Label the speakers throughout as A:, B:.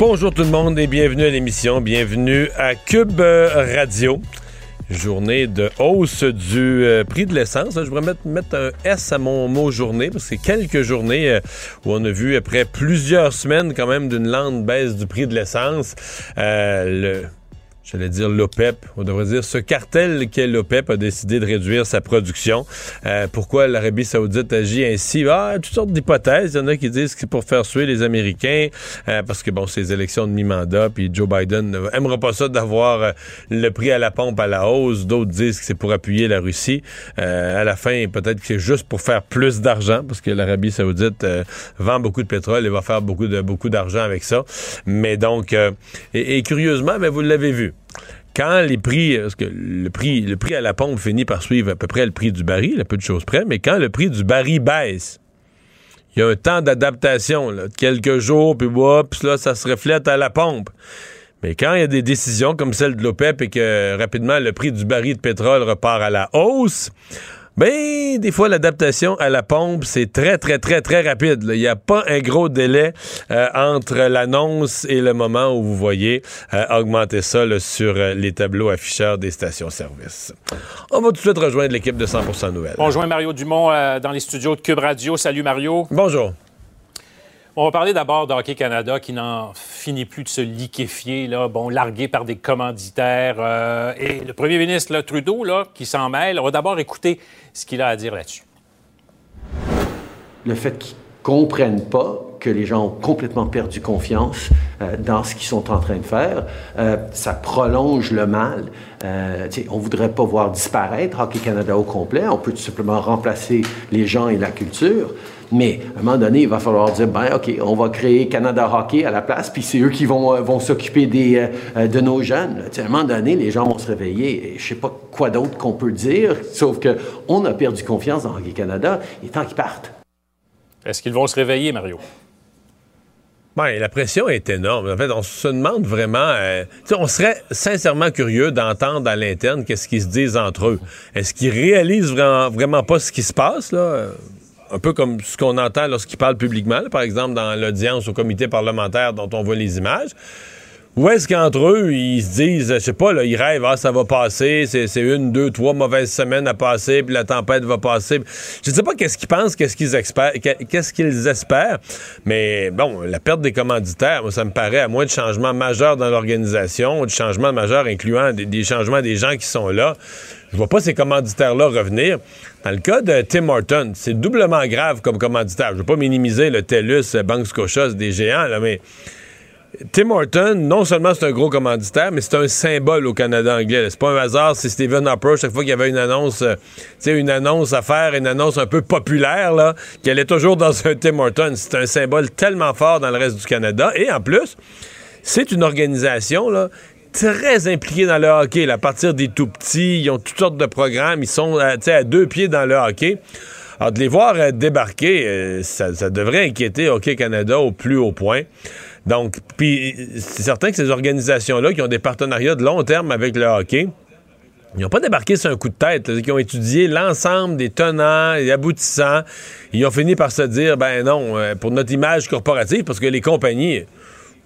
A: Bonjour tout le monde et bienvenue à l'émission, bienvenue à Cube euh, Radio. Journée de hausse du euh, prix de l'essence. Je voudrais mettre, un S à mon mot journée parce que c'est quelques journées euh, où on a vu après plusieurs semaines quand même d'une lente baisse du prix de l'essence. le j'allais dire l'OPEP, on devrait dire ce cartel qu'est l'OPEP a décidé de réduire sa production. Euh, pourquoi l'Arabie saoudite agit ainsi? Ah, toutes sortes d'hypothèses. Il y en a qui disent que c'est pour faire suer les Américains, euh, parce que bon, c'est les élections de mi-mandat, puis Joe Biden n'aimera pas ça d'avoir euh, le prix à la pompe à la hausse. D'autres disent que c'est pour appuyer la Russie. à la fin, peut-être que c'est juste pour faire plus d'argent, parce que l'Arabie saoudite vend beaucoup de pétrole et va faire beaucoup de beaucoup d'argent avec ça. Mais donc, et, et curieusement, ben, vous l'avez vu quand les prix, parce que le prix, le prix à la pompe finit par suivre à peu près le prix du baril, à peu de choses près, mais quand le prix du baril baisse, il y a un temps d'adaptation, quelques jours, puis là, ça se reflète à la pompe. Mais quand il y a des décisions comme celle de l'OPEP et que rapidement le prix du baril de pétrole repart à la hausse, ben, des fois, l'adaptation à la pompe, c'est très, très, très, très rapide. Il n'y a pas un gros délai euh, entre l'annonce et le moment où vous voyez euh, augmenter ça sur euh, les tableaux afficheurs des stations-service. On va tout de suite rejoindre l'équipe de 100% Nouvelles.
B: On rejoint Mario Dumont dans les studios de Cube Radio. Salut, Mario.
A: Bonjour.
B: On va parler d'abord de Canada qui n'en finit plus de se liquéfier, là, bon, largué par des commanditaires. Euh, et le premier ministre Trudeau, là, qui s'en mêle, on va d'abord écouter ce qu'il a à dire là-dessus.
C: Le fait qu'ils comprennent pas que les gens ont complètement perdu confiance euh, dans ce qu'ils sont en train de faire. Euh, ça prolonge le mal. On ne voudrait pas voir disparaître Hockey Canada au complet. On peut tout simplement remplacer les gens et la culture. Mais à un moment donné, il va falloir dire, ben OK, on va créer Canada Hockey à la place, puis c'est eux qui vont, euh, vont s'occuper des, euh, de nos jeunes. à un moment donné, les gens vont se réveiller. Je sais pas quoi d'autre qu'on peut dire, sauf qu'on a perdu confiance dans Hockey Canada, et tant qu'ils partent.
B: Est-ce qu'ils vont se réveiller, Mario?
A: Oui, la pression est énorme. En fait, on se demande vraiment. Euh, on serait sincèrement curieux d'entendre à l'interne qu'est-ce qu'ils se disent entre eux. Est-ce qu'ils réalisent vraiment, vraiment pas ce qui se passe, là? Un peu comme ce qu'on entend lorsqu'ils parlent publiquement, par exemple dans l'audience au comité parlementaire dont on voit les images. Ou est-ce qu'entre eux, ils se disent, je sais pas, ils rêvent, ah, ça va passer, c'est une, deux, trois mauvaises semaines à passer, puis la tempête va passer. Je sais pas qu'est-ce qu'ils pensent, qu'est-ce qu'ils espèrent, qu'est-ce qu'ils espèrent, mais bon, la perte des commanditaires, moi, ça me paraît, à moins de changements majeurs dans l'organisation, de changements majeurs incluant des, changements des gens qui sont là, je vois pas ces commanditaires-là revenir. Dans le cas de Tim Horton, c'est doublement grave comme commanditaire. Je veux pas minimiser le TELUS, Banque Scotia, des géants, là, mais Tim Horton, non seulement c'est un gros commanditaire, mais c'est un symbole au Canada anglais. C'est pas un hasard si Stephen Harper, chaque fois qu'il y avait une annonce, euh, une annonce à faire, une annonce un peu populaire, là, qu'elle est toujours dans un Tim Horton. C'est un symbole tellement fort dans le reste du Canada. Et en plus, c'est une organisation là, très impliqués dans le hockey. à partir des tout petits, ils ont toutes sortes de programmes. Ils sont à deux pieds dans le hockey. Alors, de les voir euh, débarquer, ça, ça, devrait inquiéter Hockey Canada au plus haut point. Donc, puis c'est certain que ces organisations-là qui ont des partenariats de long terme avec le hockey, ils n'ont pas débarqué sur un coup de tête. Ils ont étudié l'ensemble des tenants et aboutissants. Ils ont fini par se dire, ben non, euh, pour notre image corporative, parce que les compagnies,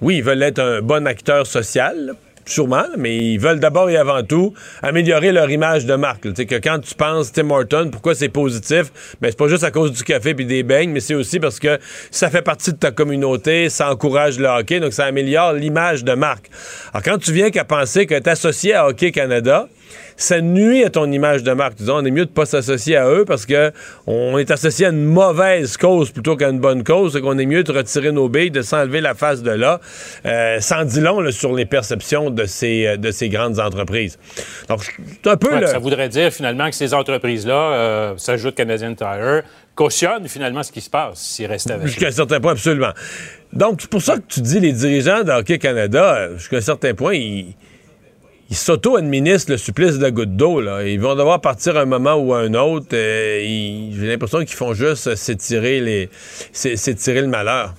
A: oui, veulent être un bon acteur social, sûrement, mais ils veulent d'abord et avant tout améliorer leur image de marque. Que quand tu penses Tim Horton, pourquoi c'est positif? Ben, c'est pas juste à cause du café puis des beignes, mais c'est aussi parce que ça fait partie de ta communauté, ça encourage le hockey, donc ça améliore l'image de marque. Alors, quand tu viens qu'à penser que tu associé à Hockey Canada, ça nuit à ton image de marque. Disons, on est mieux de pas s'associer à eux parce que on est associé à une mauvaise cause plutôt qu'à une bonne cause. C'est qu'on est mieux de retirer nos billes, de s'enlever la face de là. Euh, sans dit long sur les perceptions de ces, euh, de ces grandes entreprises. Donc, c'est un peu...
B: Ça voudrait dire finalement que ces entreprises-là, euh, s'ajoutent Canadian Tire, cautionnent finalement ce qui se passe s'ils restent avec
A: Jusqu'à un certain point, absolument. Donc, c'est pour ça que tu dis les dirigeants de Hockey Canada, euh, jusqu'à un certain point, ils ils s'auto-administrent le supplice de la goutte d'eau. Ils vont devoir partir un moment ou un autre. Euh, j'ai l'impression qu'ils font juste s'étirer, les, s'étirer le malheur.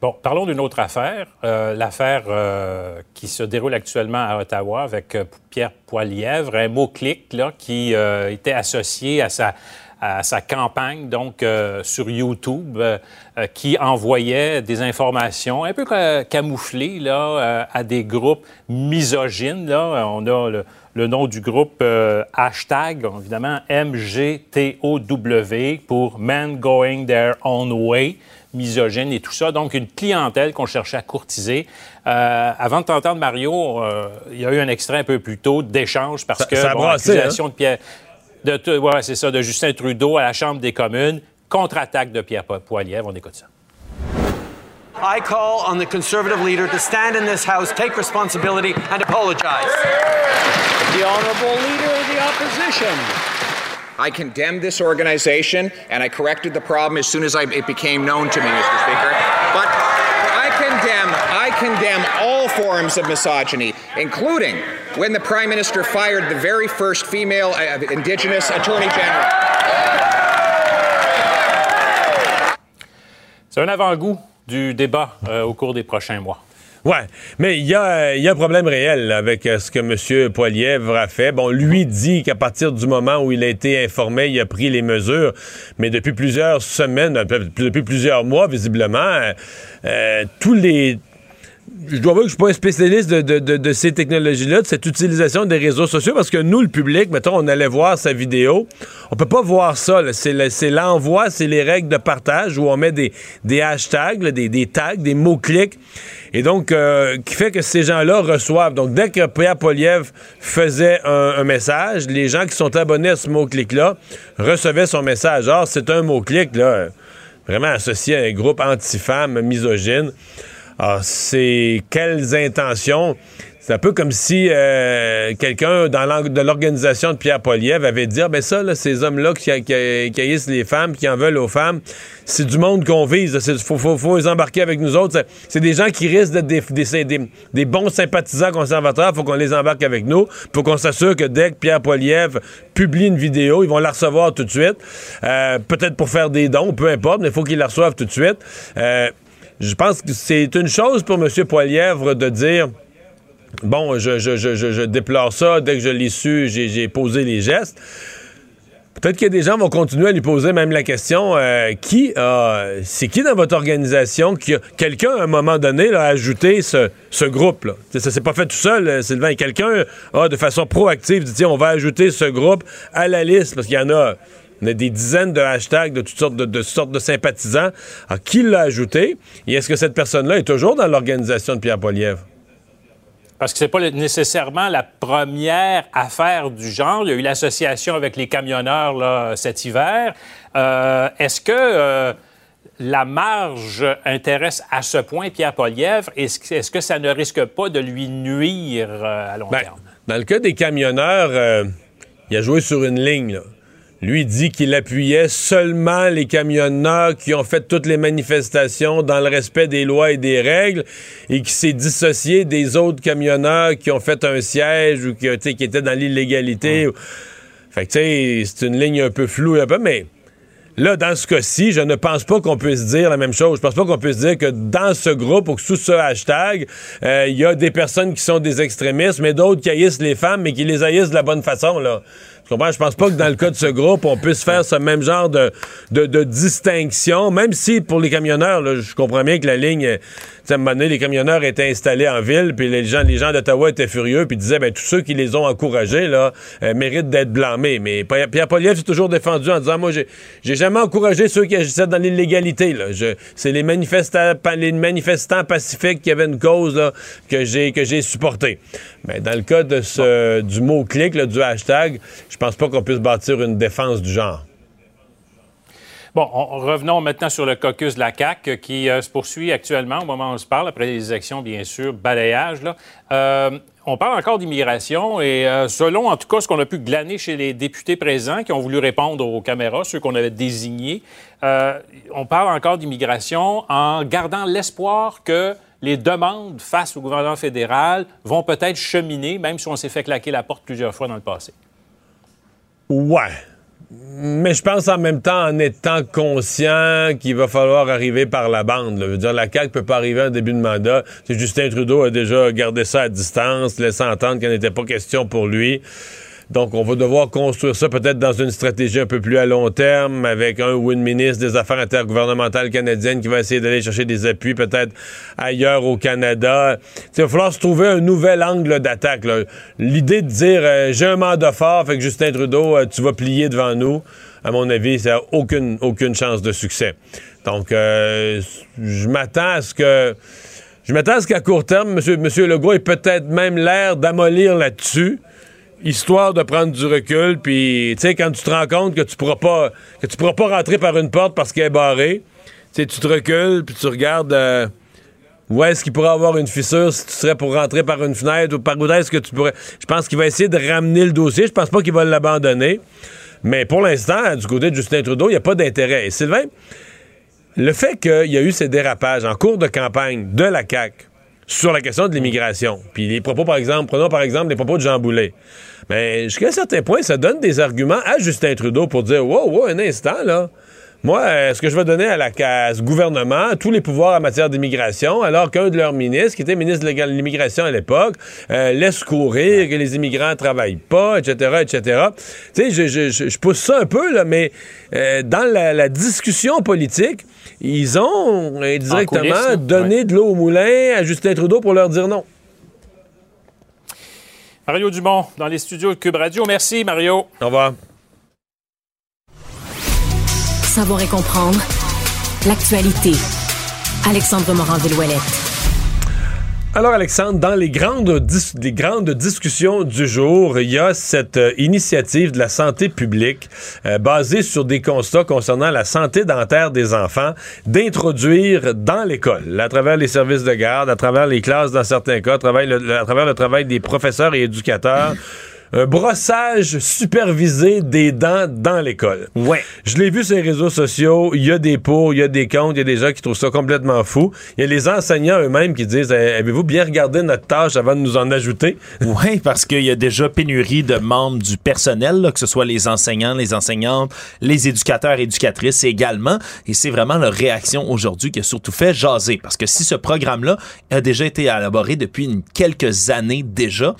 B: Bon, parlons d'une autre affaire, euh, l'affaire euh, qui se déroule actuellement à Ottawa avec Pierre Poilièvre, un mot-clic qui était associé à sa, à sa campagne, donc euh, sur YouTube, euh, euh, qui envoyait des informations un peu camouflées là, à des groupes misogynes. Là. On a le, nom du groupe hashtag, évidemment, MGTOW pour Men Going Their Own Way misogyne et tout ça. Donc, une clientèle qu'on cherchait à courtiser. avant de t'entendre, Mario, il y a eu un extrait un peu plus tôt d'échange parce que
A: ça
B: bon,
A: hein?
B: de Pierre de, ouais, c'est ça, de Justin Trudeau à la Chambre des communes. Contre-attaque de Pierre Poilievre. On écoute ça.
D: I call on the Conservative leader to stand in this House, take responsibility, and apologize.
E: The Honourable Leader of the Opposition. I condemned this organization and I corrected the problem as soon as I, it became known to me, Mr. Speaker. But I condemn, I condemn all forms of misogyny, including when the Prime Minister fired the very first female uh, Indigenous Attorney General.
B: C'est un avant-goût du débat euh, au cours des prochains mois.
A: Ouais, mais il y a, y a, un problème réel avec euh, ce que M. Poilievre a fait. Bon, lui dit qu'à partir du moment où il a été informé, il a pris les mesures, mais depuis plusieurs semaines, depuis plusieurs mois, visiblement, euh, tous les je dois avouer que je suis pas un spécialiste de, ces technologies-là, de cette utilisation des réseaux sociaux, parce que nous, le public, mettons, on allait voir sa vidéo, on peut pas voir ça. C'est l'envoi, c'est les règles de partage où on met des, hashtags, des, tags, des mots-clics, et donc, euh, qui fait que ces gens-là reçoivent. Donc, dès que Pierre Poliev faisait un, message, les gens qui sont abonnés à ce mot-clic-là recevaient son message. Or, c'est un mot-clic, là, vraiment associé à un groupe anti-femmes misogyne. Alors, c'est quelles intentions? C'est un peu comme si euh, quelqu'un dans de l'organisation de Pierre Poliev avait dit ah, ben ça, ces hommes-là qui, haïssent les femmes, qui en veulent aux femmes, c'est du monde qu'on vise. Il faut, les embarquer avec nous autres. C'est des gens qui risquent d'être des, bons sympathisants conservateurs. Il faut qu'on les embarque avec nous. Faut qu'on s'assure que dès que Pierre Poliev publie une vidéo, ils vont la recevoir tout de suite. Euh, peut-être pour faire des dons, peu importe, mais il faut qu'ils la reçoivent tout de suite. Euh, je pense que c'est une chose pour M. Poilièvre de dire bon, je, je, déplore ça, dès que je l'ai su, j'ai posé les gestes. Peut-être que des gens vont continuer à lui poser même la question euh, qui c'est qui dans votre organisation quelqu'un à un moment donné a ajouté ce, groupe là. Ça s'est pas fait tout seul, euh, Sylvain. Quelqu'un a de façon proactive dit on va ajouter ce groupe à la liste parce qu'il y en a on a des dizaines de hashtags de toutes sortes de, sortes de sympathisants. Alors, qui l'a ajouté? Et est-ce que cette personne-là est toujours dans l'organisation de Pierre Poilievre?
B: Parce que c'est pas nécessairement la première affaire du genre. Il y a eu l'association avec les camionneurs là, cet hiver. Euh, est-ce que euh, la marge intéresse à ce point Pierre Polièvre? Est-ce, que ça ne risque pas de lui nuire euh, à long
A: ben,
B: terme?
A: Dans le cas des camionneurs, il a joué sur une ligne. Là. Lui dit qu'il appuyait seulement les camionneurs qui ont fait toutes les manifestations dans le respect des lois et des règles et qui s'est dissocié des autres camionneurs qui ont fait un siège ou qui, qui étaient dans l'illégalité. Fait que, tu sais, c'est une ligne un peu floue, un peu, mais Là, dans ce cas-ci, je ne pense pas qu'on puisse dire la même chose. Je pense pas qu'on puisse dire que dans ce groupe ou sous ce hashtag, euh, il y a des personnes qui sont des extrémistes, mais d'autres qui haïssent les femmes, mais qui les haïssent de la bonne façon, là. Tu comprends? Je pense pas que dans le cas de ce groupe, on puisse faire ce même genre de, de, distinction, même si pour les camionneurs, là, je comprends bien que la ligne, à un moment donné, les camionneurs étaient installés en ville, puis les gens, les gens d'Ottawa étaient furieux, puis disaient, ben, tous ceux qui les ont encouragés, là, euh, méritent d'être blâmés. Mais Pierre Poliev s'est toujours défendu en disant, moi, j'ai jamais encouragé ceux qui agissaient dans l'illégalité, là. C'est les manifestants, les manifestants pacifiques qui avaient une cause, là, que j'ai, que j'ai supporté. Mais dans le cas de ce, du mot-clic, du hashtag, je pense pas qu'on puisse bâtir une défense du genre.
B: Bon, revenons maintenant sur le caucus de la CAQ qui euh, se poursuit actuellement au moment où on se parle, après les élections, bien sûr, balayage. Là. Euh, on parle encore d'immigration et euh, selon, en tout cas, ce qu'on a pu glaner chez les députés présents qui ont voulu répondre aux caméras, ceux qu'on avait désignés, on parle encore d'immigration en gardant l'espoir que les demandes face au gouvernement fédéral vont peut-être cheminer, même si on s'est fait claquer la porte plusieurs fois dans le passé.
A: Ouais. Mais je pense en même temps, en étant conscient qu'il va falloir arriver par la bande. Je dire, la CAQ peut pas arriver en début de mandat. Justin Trudeau a déjà gardé ça à distance, laissant entendre qu'il n'était pas question pour lui. Donc, on va devoir construire ça peut-être dans une stratégie un peu plus à long terme, avec un ou une ministre des Affaires intergouvernementales canadiennes qui va essayer d'aller chercher des appuis peut-être ailleurs au Canada. il va falloir se trouver un nouvel angle d'attaque. L'idée de dire euh, j'ai un mandat fort, fait que Justin Trudeau, euh, tu vas plier devant nous, à mon avis, ça n'a aucune, aucune chance de succès. Donc, euh, je m'attends à ce que. Je m'attends à ce qu'à court terme, M. Monsieur Legault ait peut-être même l'air d'amollir là-dessus histoire de prendre du recul, puis tu sais, quand tu te rends compte que tu pourras pas que tu pourras pas rentrer par une porte parce qu'elle est barrée, tu te recules, puis tu regardes euh, où est-ce qu'il pourrait avoir une fissure si tu serais pour rentrer par une fenêtre ou par où est-ce que tu pourrais. Je pense qu'il va essayer de ramener le dossier. Je pense pas qu'il va l'abandonner. Mais pour l'instant, du côté de Justin Trudeau, il n'y a pas d'intérêt. Et Sylvain, le fait qu'il y a eu ces dérapages en cours de campagne de la CAQ sur la question de l'immigration, puis les propos, par exemple, prenons par exemple les propos de Jean Boulet, mais jusqu'à un certain point, ça donne des arguments à Justin Trudeau pour dire Wow, wow, un instant, là. Moi, est-ce que je vais donner à la ce gouvernement tous les pouvoirs en matière d'immigration, alors qu'un de leurs ministres, qui était ministre de l'immigration à l'époque, euh, laisse courir que les immigrants ne travaillent pas, etc., etc. Tu sais, je, pousse ça un peu, là, mais euh, dans la, discussion politique, ils ont indirectement donné de l'eau au moulin à Justin Trudeau pour leur dire non.
B: Mario Dumont, dans les studios de Cube Radio. Merci, Mario.
A: Au revoir.
F: Savoir et comprendre l'actualité. Alexandre Morand-Villouellette.
A: Alors Alexandre, dans les grandes, discussions du jour, il y a cette euh, initiative de la santé publique euh, basée sur des constats concernant la santé dentaire des enfants d'introduire dans l'école, à travers les services de garde, à travers les classes dans certains cas, à travers le travail des professeurs et éducateurs un brossage supervisé des dents dans l'école.
B: Ouais.
A: Je l'ai vu sur les réseaux sociaux. Il y a des pour, il y a des comptes, il y a des gens qui trouvent ça complètement fou. Il y a les enseignants eux-mêmes qui disent eh, Avez-vous bien regardé notre tâche avant de nous en ajouter?
G: Oui, parce qu'il y a déjà pénurie de membres du personnel, que ce soit les enseignants, les enseignantes, les éducateurs, éducatrices également. Et c'est vraiment leur réaction aujourd'hui qui a surtout fait jaser. Parce que si ce programme-là a déjà été élaboré depuis quelques années déjà,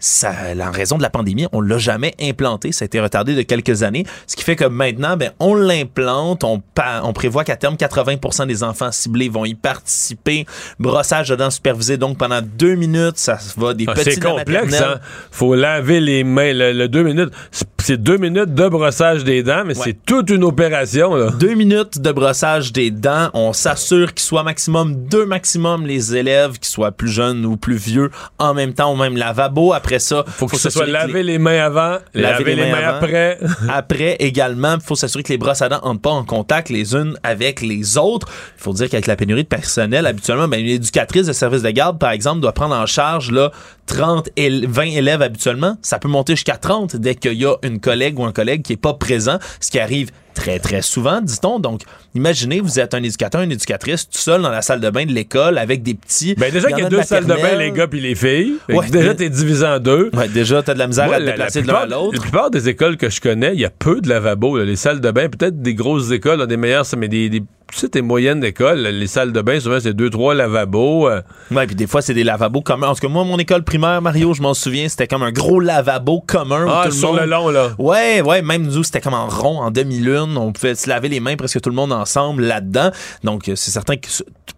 G: ça, en raison de la pandémie, on l'a jamais implanté. Ça a été retardé de quelques années. Ce qui fait que maintenant, ben, on l'implante. On, on prévoit qu'à terme, 80% des enfants ciblés vont y participer. Brossage de dents supervisé, donc pendant deux minutes, ça va des ah, petits
A: C'est complexe, hein? Faut laver les mains. Le, deux minutes, c'est deux minutes de brossage des dents, mais c'est toute une opération, là.
G: Deux minutes de brossage des dents. On s'assure qu'il soit maximum deux maximum les élèves, qu'ils soient plus jeunes ou plus vieux, en même temps au même lavabo. Après après ça,
A: faut, que, ce soit laver les... mains avant, laver, les, mains, après.
G: après également, il faut s'assurer que les brosses à dents n'entrent pas en contact les unes avec les autres. Il faut dire qu'avec la pénurie de personnel, habituellement, ben, une éducatrice de service de garde, par exemple, doit prendre en charge là, 30 et 20 élèves habituellement. Ça peut monter jusqu'à 30 dès qu'il y a une collègue ou un collègue qui est pas présent, ce qui arrive très, très souvent, dit-on. Donc, imaginez, vous êtes un éducateur, une éducatrice, tout seul dans la salle de bain de l'école avec des petits.
A: Ben déjà qu'il y a deux salles de bain, les gars puis les filles.
G: Ouais,
A: déjà, t'es divisé en deux.
G: Ouais, déjà, t'as de la misère
A: Moi,
G: à te
A: la- la
G: déplacer de l'un à l'autre.
A: La plupart des écoles que je connais, il y a peu de lavabos. là. Les salles de bain, peut-être des grosses écoles des meilleures, mais des, des petites et moyennes écoles, les salles de bain, souvent, c'est deux, trois lavabos. euh.
G: Ouais, puis des fois, c'est des lavabos communs. En tout cas, moi, mon école primaire, Mario, je m'en souviens, c'était comme un gros lavabo commun.
A: Ah,
G: tout le
A: sur
G: monde...
A: le long, là.
G: Ouais, ouais, même nous, c'était comme en rond, en demi-lune. On pouvait se laver les mains presque tout le monde ensemble là-dedans. Donc, euh, c'est certain que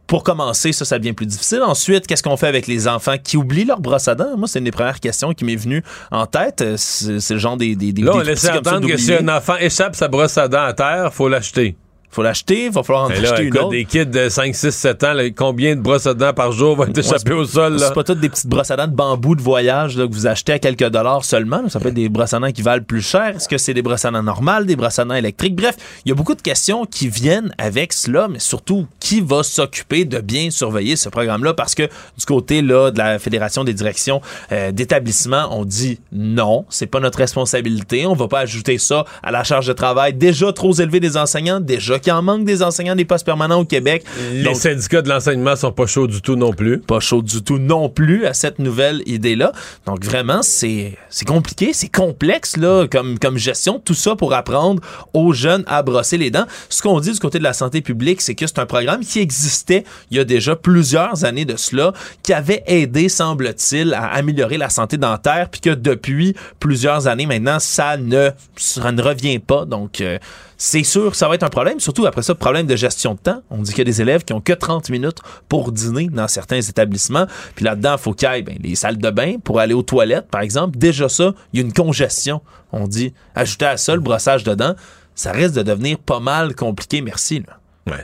G: pour commencer, ça, ça devient plus difficile. Ensuite, qu'est-ce qu'on fait avec les enfants qui oublient leur brosse à dents? Moi, c'est une des premières questions qui m'est venue en tête. Euh, C'est le genre des, des, des
A: Là, on laissait entendre que si un enfant échappe sa brosse à dents à terre, faut l'acheter.
G: Faut l'acheter, va falloir en
A: là,
G: acheter une
A: écoute,
G: autre.
A: des kids de 5, 6, 7 ans, là, combien de brosses à dents par jour vont être échappées au sol? Là?
G: C'est pas toutes des petites brosses à dents de bambou de voyage là, que vous achetez à quelques dollars seulement. Ça peut être des brosses à dents qui valent plus cher. Est-ce que c'est des brosses à dents normales, des brosses à dents électriques? Bref, il y a beaucoup de questions qui viennent avec cela, mais surtout, qui va s'occuper de bien surveiller ce programme-là? Parce que du côté là, de la Fédération des directions euh, d'établissement, on dit non, c'est pas notre responsabilité. On va pas ajouter ça à la charge de travail déjà trop élevée des enseignants, déjà qu'il en manque des enseignants des postes permanents au Québec.
A: Les
G: Donc,
A: syndicats de l'enseignement sont pas chauds du tout non plus.
G: pas chaud du tout non plus à cette nouvelle idée-là. Donc vraiment, c'est c'est compliqué, c'est complexe là, comme, comme gestion, tout ça pour apprendre aux jeunes à brosser les dents. Ce qu'on dit du côté de la santé publique, c'est que c'est un programme qui existait il y a déjà plusieurs années de cela, qui avait aidé, semble-t-il, à améliorer la santé dentaire, puis que depuis plusieurs années maintenant, ça ne, ça ne revient pas. Donc, euh, c'est sûr, ça va être un problème. Surtout après ça, problème de gestion de temps. On dit qu'il y a des élèves qui ont que 30 minutes pour dîner dans certains établissements. Puis là-dedans, il faut qu'il y ait ben, les salles de bain pour aller aux toilettes, par exemple. Déjà ça, il y a une congestion. On dit, ajouter à ça le brossage de dents, ça risque de devenir pas mal compliqué. Merci.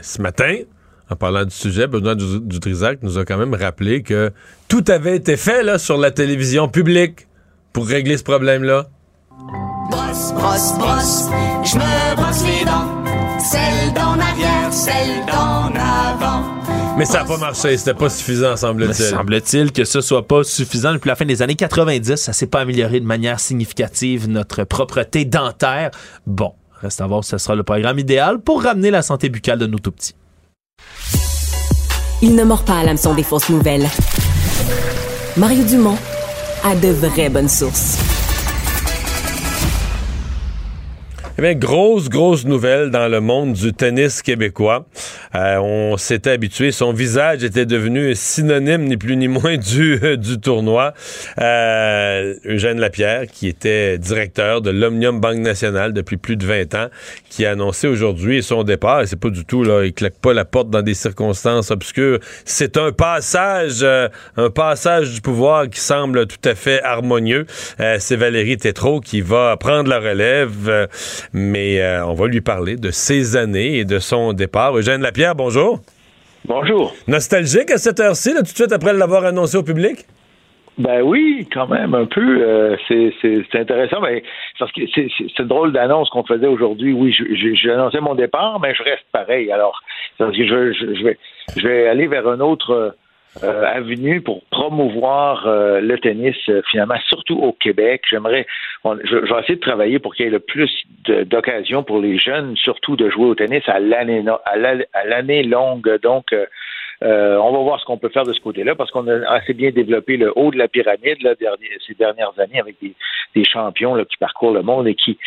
A: Ce matin, en parlant du sujet, Benoît Du- Dutrisac nous a quand même rappelé que tout avait été fait là, sur la télévision publique pour régler ce problème-là.
H: Brosse, brosse, brosse, je me brosse les dents. Celle d'en arrière, celle d'en avant.
A: Mais ça n'a pas marché, c'était pas suffisant, semble-t-il.
G: semble-t-il que ce soit pas suffisant. Depuis la fin des années 90, ça s'est pas amélioré de manière significative notre propreté dentaire. Bon, reste à voir si ce sera le programme idéal pour ramener la santé buccale de nos tout petits.
F: Il ne mord pas à l'hameçon des fausses nouvelles. Mario Dumont a de vraies bonnes sources.
A: Eh bien, grosse, grosse nouvelle dans le monde du tennis québécois. Euh, on s'était habitué, son visage était devenu synonyme, ni plus ni moins, du, du tournoi. Euh, Eugène Lapierre, qui était directeur de l'Omnium Banque Nationale depuis plus de 20 ans, qui a annoncé aujourd'hui son départ. Et c'est pas du tout, là, il claque pas la porte dans des circonstances obscures. C'est un passage, euh, un passage du pouvoir qui semble tout à fait harmonieux. Euh, c'est Valérie Tétrault qui va prendre la relève. Euh, mais euh, on va lui parler de ses années et de son départ. Eugène Lapierre, bonjour.
I: Bonjour.
A: Nostalgique à cette heure-ci, tout de suite après l'avoir annoncé au public?
I: Ben oui, quand même, un peu. euh, c'est, intéressant, mais parce que c'est, une drôle d'annonce qu'on faisait aujourd'hui. Oui, j'ai annoncé mon départ, mais je reste pareil. Alors, parce que je, je, je vais, je vais aller vers un autre euh, euh, avenue pour promouvoir euh, le tennis, euh, finalement, surtout au Québec. J'aimerais, je, je vais essayer de travailler pour qu'il y ait le plus d'occasions pour les jeunes, surtout de jouer au tennis à l'année, à l'année, à l'année longue. Donc, euh, on va voir ce qu'on peut faire de ce côté-là parce qu'on a assez bien développé le haut de la pyramide ces dernières années avec des, champions qui parcourent le monde et qui,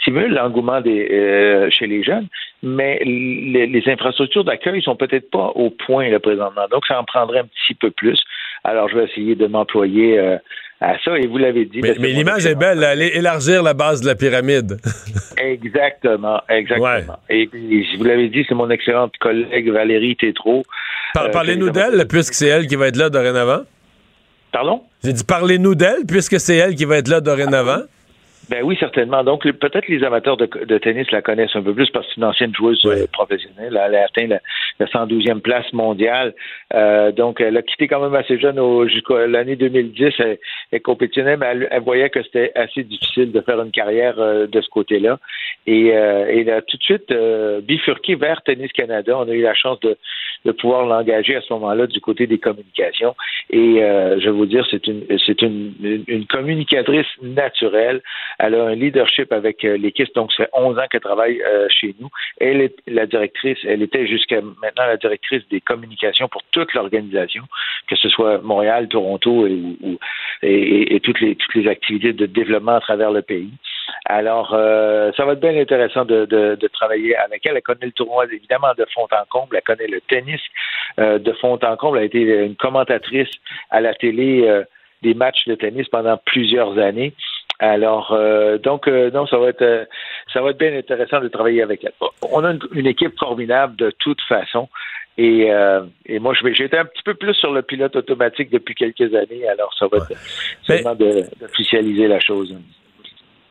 I: stimulent l'engouement euh, chez les jeunes. Mais les, les infrastructures d'accueil sont peut-être pas au point là, présentement. Donc, ça en prendrait un petit peu plus. Alors, je vais essayer de m'employer euh, à ça. Et vous l'avez dit.
A: Mais, mais l'image est belle, là, aller élargir la base de la pyramide.
I: Exactement, exactement. Et puis, vous l'avez dit, c'est mon excellente collègue Valérie Tétrault.
A: Par-
I: Euh,
A: Parlez-nous d'elle, puisque c'est elle qui va être là dorénavant.
I: Pardon?
A: J'ai dit parlez-nous d'elle, puisque c'est elle qui va être là dorénavant.
I: Ben oui, certainement. Donc, peut-être les amateurs de, de tennis la connaissent un peu plus parce que c'est une ancienne joueuse euh, professionnelle. Elle a atteint la, la 112e place mondiale. Euh, donc, elle a quitté quand même assez jeune jusqu'à l'année 2010. Elle, elle compétitionnait, mais elle, elle voyait que c'était assez difficile de faire une carrière euh, de ce côté-là. Et, euh, elle a tout de suite euh, bifurqué vers Tennis Canada. On a eu la chance de, de pouvoir l'engager à ce moment-là du côté des communications. Et euh, je vais vous dire, c'est une, c'est une, une, une communicatrice naturelle. Elle a un leadership avec euh, l'équipe, donc ça fait 11 ans qu'elle travaille euh, chez nous. Elle est la directrice, elle était jusqu'à maintenant la directrice des communications pour toute l'organisation, que ce soit Montréal, Toronto et, toutes, les, les activités de développement à travers le pays. Alors, euh, ça va être bien intéressant de, travailler avec elle. Elle connaît le tournoi, évidemment, de fond en comble. Elle connaît le tennis euh, de fond en comble. Elle a été une commentatrice à la télé des matchs de tennis pendant plusieurs années. Alors, donc, non, ça va être, ça va être bien intéressant de travailler avec elle. On a une, équipe formidable de toute façon. Et, et moi, été un petit peu plus sur le pilote automatique depuis quelques années. Alors, ça va être seulement d'officialiser la chose.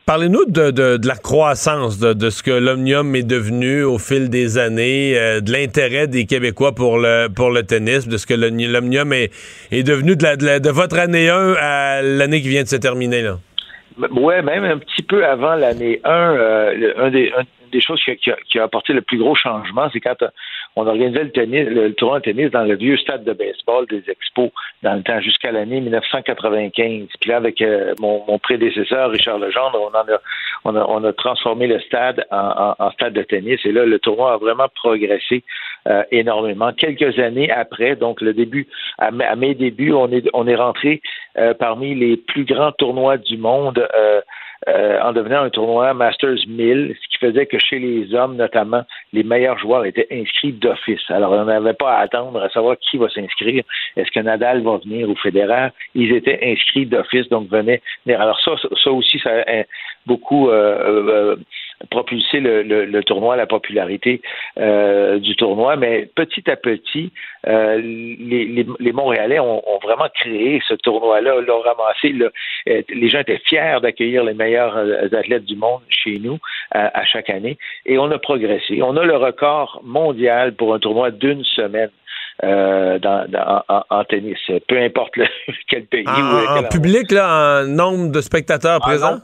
A: Parlez-nous de, de, la croissance de, de ce que l'Omnium est devenu au fil des années, euh, de l'intérêt des Québécois pour le pour le tennis, de ce que l'Omnium est, est devenu de, la, de, votre année 1 à l'année qui vient de se terminer. Là.
I: Oui, même un petit peu avant l'année 1, euh, un des, des choses qui a, qui a, apporté le plus gros changement, c'est quand on organisait le tennis, le, tournoi de tennis dans le vieux stade de baseball des Expos dans le temps jusqu'à l'année 1995. Puis là, avec euh, mon, mon, prédécesseur Richard Legendre, on en a, on a, on a transformé le stade en, en, stade de tennis. Et là, le tournoi a vraiment progressé euh, énormément. Quelques années après, donc le début, à, mes débuts, on est, on est rentré euh, parmi les plus grands tournois du monde. Euh, en devenant un tournoi Masters 1000, ce qui faisait que chez les hommes, notamment, les meilleurs joueurs étaient inscrits d'office. Alors, on n'avait pas à attendre à savoir qui va s'inscrire. Est-ce que Nadal va venir ou Federer? Ils étaient inscrits d'office, donc venaient venir. Alors ça, ça aussi, ça a beaucoup euh, euh propulsé le, le, tournoi, la popularité euh, du tournoi. Mais petit à petit, euh, les, Montréalais ont, vraiment créé ce tournoi-là, l'ont ramassé. Euh, les gens étaient fiers d'accueillir les meilleurs athlètes du monde chez nous à chaque année. Et on a progressé. On a le record mondial pour un tournoi d'une semaine. Euh, dans, en, tennis, peu importe quel pays.
A: En, public, là, en nombre de spectateurs présents?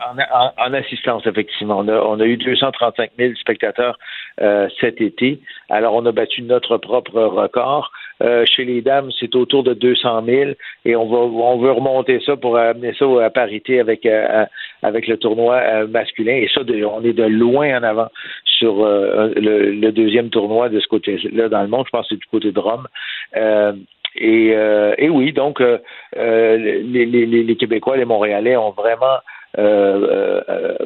I: En, assistance, effectivement. On a, on a, eu 235 000 spectateurs euh, cet été. Alors, on a battu notre propre record. Euh, chez les dames, c'est autour de 200 000 et on va on veut remonter ça pour amener ça à parité avec euh, avec le tournoi euh, masculin et ça on est de loin en avant sur le, deuxième tournoi de ce côté-là dans le monde. Je pense que c'est du côté de Rome. Et, et, oui, donc les, les, les, Québécois, les Montréalais ont vraiment euh,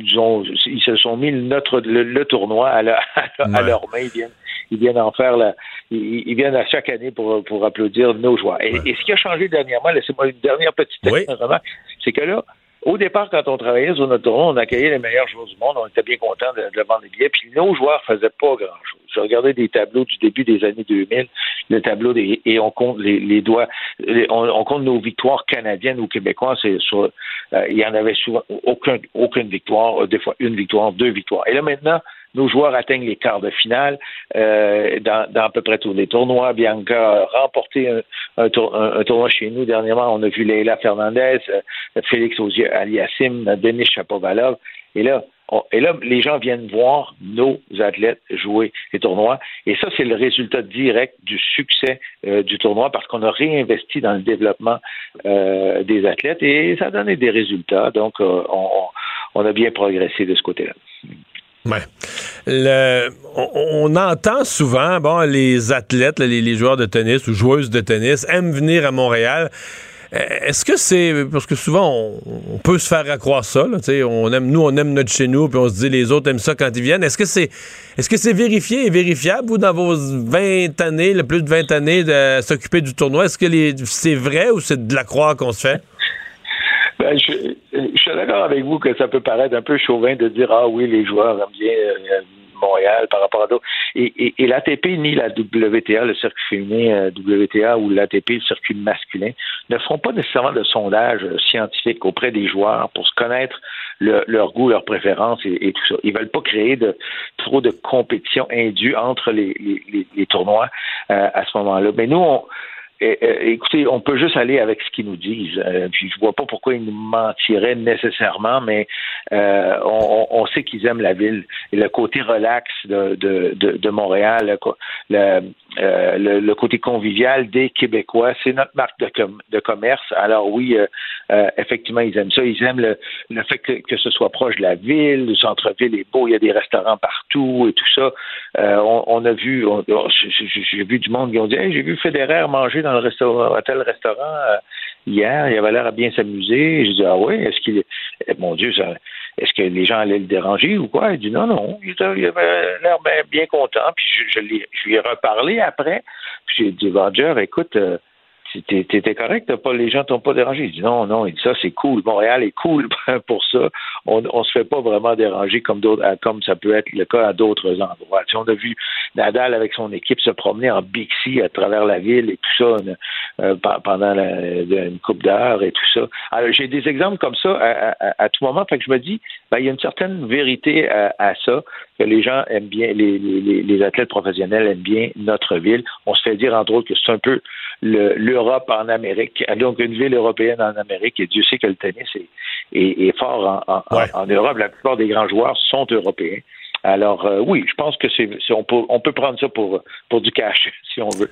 I: disons, ils se sont mis notre, le, tournoi à, à, leur main. Ils viennent, ils viennent en faire la, ils, viennent à chaque année pour, pour applaudir nos joueurs. Et, ce qui a changé dernièrement, laissez-moi une dernière petite remarque, c'est que là, au départ, quand on travaillait sur notre tournoi, on accueillait les meilleurs joueurs du monde, on était bien contents de, de vendre des billets, puis nos joueurs faisaient pas grand-chose. Je regardais des tableaux du début des années 2000, le tableau des, et on compte les, doigts, on, compte nos victoires canadiennes ou québécoises, sur, euh, il y en avait souvent aucun, aucune victoire, euh, des fois une victoire, deux victoires. Et là maintenant, nos joueurs atteignent les quarts de finale euh, dans, à peu près tous les tournois. Bianca a remporté un, tournoi chez nous dernièrement. On a vu Leila Fernandez, euh, Félix Aliassim, Denis Chapovalov. Et là, et là, les gens viennent voir nos athlètes jouer les tournois. Et ça, c'est le résultat direct du succès euh, du tournoi parce qu'on a réinvesti dans le développement des athlètes et ça a donné des résultats. Donc, on a bien progressé de ce côté-là.
A: On, entend souvent, bon, les athlètes, les, joueurs de tennis ou joueuses de tennis aiment venir à Montréal. Euh, est-ce que c'est parce que souvent on, peut se faire accroire ça, on aime nous on aime notre chez nous puis on se dit les autres aiment ça quand ils viennent. Est-ce que c'est est-ce que c'est vérifié et vérifiable vous dans vos 20 années, le plus de 20 années de s'occuper du tournoi, est-ce que c'est vrai ou c'est de la croix qu'on se fait?
I: Ben, je, suis d'accord avec vous que ça peut paraître un peu chauvin de dire ah oui les joueurs aiment bien euh, Montréal par rapport à d'autres. Et, et, l'ATP ni la WTA, le circuit féminin euh, WTA ou l'ATP, le circuit masculin, ne feront pas nécessairement de sondage euh, scientifique auprès des joueurs pour se connaître leur goût, leurs préférences et, tout ça. Ils veulent pas créer de trop de compétition indue entre les, les, les tournois à ce moment-là. Mais nous, on, écoutez, on peut juste aller avec ce qu'ils nous disent. Euh, je vois pas pourquoi ils nous mentiraient nécessairement, mais euh, on, sait qu'ils aiment la ville et le côté relax de, Montréal, le, euh, le, côté convivial des Québécois. C'est notre marque de, de commerce. Alors oui, effectivement, ils aiment ça. Ils aiment le, le fait que, que, ce soit proche de la ville, le centre-ville est beau, il y a des restaurants partout et tout ça. On, on, a vu, j'ai vu du monde qui ont dit hey, j'ai vu Federer manger dans le restaurant, tel restaurant hier, il avait l'air à bien s'amuser. Je dis ah oui, est-ce qu'il, mon Dieu, est-ce que les gens allaient le déranger ou quoi? Il dit non, non, il, avait l'air bien, content. Puis je, lui ai reparlé après. Puis j'ai dit Roger, écoute. Euh, T'étais correct, les gens t'ont pas dérangé. Il dit non, non, il ça, c'est cool. Montréal est cool pour ça. On, on se fait pas vraiment déranger comme d'autres, comme ça peut être le cas à d'autres endroits. on a vu Nadal avec son équipe se promener en Bixi à travers la ville et tout ça euh, pendant une coupe d'heure et tout ça. Alors j'ai des exemples comme ça à, tout moment. Fait que je me dis, ben, il y a une certaine vérité à, ça que les gens aiment bien, les, les, athlètes professionnels aiment bien notre ville. On se fait dire entre autres que c'est un peu l'Europe en Amérique, donc une ville européenne en Amérique, et Dieu sait que le tennis est, fort en, Europe. La plupart des grands joueurs sont européens. Alors euh, oui, je pense que c'est on peut on peut prendre ça pour pour du cash si on veut.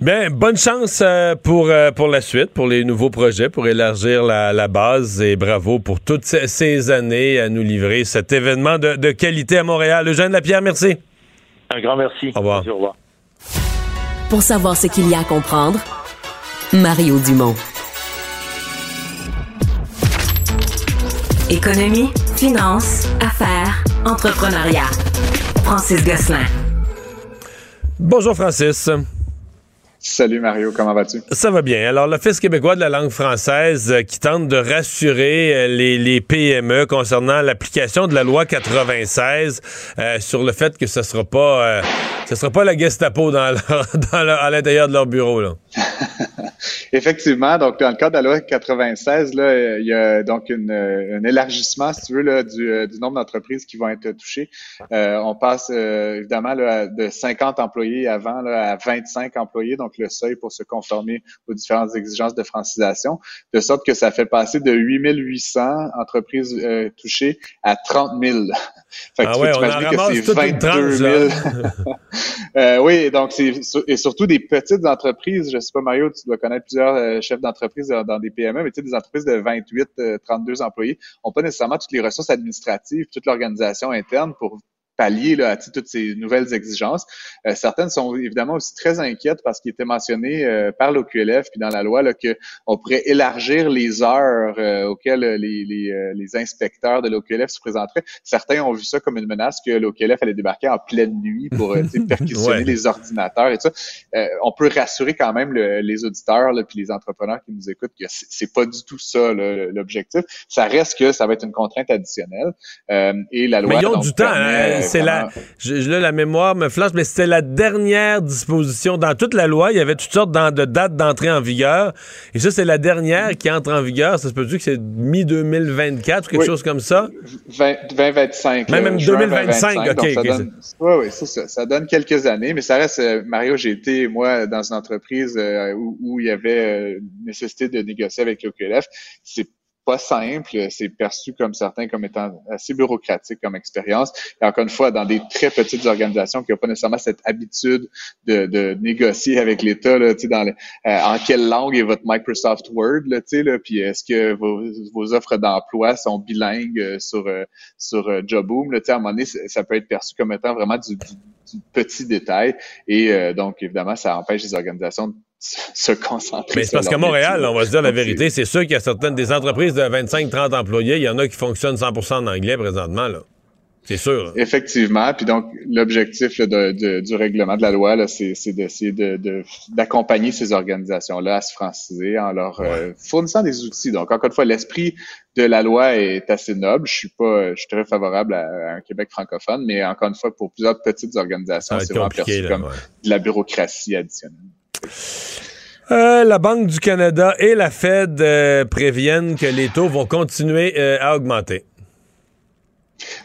A: Bien, bonne chance euh, pour euh, pour la suite, pour les nouveaux projets, pour élargir la, base et bravo pour toutes ces, années à nous livrer cet événement de, de qualité à Montréal. Eugène Lapierre, merci.
I: Un grand merci.
A: Au revoir.
I: au revoir.
F: Pour savoir ce qu'il y a à comprendre, Mario Dumont. Économie, finance, affaires, entrepreneuriat. Francis Gosselin.
A: Bonjour Francis.
J: Salut Mario, comment vas-tu?
A: Ça va bien. Alors, l'Office québécois de la langue française euh, qui tente de rassurer euh, les, PME concernant l'application de la loi 96 euh, sur le fait que ce ne sera pas ce sera pas la Gestapo dans, à l'intérieur de leur bureau. Là.
J: Effectivement, donc dans le cas de la loi 96, là, il y a donc une, un élargissement, si tu veux, là, du, euh, nombre d'entreprises qui vont être touchées. Euh, on passe euh, évidemment là, de 50 employés avant là, à 25 employés, donc le seuil pour se conformer aux différentes exigences de francisation, de sorte que ça fait passer de 8800 entreprises touchées à 30 000.
A: Fait que ah ouais, on en que c'est 22 000.
J: oui, donc c'est et surtout des petites entreprises. Je sais pas Mario, tu dois connaître plusieurs euh, chefs d'entreprise dans, des PME, mais tu sais, des entreprises de 28, 32 euh, employés n'ont pas nécessairement toutes les ressources administratives, toute l'organisation interne pour pallier là, à toutes ces nouvelles exigences. Euh, certaines sont évidemment aussi très inquiètes parce qu'il était mentionné euh, par l'OQLF puis dans la loi qu'on pourrait élargir les heures euh, auxquelles les, les, les, inspecteurs de l'OQLF se présenteraient. Certains ont vu ça comme une menace que l'OQLF allait débarquer en pleine nuit pour perquisitionner les ordinateurs et tout ça. on peut rassurer quand même les auditeurs là, puis les entrepreneurs qui nous écoutent que c'est pas du tout ça l'objectif. Ça reste que ça va être une contrainte additionnelle et la loi.
A: Mais ils ont du temps. Hein? C'est la, je, la mémoire me flanche, mais c'était la dernière disposition. Dans toute la loi, il y avait toutes sortes de dates d'entrée en vigueur. Et ça, c'est la dernière qui entre en vigueur. Ça se peut dire que c'est mi-2024 ou quelque chose comme ça?
J: 2025.
A: même 2025, OK.
J: oui, oui, c'est ça. Ça donne quelques années, mais ça reste, euh, Mario, j'ai été, moi, dans une entreprise euh, où, il y avait euh, nécessité de négocier avec l'OQLF. C'est pas simple, c'est perçu comme certains comme étant assez bureaucratique comme expérience. Et encore une fois, dans des très petites organisations qui n'ont pas nécessairement cette habitude de, négocier avec l'État, là, dans euh, en quelle langue est votre Microsoft Word, là, là, puis est-ce que vos, vos offres d'emploi sont bilingues euh, sur euh, sur Joboom, là, à un moment donné, ça peut être perçu comme étant vraiment du, du, petit détail. Et donc, évidemment, ça empêche les organisations se concentrer.
A: Mais c'est parce qu'à Montréal, on va se dire la vérité, c'est sûr qu'il y a certaines des entreprises de 25-30 employés, il y en a qui fonctionnent 100% en anglais présentement. Là. C'est sûr.
J: Effectivement. Puis donc, l'objectif du règlement de la loi, c'est d'essayer d'accompagner de, ces organisations-là à se franciser en leur euh, fournissant des outils. Donc, encore une fois, l'esprit de la loi est assez noble. Je suis pas, je suis très favorable à, un Québec francophone, mais encore une fois, pour plusieurs petites organisations, c'est vraiment perçu comme de la bureaucratie additionnelle.
A: Euh, la Banque du Canada et la Fed euh, préviennent que les taux vont continuer euh, à augmenter.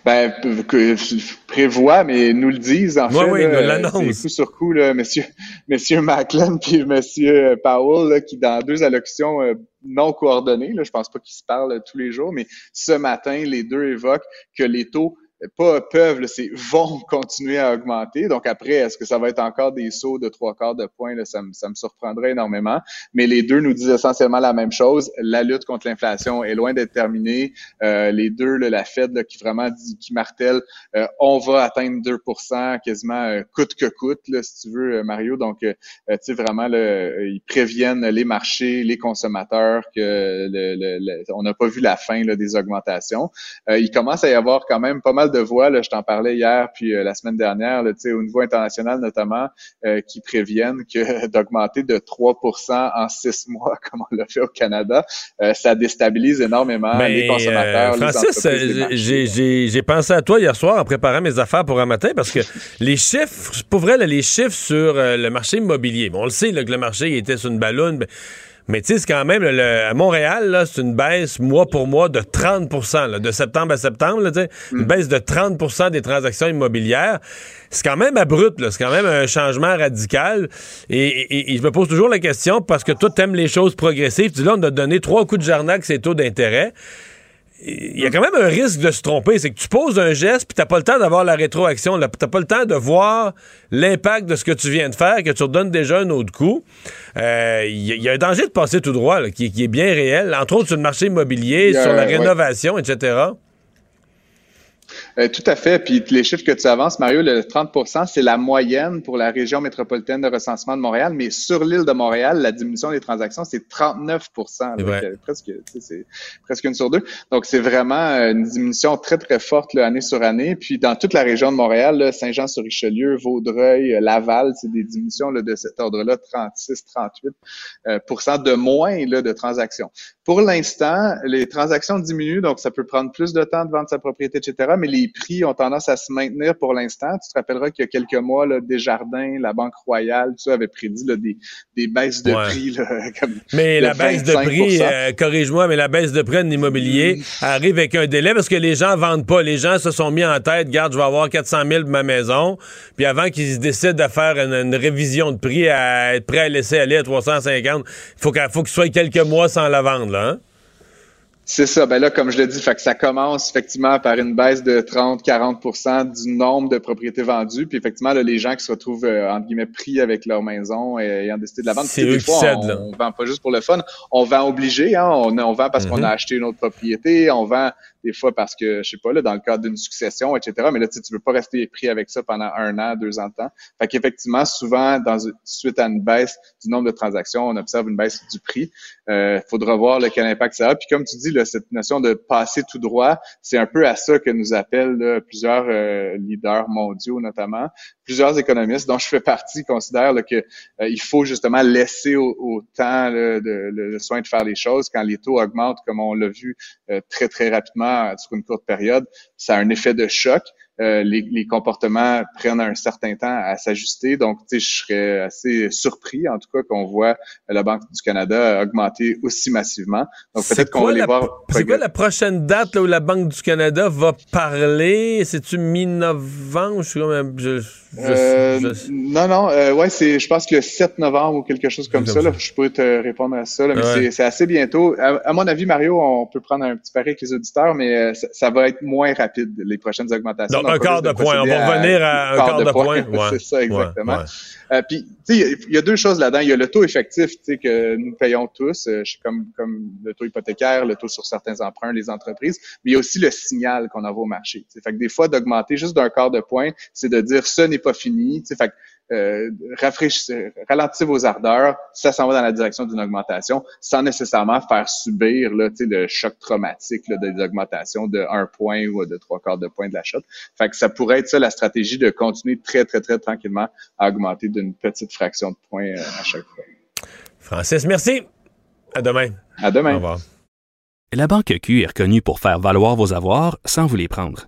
J: Ben, que prévoit, mais nous le disent en fait.
A: Oui, nous l'annoncent.
J: Coup sur coup, là, monsieur, monsieur Macklin puis monsieur Powell, qui dans deux allocutions non coordonnées, là, je pense pas qu'ils se parlent tous les jours, mais ce matin, les deux évoquent que les taux pas peuvent, c'est vont continuer à augmenter. Donc après, est-ce que ça va être encore des sauts de trois quarts de point? Là, ça, me, ça me surprendrait énormément. Mais les deux nous disent essentiellement la même chose. La lutte contre l'inflation est loin d'être terminée. Euh, les deux, là, la Fed qui vraiment dit, qui martèle, euh, on va atteindre 2% quasiment euh, coûte que coûte, là, si tu veux, Mario. Donc, tu sais, vraiment, là, ils préviennent les marchés, les consommateurs que le, on n'a pas vu la fin là, des augmentations. il commence à y avoir quand même pas mal de voix, là, je t'en parlais hier puis euh, la semaine dernière, là, au niveau international notamment, euh, qui préviennent que d'augmenter de 3% en six mois, comme on l'a fait au Canada, euh, ça déstabilise énormément les consommateurs.
A: Francis, j'ai pensé à toi hier soir en préparant mes affaires pour un matin parce que les chiffres, pour vrai, les chiffres sur le marché immobilier, bon, on le sait là, que le marché était sur une ballonne. Mais tu sais, c'est quand même, à Montréal, c'est une baisse mois pour mois de 30% de septembre à septembre, là, une mm. baisse de 30% des transactions immobilières. C'est quand même abrupt, c'est quand même un changement radical. Et, je me pose toujours la question, parce que toi, t'aimes les choses progressives, tu dis là, on a donné trois coups de jarnac, ces taux d'intérêt il y a quand même un risque de se tromper. C'est que tu poses un geste, puis t'as pas le temps d'avoir la rétroaction. T'as pas le temps de voir l'impact de ce que tu viens de faire, que tu redonnes déjà un autre coup. Il euh, y, a un danger de passer tout droit, qui, est bien réel, entre autres sur le marché immobilier, sur la rénovation, etc.
J: Euh, tout à fait. Puis les chiffres que tu avances, Mario, le 30% c'est la moyenne pour la région métropolitaine de recensement de Montréal, mais sur l'île de Montréal, la diminution des transactions, c'est 39 euh, presque, c'est presque une sur deux. Donc, c'est vraiment euh, une diminution très, très forte année sur année. Puis dans toute la région de Montréal, Saint-Jean-sur-Richelieu, Vaudreuil, Laval, c'est des diminutions là, de cet ordre-là, 36, 38% de moins là, de transactions. Pour l'instant, les transactions diminuent, donc ça peut prendre plus de temps de vendre sa propriété, etc. Mais les prix ont tendance à se maintenir pour l'instant. Tu te rappelleras qu'il y a quelques mois, là, Desjardins, la Banque Royale, tout ça avait prédit des, des baisses de prix.
A: mais la baisse de prix, euh, corrige-moi, mais la baisse de prix en immobilier mm. arrive avec un délai parce que les gens vendent pas. Les gens se sont mis en tête, garde, je vais avoir 400 000 pour ma maison. Puis avant qu'ils décident de faire une, révision de prix, à être prêt à laisser aller à 350, il faut qu'il faut qu'il soit quelques mois sans la vendre. Là, hein?
J: C'est ça. Ben là, comme je l'ai dit, fait que ça commence effectivement par une baisse de 30-40% du nombre de propriétés vendues. Puis effectivement, là, les gens qui se retrouvent euh, entre guillemets pris avec leur maison et ayant décidé de la vendre.
A: C'est des fois,
J: on, vend pas juste pour le fun. On vend obligé. Hein? On, on vend parce qu'on mm-hmm. a acheté une autre propriété. On vend des fois parce que, je sais pas, là, dans le cadre d'une succession, etc. Mais là, tu ne veux pas rester pris avec ça pendant un an, deux ans de temps. Fait qu'effectivement, souvent, dans, suite à une baisse du nombre de transactions, on observe une baisse du prix. Il euh, faudra voir le, quel impact ça a. Puis comme tu dis, là, cette notion de passer tout droit, c'est un peu à ça que nous appellent plusieurs euh, leaders mondiaux, notamment. Plusieurs économistes, dont je fais partie, considèrent qu'il euh, faut justement laisser au, temps le, soin de faire les choses. Quand les taux augmentent, comme on l'a vu très, très rapidement sur une courte période, ça a un effet de choc. Euh, les, comportements prennent un certain temps à s'ajuster. Donc, tu sais, je serais assez surpris, en tout cas, qu'on voit la Banque du Canada augmenter aussi massivement. Donc, peut-être qu'on va les voir.
A: C'est quoi la prochaine date où la Banque du Canada va parler? C'est-tu mi-novembre? Je suis comme... Je,
J: euh, non, non, euh, ouais, c'est, je pense que le 7 novembre ou quelque chose comme, ça, Là, je peux te répondre à ça, là, mais c'est, assez bientôt. À, mon avis, Mario, on peut prendre un petit pari avec les auditeurs, mais euh, ça, va être moins rapide, les prochaines augmentations.
A: Donc, un quart de, point. On va revenir à, un quart de, point.
J: c'est ça, exactement. Euh, puis, tu sais, il y a deux choses là-dedans. Il y a le taux effectif, tu sais, que nous payons tous, euh, comme, comme le taux hypothécaire, le taux sur certains emprunts, les entreprises, mais il y a aussi le signal qu'on envoie au marché. Fait que des fois, d'augmenter juste d'un quart de point, c'est de dire ce n'est pas fini. Fait que euh, rafraîchissez, ralentissez vos ardeurs, ça s'en va dans la direction d'une augmentation, sans nécessairement faire subir là, le choc traumatique là, des augmentations de un point ou de trois quarts de point de la chute. Fait que ça pourrait être ça la stratégie de continuer très, très, très tranquillement à augmenter d'une petite fraction de point euh, à chaque fois.
A: Francis, merci. À demain.
J: À demain.
A: Au revoir.
K: La Banque Q est reconnue pour faire valoir vos avoirs sans vous les prendre.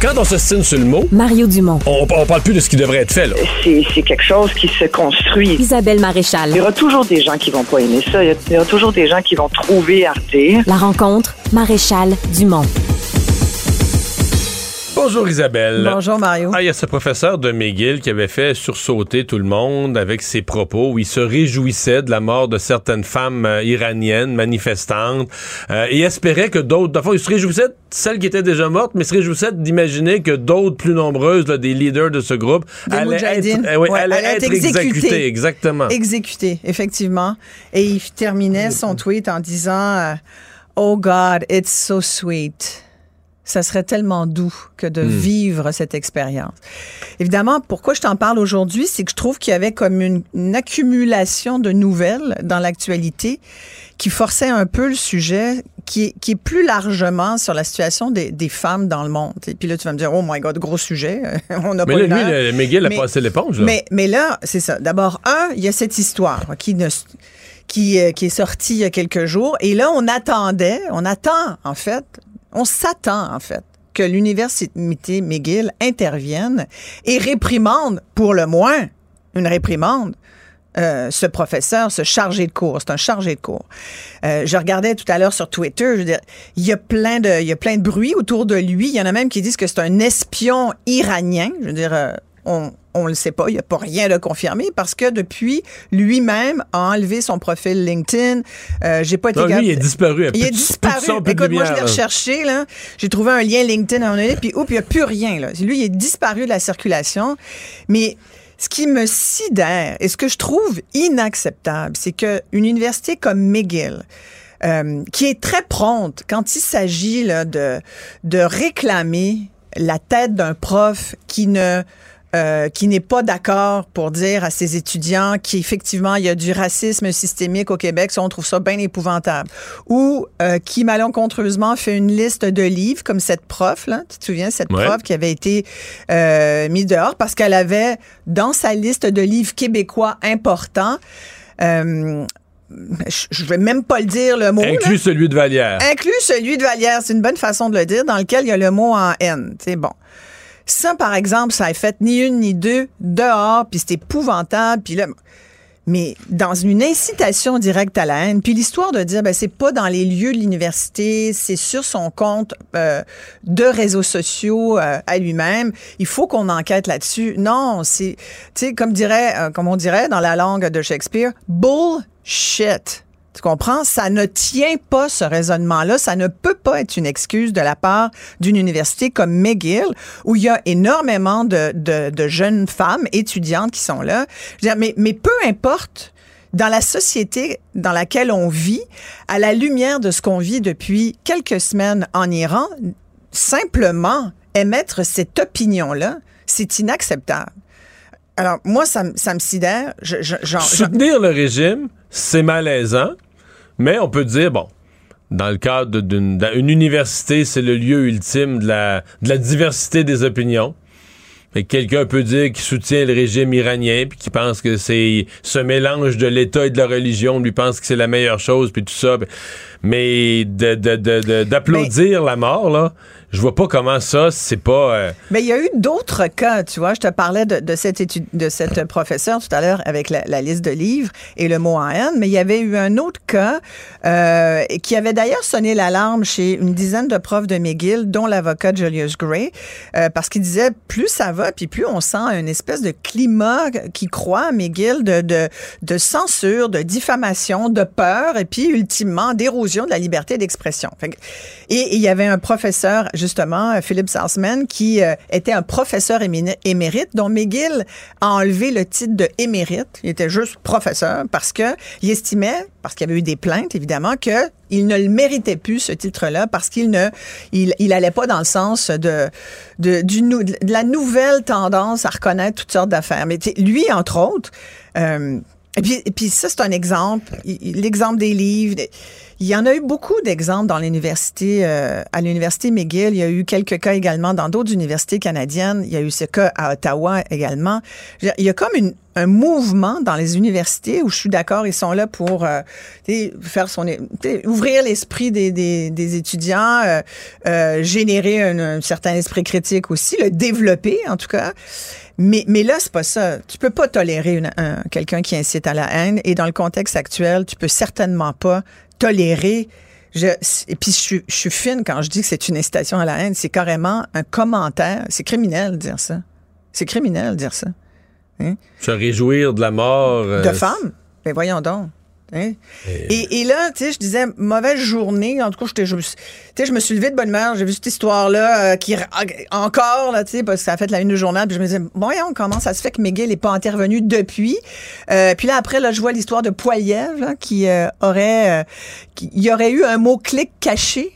A: Quand on se signe sur le mot,
F: Mario Dumont.
A: on, on parle plus de ce qui devrait être fait. Là.
L: C'est quelque chose qui se construit.
F: Isabelle Maréchal.
L: Il y aura toujours des gens qui vont pas aimer ça. Il y a- il y aura toujours des gens qui vont trouver à redire.
F: La rencontre, Maréchal Dumont.
A: Bonjour Isabelle.
M: Bonjour Mario.
A: Ah, il y a ce professeur de McGill qui avait fait sursauter tout le monde avec ses propos où il se réjouissait de la mort de certaines femmes euh, iraniennes manifestantes euh, et espérait que d'autres, d'abord, il se réjouissait de celles qui étaient déjà mortes, mais il se réjouissait d'imaginer que d'autres plus nombreuses, là, des leaders de ce groupe,
M: Des
A: allaient être, euh, oui,
M: Ouais,
A: allaient
M: allaient
A: être
M: être exécutées.
A: exécutées. Exactement.
M: Exécuté, effectivement. Et il terminait son tweet en disant euh, Oh God, it's so sweet. Ça serait tellement doux que de
N: Hmm.
M: vivre cette expérience. Évidemment, pourquoi je t'en parle aujourd'hui, c'est que je trouve qu'il y avait comme une, une accumulation de nouvelles dans l'actualité qui forçait un peu le sujet qui est, qui est plus largement sur la situation des, des femmes dans le monde. Et puis là, tu vas me dire, oh my God, gros sujet. On n'a pas
A: là, lui, le- a
M: Mais-
A: passé l'éponge. là.
M: mais, mais là, c'est ça. D'abord, un, il y a cette histoire qui, ne, qui, euh, qui est sortie il y a quelques jours. Et là, on attendait, on attend, en fait, on s'attend, en fait, que l'Université McGill intervienne et réprimande, pour le moins, une réprimande, euh, ce professeur, ce chargé de cours. C'est un chargé de cours. Euh, je regardais tout à l'heure sur Twitter, je veux dire, il y a plein de, plein de bruit autour de lui. Il y en a même qui disent que c'est un espion iranien. Je veux dire, euh, on, on le sait pas, il n'y a pas rien de confirmé parce que depuis, lui-même a enlevé son profil LinkedIn. Euh, j'ai pas été
A: Non, lui, il est disparu.
M: Il est disparu.
A: son,
M: Écoute, moi, je l'ai recherché, là. J'ai trouvé un lien LinkedIn à un moment donné, puis, oups, il n'y a plus rien, là. Lui, il est disparu de la circulation. Mais ce qui me sidère et ce que je trouve inacceptable, c'est qu'une université comme McGill, euh, qui est très prompte quand il s'agit de, de réclamer la tête d'un prof qui ne euh, qui n'est pas d'accord pour dire à ses étudiants qu'effectivement il y a du racisme systémique au Québec, ça on trouve ça bien épouvantable, ou euh, qui malencontreusement fait une liste de livres comme cette prof là, tu te souviens cette
N: Ouais.
M: prof qui avait été euh, mise dehors parce qu'elle avait dans sa liste de livres québécois importants euh, je vais même pas le dire le mot. là.
A: Inclus celui de Vallière.
M: Inclus celui de Vallière, c'est une bonne façon de le dire, dans lequel il y a le mot en N. C'est bon. Ça, par exemple, ça a fait ni une ni deux dehors, puis c'est épouvantable, puis là. Mais dans une incitation directe à la haine, puis l'histoire de dire, ben c'est pas dans les lieux de l'université, c'est sur son compte euh, de réseaux sociaux euh, à lui-même. Il faut qu'on enquête là-dessus. Non, c'est, tu sais, comme dirait, euh, comme on dirait dans la langue de Shakespeare, bullshit. Tu comprends? Ça ne tient pas ce raisonnement-là. Ça ne peut pas être une excuse de la part d'une université comme McGill, où il y a énormément de, jeunes femmes étudiantes qui sont là. Je veux dire, mais peu importe, dans la société dans laquelle on vit, à la lumière de ce qu'on vit depuis quelques semaines en Iran, simplement émettre cette opinion-là, c'est inacceptable. Alors, moi, ça, me- ça me sidère. Je, je-
A: Soutenir le régime, c'est malaisant, mais on peut dire, bon, dans le cadre d'une université, c'est le lieu ultime de la, de la diversité des opinions. Quelqu'un peut dire qu'il soutient le régime iranien, puis qu'il pense que c'est ce mélange de l'État et de la religion, lui pense que c'est la meilleure chose, puis tout ça. Mais de- de- de- de- d'applaudir la mort, là, je vois pas comment ça, c'est pas. euh,
M: Mais il y a eu d'autres cas, tu vois. Je te parlais de, cette étude, de cette professeure tout à l'heure avec la, liste de livres et le mot haine, mais il y avait eu un autre cas euh, qui avait d'ailleurs sonné l'alarme chez une dizaine de profs de McGill, dont l'avocat Julius Gray, euh, parce qu'il disait plus ça va, puis plus on sent une espèce de climat qui croit à McGill de, de, censure, de diffamation, de peur, et puis ultimement d'érosion de la liberté d'expression. Et il y avait un professeur, justement, euh, Philip Salzman, qui euh, était un professeur émérite, dont McGill a enlevé le titre de émérite. Il était juste professeur parce que il estimait, parce qu'il y avait eu des plaintes, évidemment, que il ne le méritait plus, ce titre-là, parce qu'il ne, allait pas dans le sens de, la nouvelle tendance à reconnaître toutes sortes d'affaires. Mais lui, entre autres, euh, et puis, puis ça, c'est un exemple. L'exemple des livres. Il y en a eu beaucoup d'exemples dans l'université, euh, à l'université McGill. Il y a eu quelques cas également dans d'autres universités canadiennes. Il y a eu ce cas à Ottawa également. Il y a comme une, un mouvement dans les universités où je suis d'accord, ils sont là pour euh, faire son, ouvrir l'esprit des, des, des étudiants, euh, euh, générer un, un certain esprit critique aussi, le développer en tout cas. Mais, mais là, c'est pas ça. Tu peux pas tolérer un- quelqu'un qui incite à la haine. Et dans le contexte actuel, tu peux certainement pas tolérer. Je, et puis, je, suis- je suis fine quand je dis que c'est une incitation à la haine. C'est carrément un commentaire. C'est criminel de dire ça. C'est criminel de dire ça. Hein?
A: se réjouir de la mort. euh,
M: De femmes? Ben voyons donc. Hein? Et, et là, tu sais, je disais, mauvaise journée. En tout cas, je, me suis- tu sais, je me suis levée de bonne humeur. J'ai vu cette histoire-là euh, qui, encore, là, tu sais, parce que ça a fait la une du journal. Puis je me disais, voyons, comment ça se fait que McGill n'est pas intervenu depuis? Euh, puis là, après, là, je vois l'histoire de Poiliev, là, qui euh, aurait, euh, qui- il y aurait eu un mot-clic caché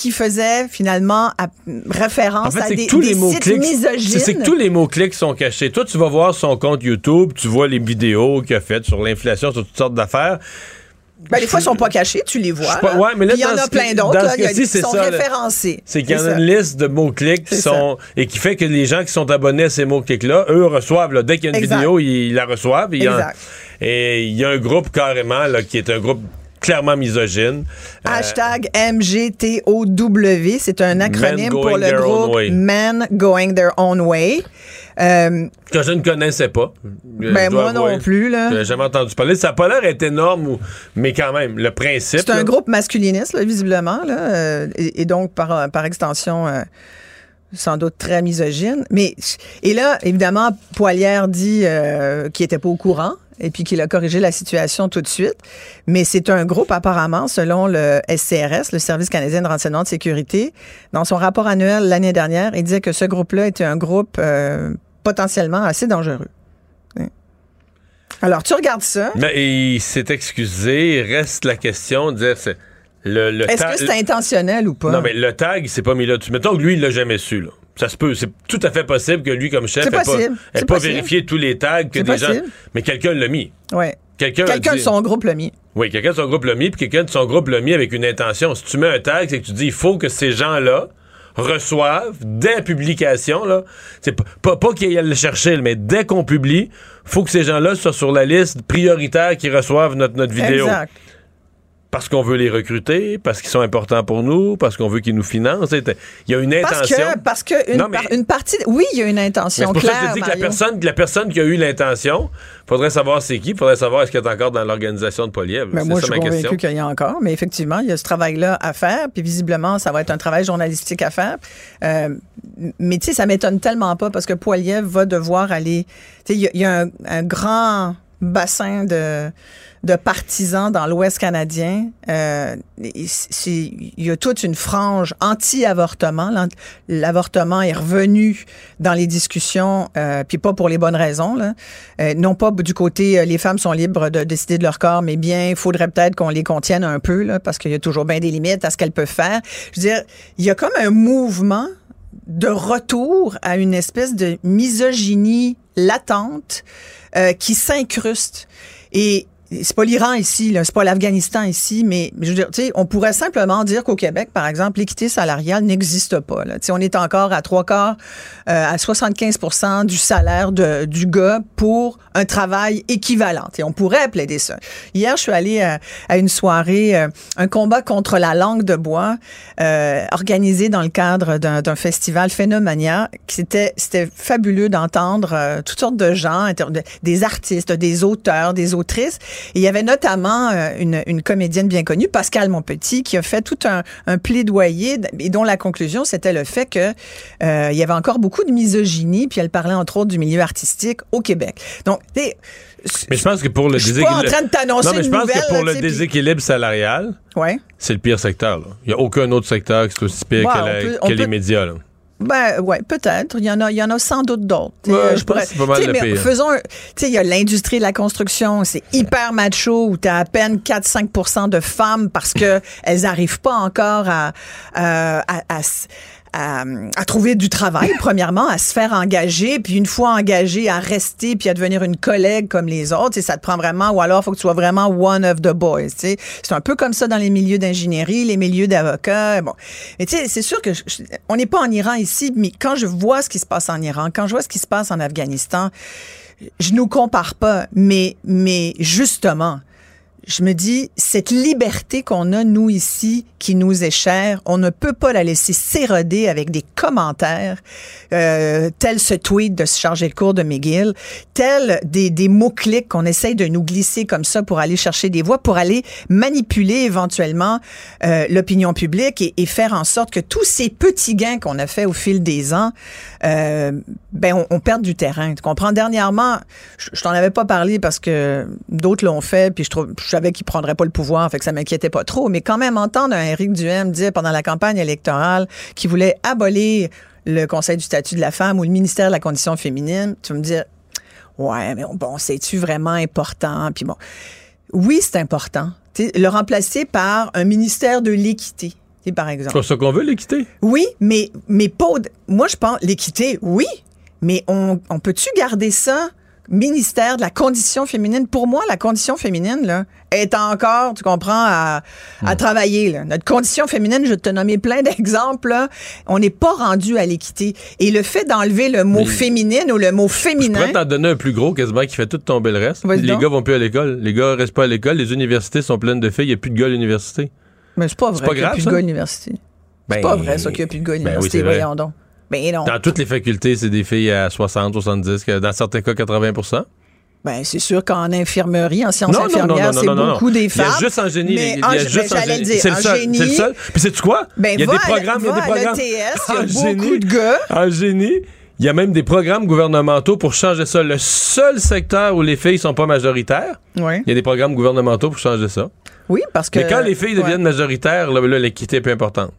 M: qui faisait finalement à- référence
A: En fait,
M: à des,
A: tous
M: des
A: les
M: sites misogynes.
A: C'est que tous les mots-clics sont cachés. Toi, tu vas voir son compte YouTube, tu vois les vidéos qu'il a faites sur l'inflation, sur toutes sortes d'affaires.
M: Ben, des fois, ils sont pas cachés, tu les vois.
A: Pas- ouais, mais là,
M: il y en a plein d'autres qui sont
A: ça,
M: référencés.
A: C'est qu'il y en a une liste de mots-clics qui sont. et qui fait que les gens qui sont abonnés à ces mots-clics-là, eux reçoivent, là, dès qu'il y a une
M: Exact.
A: vidéo, ils, la reçoivent.
M: Exact.
A: et il y a un groupe carrément là, qui est un groupe clairement misogyne. Euh,
M: Hashtag MGTOW, c'est un acronyme pour le groupe. Men Going Their Own Way. Euh,
A: que je ne connaissais pas. Je
M: Ben, moi non plus, là.
A: J'ai jamais entendu parler. Ça n'a pas l'air être énorme, mais quand même, le principe.
M: c'est un
A: là,
M: groupe masculiniste, là, visiblement, là, euh, et, et donc par, par extension. euh, sans doute très misogyne. Mais, et là, évidemment, Poilière dit euh, qu'il était pas au courant et puis qu'il a corrigé la situation tout de suite. Mais c'est un groupe, apparemment, selon le SCRS, le Service canadien de renseignement de sécurité. Dans son rapport annuel l'année dernière, il disait que ce groupe-là était un groupe euh, potentiellement assez dangereux. Hein? Alors, tu regardes ça.
A: Mais il s'est excusé. Reste la question de dire. c'est- Le, le
M: Est-ce que c'est intentionnel ou pas?
A: Non, mais le tag, c'est pas mis là. dessus Mettons que lui, il l'a jamais su. Là. Ça se peut. C'est tout à fait possible que lui, comme chef,
M: C'est
A: ait pas, ait vérifié tous les tags que des gens.
M: possible.
A: Mais quelqu'un l'a mis.
M: Ouais.
A: Quelqu'un
M: de son groupe l'a mis.
A: Oui, quelqu'un de son groupe l'a mis, puis quelqu'un de son groupe l'a mis avec une intention. Si tu mets un tag, c'est que tu dis il faut que ces gens-là reçoivent dès la publication, là, c'est pas, pas, pas qu'ils aillent le chercher, mais dès qu'on publie, faut que ces gens-là soient sur la liste prioritaire qui reçoivent notre, notre vidéo.
M: Exact.
A: Parce qu'on veut les recruter, parce qu'ils sont importants pour nous, parce qu'on veut qu'ils nous financent. Il y a une
M: Parce
A: intention.
M: que, parce que une,
A: Non, mais-
M: par- une partie. Oui, il y a une intention
A: c'est pour ça que je dis que la personne, la personne qui a eu l'intention, faudrait savoir c'est qui, faudrait savoir est-ce qu'elle est encore dans l'organisation de Poliev.
M: Mais
A: C'est
M: moi,
A: ça
M: je suis convaincu qu'il y a encore. Mais effectivement, il y a ce travail-là à faire. Puis visiblement, ça va être un travail journalistique à faire. Euh, mais tu sais, ça m'étonne tellement pas parce que Poiliev va devoir aller. Tu sais, il y a- il y, a un, un grand bassin de, de partisans dans l'Ouest canadien. Euh, il y a toute une frange anti-avortement. L'avortement est revenu dans les discussions, euh, puis pas pour les bonnes raisons. Là. Euh, non pas du côté euh, les femmes sont libres de décider de leur corps, mais bien, il faudrait peut-être qu'on les contienne un peu, là, parce qu'il y a toujours bien des limites à ce qu'elles peuvent faire. Je veux dire, il y a comme un mouvement de retour à une espèce de misogynie latente euh, qui s'incruste. Et c'est pas l'Iran ici, là, c'est pas l'Afghanistan ici, mais je veux dire, tu sais, on pourrait simplement dire qu'au Québec, par exemple, l'équité salariale n'existe pas. Là. On est encore à trois quarts, euh, à 75% du salaire de, du gars pour un travail équivalent. Et on pourrait plaider ça. Hier, je suis allée à, à une soirée, euh, un combat contre la langue de bois, euh, organisé dans le cadre d'un d'un festival Phénomania. C'était c'était fabuleux d'entendre euh, toutes sortes de gens, des artistes, des auteurs, des autrices. Et il y avait notamment euh, une, une comédienne bien connue, Pascal Monpetit, qui a fait tout un, un plaidoyer et dont la conclusion c'était le fait que euh, il y avait encore beaucoup de misogynie. Puis elle parlait entre autres du milieu artistique au Québec. Donc, tu sais,
A: Mais je pense que pour le
M: Je suis pas en
A: déséquilibre.
M: train de t'annoncer
A: Non, mais je pense
M: nouvelle,
A: que pour
M: là,
A: le
M: puis-
A: déséquilibre salarial,
M: ouais.
A: c'est le pire secteur. là. Il n'y a aucun autre secteur qui soit aussi pire
M: Ouais,
A: que,
M: on
A: la-
M: peut-
A: que
M: on
A: les
M: peut-
A: médias. là.
M: Ben ouais, peut-être. Il y en a, il y en a sans doute d'autres.
A: Ouais,
M: euh,
A: je c'est pas mal
M: mais
A: pire.
M: Faisons, tu sais, il y a l'industrie de la construction, c'est hyper macho où t'as à peine 4-5% de femmes parce que elles arrivent pas encore à, euh, à, à s- à, à trouver du travail, premièrement, à se faire engager, puis une fois engagé, à rester, puis à devenir une collègue comme les autres. Et ça te prend vraiment, ou alors faut que tu sois vraiment one of the boys. C'est un peu comme ça dans les milieux d'ingénierie, les milieux d'avocats. Bon, mais tu sais, c'est sûr que je- on n'est pas en Iran ici, mais quand je vois ce qui se passe en Iran, quand je vois ce qui se passe en Afghanistan, je nous compare pas, mais mais justement, je me dis, cette liberté qu'on a, nous, ici, qui nous est chère, on ne peut pas la laisser s'éroder avec des commentaires, euh, tel ce tweet de se charger le cours de McGill, tel des, des mots-clics qu'on essaye de nous glisser comme ça pour aller chercher des voix, pour aller manipuler éventuellement euh, l'opinion publique et, faire en sorte que tous ces petits gains qu'on a fait au fil des ans, euh, ben on, on perd du terrain. Tu comprends? Dernièrement, je, je t'en avais pas parlé parce que d'autres l'ont fait, puis je trouve, je savais qu'ils prendraient pas le pouvoir, fait que ça m'inquiétait pas trop. Mais quand même, entendre un Éric Duhem dire pendant la campagne électorale qu'il voulait abolir le Conseil du statut de la femme ou le ministère de la condition féminine, tu vas me dire, ouais, mais bon, c'est-tu vraiment important? Puis bon, oui, c'est important. Le remplacer par un ministère de l'équité. Par exemple.
A: C'est pour ça qu'on veut l'équité?
M: Oui, mais, mais pas. Moi, je pense, l'équité, oui, mais on, on peut-tu garder ça? Ministère de la condition féminine. Pour moi, la condition féminine, là, est encore, tu comprends, à, à travailler. Là. Notre condition féminine, je vais te nommer plein d'exemples, on n'est pas rendu à l'équité. Et le fait d'enlever le mot
A: Mais-
M: féminine ou le mot
A: Je
M: féminin.
A: pourrais t'en donner un plus gros quasiment qui fait tout tomber le reste. Les
M: donc.
A: gars vont plus à l'école. Les gars restent pas à l'école. Les universités sont pleines de filles. Il n'y a plus de gars à l'université.
M: Mais c'est pas vrai
A: pas
M: qu'il y a
A: grave,
M: plus de gars à l'université.
A: Ben,
M: C'est pas vrai, ça, qu'il n'y a plus de gars à
A: ben oui,
M: l'université. voyons donc. Ben non.
A: Dans toutes les facultés, c'est des filles à 60, 70, que dans certains cas 80%
M: Ben, c'est sûr qu'en infirmerie, en sciences
A: Non,
M: infirmières, c'est beaucoup des
A: Il y a
M: femmes.
A: juste en génie,
M: Mais
A: il y a
M: en-
A: juste en génie. C'est le seul, c'est le seul. Puis sais-tu quoi?
M: Ben,
A: il y a
M: va
A: des programmes, il y a des programmes.
M: l'ETS, il y a
A: En
M: beaucoup
A: génie,
M: de gars.
A: En génie, il y a même des programmes gouvernementaux pour changer ça. Le seul secteur où les filles sont pas majoritaires,
M: Oui.
A: il y a des programmes gouvernementaux pour changer ça.
M: Oui, parce que.
A: Mais quand les filles
M: ouais.
A: deviennent majoritaires, là, là, l'équité est plus importante.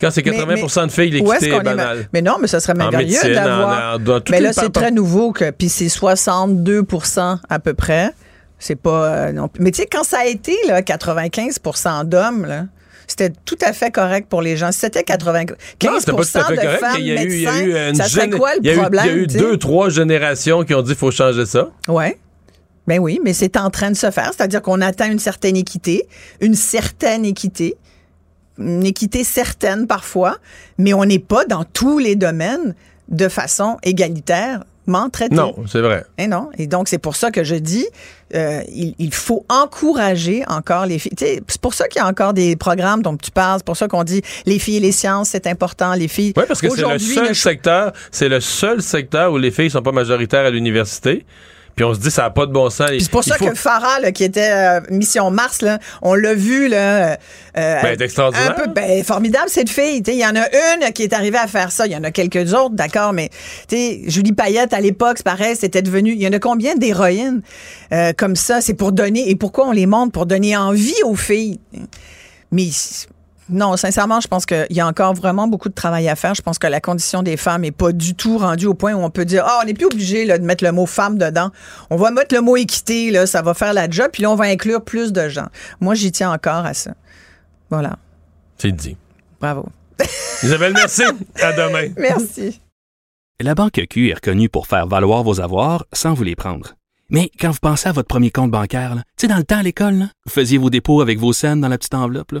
A: Quand c'est 80
M: Mais- mais
A: de filles, l'équité est, banale.
M: Mais non, mais ça serait merveilleux d'avoir. mais là, c'est très nouveau que. Puis c'est 62% à peu près. C'est pas. euh, non plus- Mais tu sais, quand ça a été, là, 95% d'hommes, là. C'était tout à fait correct pour les gens. Si c'était 95
A: Non, pas tout à fait
M: de
A: correct.
M: femmes
A: Il y a eu, il y a eu une
M: ça serait quoi le
A: il y a eu-
M: problème?
A: Il y a eu deux, trois générations qui ont dit qu'il faut changer ça.
M: Ouais. Ben oui, mais c'est en train de se faire. C'est-à-dire qu'on atteint une certaine équité, une certaine équité, une équité certaine parfois, mais on n'est pas dans tous les domaines de façon égalitairement traité.
A: Non, c'est vrai.
M: Et non. Et donc, c'est pour ça que je dis, euh, il, il faut encourager encore les filles. C'est pour ça qu'il y a encore des programmes dont tu parles. C'est pour ça qu'on dit les filles et les sciences, c'est important. Les filles.
A: Oui, parce que c'est le seul secteur, c'est le seul secteur où les filles sont pas majoritaires à l'université. Puis on se dit ça n'a pas de bon sens.
M: C'est pour ça que Farah, là, qui était euh, Mission Mars, là, on l'a vu, là. euh,
A: Ben, elle est extraordinaire.
M: Un peu, ben, formidable, cette fille. Il y en a une qui est arrivée à faire ça. Il y en a quelques autres, d'accord, mais Julie Payette, à l'époque, c'est pareil, c'était devenu. Il y en a combien d'héroïnes euh, comme ça? C'est pour donner. Et pourquoi on les montre? Pour donner envie aux filles. Mais. Non, sincèrement, je pense qu'il y a encore vraiment beaucoup de travail à faire. Je pense que la condition des femmes est pas du tout rendue au point où on peut dire, ah, on n'est plus obligé là, de mettre le mot femme dedans. On va mettre le mot équité, là, ça va faire la job, puis là, on va inclure plus de gens. Moi, j'y tiens encore à ça. Voilà.
A: C'est dit.
M: Bravo.
A: Isabelle, merci. à demain.
M: Merci.
K: La Banque Q est reconnue pour faire valoir vos avoirs sans vous les prendre. Mais quand vous pensez à votre premier compte bancaire, là, tu sais, dans le temps à l'école, là, vous faisiez vos dépôts avec vos scènes dans la petite enveloppe, là.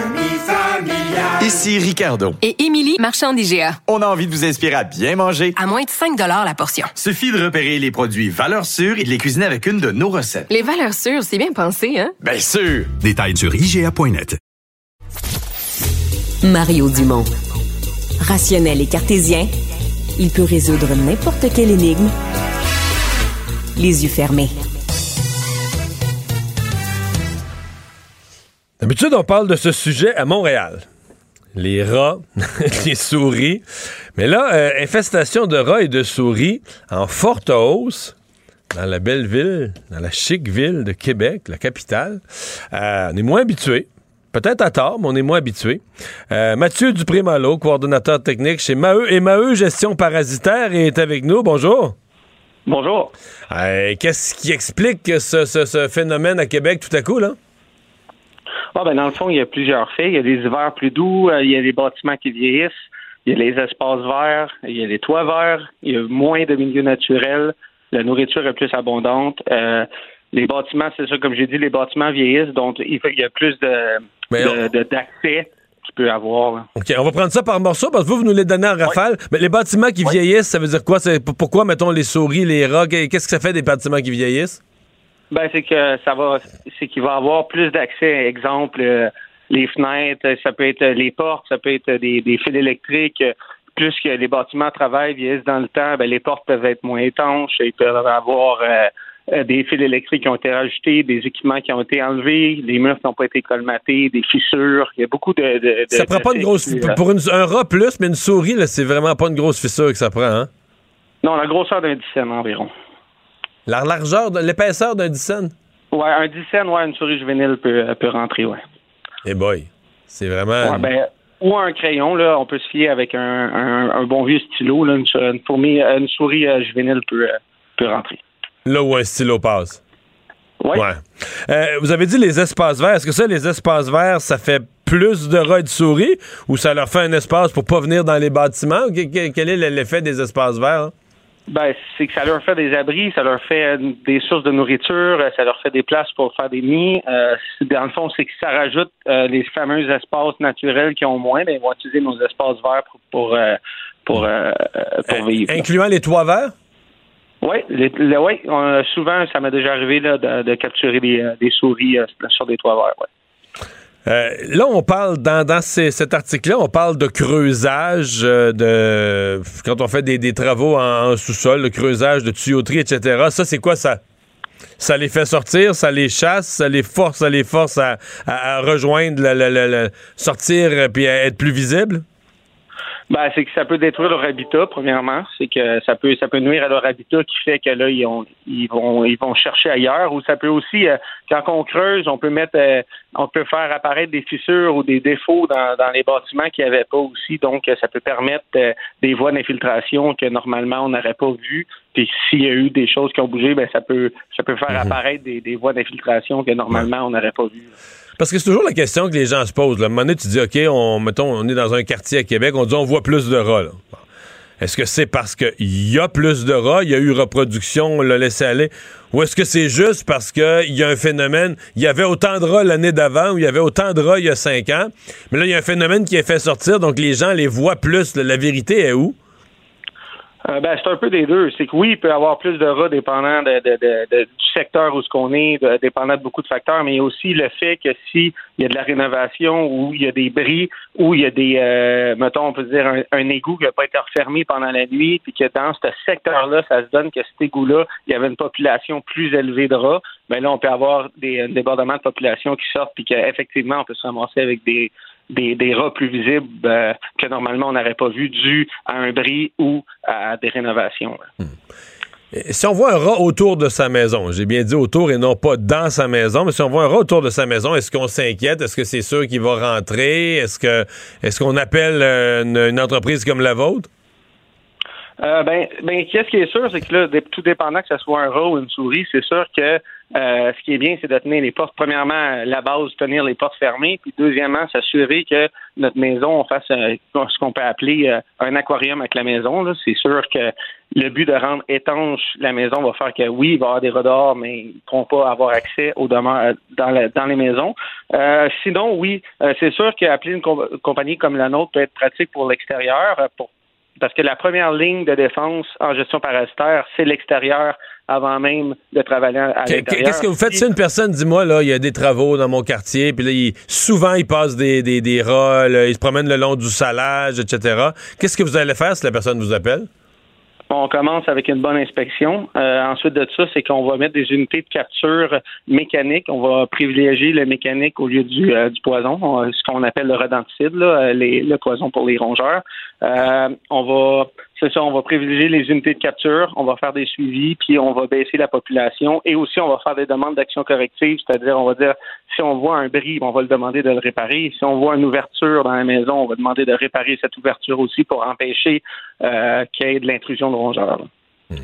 O: Ici Ricardo.
P: Et Émilie, marchand d'IGA.
O: On a envie de vous inspirer à bien manger.
P: À moins de 5 la portion.
O: Suffit de repérer les produits valeurs sûres et de les cuisiner avec une de nos recettes.
P: Les valeurs sûres, c'est bien pensé, hein?
O: Bien sûr!
Q: Détails sur IGA.net.
F: Mario Dumont. Rationnel et cartésien, il peut résoudre n'importe quelle énigme les yeux fermés.
A: D'habitude, on parle de ce sujet à Montréal. Les rats, les souris. Mais là, euh, infestation de rats et de souris en forte hausse dans la belle ville, dans la chic ville de Québec, la capitale. Euh, on est moins habitué. Peut-être à tort, mais on est moins habitué. Euh, Mathieu Dupré-Malo, coordonnateur technique chez Maheu et Maheu Gestion Parasitaire, est avec nous. Bonjour.
N: Bonjour.
A: Qu'est-ce qui explique ce, ce- ce phénomène à Québec tout à coup, là?
N: Ah, ben, dans le fond, il y a plusieurs faits. Il y a des hivers plus doux, euh, il y a les bâtiments qui vieillissent, il y a les espaces verts, il y a les toits verts, il y a moins de milieux naturels, la nourriture est plus abondante. Euh, les bâtiments, c'est ça, comme j'ai dit, les bâtiments vieillissent, donc il y a plus de
A: Mais
N: de- d'accès qu'il peut avoir. là.
A: OK, on va prendre ça par morceaux parce que vous, vous nous les donnez en rafale. Mais les bâtiments qui vieillissent, ça veut dire quoi? C'est pourquoi, mettons, les souris, les rats? Qu'est-ce que ça fait des bâtiments qui vieillissent?
N: Ben, c'est que ça va, c'est qu'il va avoir plus d'accès. Exemple, euh, les fenêtres, ça peut être les portes, ça peut être des, des fils électriques. Plus que les bâtiments travaillent, vieillissent dans le temps, ben, les portes peuvent être moins étanches. Ils peuvent avoir euh, euh, des fils électriques qui ont été rajoutés, des équipements qui ont été enlevés, les murs qui n'ont pas été colmatés, des fissures. Il y a beaucoup de. de- de-
A: Ça prend pas une
N: de-
A: grosse.
N: de-
A: Pour une- un rat plus, mais une souris, là, c'est vraiment pas une grosse fissure que ça prend, hein?
N: Non, la grosseur d'un dixaine environ.
A: La largeur, de- l'épaisseur d'un dixaine?
N: Ouais, un dixaine, ouais, une souris juvénile peut, peut rentrer, ouais.
A: Eh boy, c'est vraiment.
N: Ouais, ben, ou un crayon, là, on peut se fier avec un, un, un bon vieux stylo. Là, une, une fourmi, une souris euh, juvénile peut, euh, peut rentrer.
A: Là où un stylo passe.
N: Ouais.
A: Euh, vous avez dit les espaces verts. Est-ce que ça, les espaces verts, ça fait plus de rats et de souris ou ça leur fait un espace pour pas venir dans les bâtiments? Que- que- Quel est l'effet des espaces verts? hein?
N: Ben, c'est que ça leur fait des abris, ça leur fait euh, des sources de nourriture, euh, ça leur fait des places pour faire des nids. Euh, dans le fond, c'est que ça rajoute euh, les fameux espaces naturels qui ont moins, mais ils vont utiliser nos espaces verts pour pour, pour, pour vivre.
A: Incluant les toits verts?
N: Oui, ouais, souvent, ça m'est déjà arrivé là, de, de capturer des, des souris sur des toits verts. ouais.
A: Euh, là, on parle, dans, dans cet article-là, on parle de creusage, euh, de quand on fait des, des travaux en, sous-sol, le creusage de tuyauterie, etc. Ça, c'est quoi ça? Ça les fait sortir, ça les chasse, ça les force, ça les force à, à- rejoindre, le- sortir euh, puis à être plus visible?
N: Ben, c'est que ça peut détruire leur habitat, premièrement. C'est que ça peut ça peut nuire à leur habitat qui fait que là, ils, ont, ils vont ils vont chercher ailleurs. Ou ça peut aussi, euh, quand on creuse, on peut mettre euh, on peut faire apparaître des fissures ou des défauts dans, dans les bâtiments qu'il n'y avait pas aussi. Donc, ça peut permettre euh, des voies d'infiltration que normalement on n'aurait pas vues. Puis s'il y a eu des choses qui ont bougé, ben ça peut ça peut faire apparaître des, des voies d'infiltration que normalement on n'aurait pas vues.
A: Parce que c'est toujours la question que les gens se posent. Là. À un moment donné, tu dis, OK, on, mettons, on est dans un quartier à Québec, on dit, on voit plus de rats. Est-ce que c'est parce qu'il y a plus de rats, il y a eu reproduction, on l'a laissé aller, ou est-ce que c'est juste parce qu'il y a un phénomène, il y avait autant de rats l'année d'avant, ou il y avait autant de rats il y a cinq ans, mais là, il y a un phénomène qui est fait sortir, donc les gens les voient plus. La vérité est où?
N: Euh, ben, c'est un peu des deux. C'est que oui, il peut y avoir plus de rats dépendant de, de, du secteur où ce qu'on est, dépendant de beaucoup de facteurs, mais aussi le fait que s'il y a de la rénovation ou il y a des bris ou il y a des, euh, mettons, on peut dire un, égout qui n'a pas été refermé pendant la nuit, puis que dans ce secteur-là, ça se donne que cet égout-là, il y avait une population plus élevée de rats, ben là, on peut avoir des un débordement de population qui sortent, puis qu'effectivement, on peut se ramasser avec des des, des rats plus visibles euh, que normalement on n'aurait pas vu dû à un bris ou à des rénovations.
A: Et Si on voit un rat autour de sa maison, j'ai bien dit autour et non pas dans sa maison, mais si on voit un rat autour de sa maison, est-ce qu'on s'inquiète? Est-ce que c'est sûr qu'il va rentrer? Est-ce que est-ce qu'on appelle euh, une, une entreprise comme la vôtre?
N: Euh, ben, ben, qu'est-ce qui est sûr, c'est que là, tout dépendant que ce soit un rat ou une souris, c'est sûr que euh, ce qui est bien, c'est de tenir les portes. Premièrement, la base, tenir les portes fermées, puis deuxièmement, s'assurer que notre maison, on fasse euh, ce qu'on peut appeler euh, un aquarium avec la maison. C'est sûr que le but de rendre étanche la maison va faire que oui, il va y avoir des rats dehors, mais ils ne pourront pas avoir accès aux demeures dans, la- dans les maisons. Euh, sinon, oui, euh, c'est sûr qu'appeler une com- compagnie comme la nôtre peut être pratique pour l'extérieur, euh, pour parce que la première ligne de défense en gestion parasitaire, c'est l'extérieur avant même de travailler à l'intérieur.
A: Qu'est-ce que vous faites si une personne? Dit moi là, il y a des travaux dans mon quartier, puis là, il- souvent il passe des, des, des rats, là, il se promène le long du salage, etc. Qu'est-ce que vous allez faire si la personne vous appelle?
N: On commence avec une bonne inspection. Euh, ensuite de ça, c'est qu'on va mettre des unités de capture mécanique. On va privilégier le mécanique au lieu du, euh, poison, On- ce qu'on appelle le rodenticide, euh, le poison pour les rongeurs. Euh, on va, c'est ça, on va privilégier les unités de capture. On va faire des suivis, puis on va baisser la population. Et aussi, on va faire des demandes d'action corrective, c'est-à-dire, on va dire, si on voit un bris, on va le demander de le réparer. Si on voit une ouverture dans la maison, on va demander de réparer cette ouverture aussi pour empêcher euh, qu'il y ait de l'intrusion de rongeurs. là.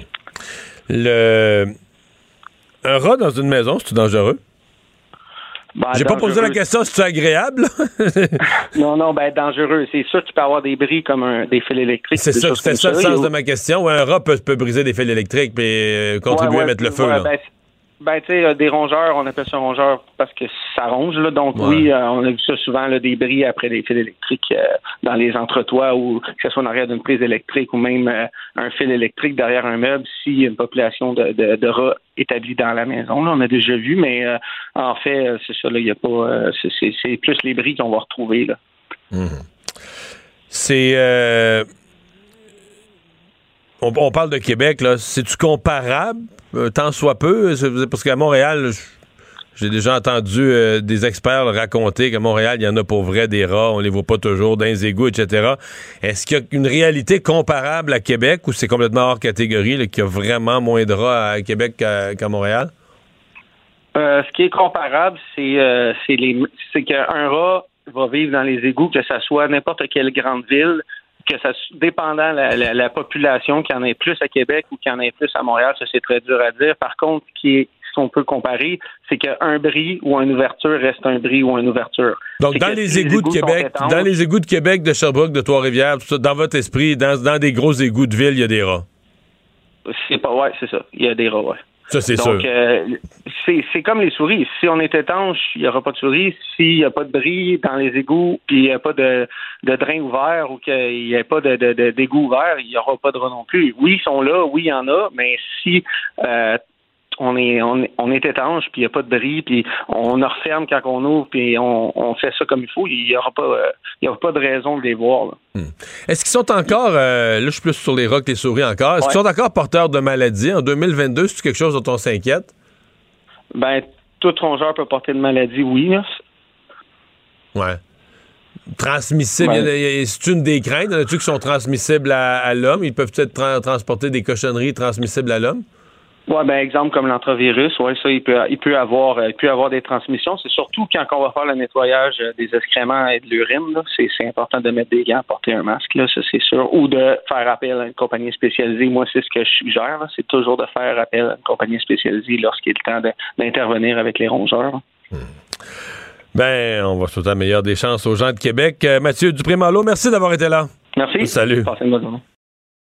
A: Le un rat dans une maison, c'est dangereux?
N: Ben,
A: J'ai pas posé la question si c'est agréable?
N: Non, non, ben dangereux. C'est sûr qu'il peut y avoir des bris comme un- des fils électriques.
A: C'est ça, c'était ça le sens de ma question. Ouais, un rat peut, peut briser des fils électriques et contribuer
N: Ouais, ouais,
A: à mettre le feu. là.
N: Ben, ben, tu sais, des rongeurs, on appelle ça rongeur parce que ça ronge, là. Donc,
A: Ouais.
N: oui, euh, on a vu ça souvent, là, des bris après des fils électriques euh, dans les entretoits ou que ce soit en arrière d'une prise électrique ou même euh, un fil électrique derrière un meuble s'il y a une population de, de, de rats établie dans la maison. Là, on a déjà vu, mais en fait, c'est ça, là, il y a pas. c'est- plus les bris qu'on va retrouver, là.
A: Mhm. C'est. On, parle de Québec, là. C'est-tu comparable, euh, tant soit peu? Parce qu'à Montréal, j'ai déjà entendu euh, des experts raconter qu'à Montréal, il y en a pour vrai des rats, on les voit pas toujours dans les égouts, etc. Est-ce qu'il y a une réalité comparable à Québec ou c'est complètement hors catégorie, qu'il y a vraiment moins de rats à Québec qu'à Montréal?
N: Euh, ce qui est comparable, c'est qu'un rat va vivre dans les égouts, que ça soit n'importe quelle grande ville, que ça dépendant la, la, la population, qu'il y en ait plus à Québec ou qu'il y en ait plus à Montréal, ça c'est très dur à dire. Par contre, ce qui est qu'on peut comparer, c'est qu'un bris ou une ouverture reste un bris ou une ouverture.
A: Donc, dans les égouts de Québec, dans les égouts de Québec, de Sherbrooke, de Trois-Rivières, dans votre esprit, dans, dans des gros égouts de ville, il y a des rats?
N: C'est pas ouais, c'est ça. Il y a des rats, ouais.
A: Ça, c'est
N: Donc,
A: sûr.
N: euh, c'est c'est comme les souris. Si on est étanche, il n'y aura pas de souris. S'il n'y a pas de bris dans les égouts, puis il n'y a pas de, de drain ouvert ou qu'il n'y a pas de, de, de- d'égout ouvert, il n'y aura pas de rats non plus. Oui, ils sont là, oui, il y en a, mais si euh, on est, on est on est étanche, puis il n'y a pas de bris, puis on en referme quand on ouvre, puis on, on fait ça comme il faut, il n'y aura pas euh, y aura pas de raison de les voir. là.
A: Est-ce qu'ils sont encore, euh, là je suis plus sur les que les souris encore, est-ce qu'ils sont encore porteurs de maladies en 2022? C'est quelque chose dont on s'inquiète?
N: Ben, tout rongeur peut porter une maladie, oui.
A: Ouais. Transmissible,
N: Ouais.
A: c'est une des craintes? Y en a-tu qui sont transmissibles à, à l'homme? Ils peuvent peut-être tra- transporter des cochonneries transmissibles à l'homme?
N: Ouais, ben exemple comme l'entrovirus, ouais, ça il peut il peut avoir euh, il peut avoir des transmissions. C'est surtout quand on va faire le nettoyage euh, des excréments et de l'urine, c'est c'est important de mettre des gants, porter un masque, là, ça c'est sûr, ou de faire appel à une compagnie spécialisée. Moi, c'est ce que je suggère, là, c'est toujours de faire appel à une compagnie spécialisée lorsqu'il est le temps de- d'intervenir avec les rongeurs.
A: Ben, on va souhaiter la meilleure des chances aux gens de Québec. Euh, Mathieu Dupré-Malo, merci d'avoir été là.
N: Merci.
A: Salut.
N: Passez une bonne journée.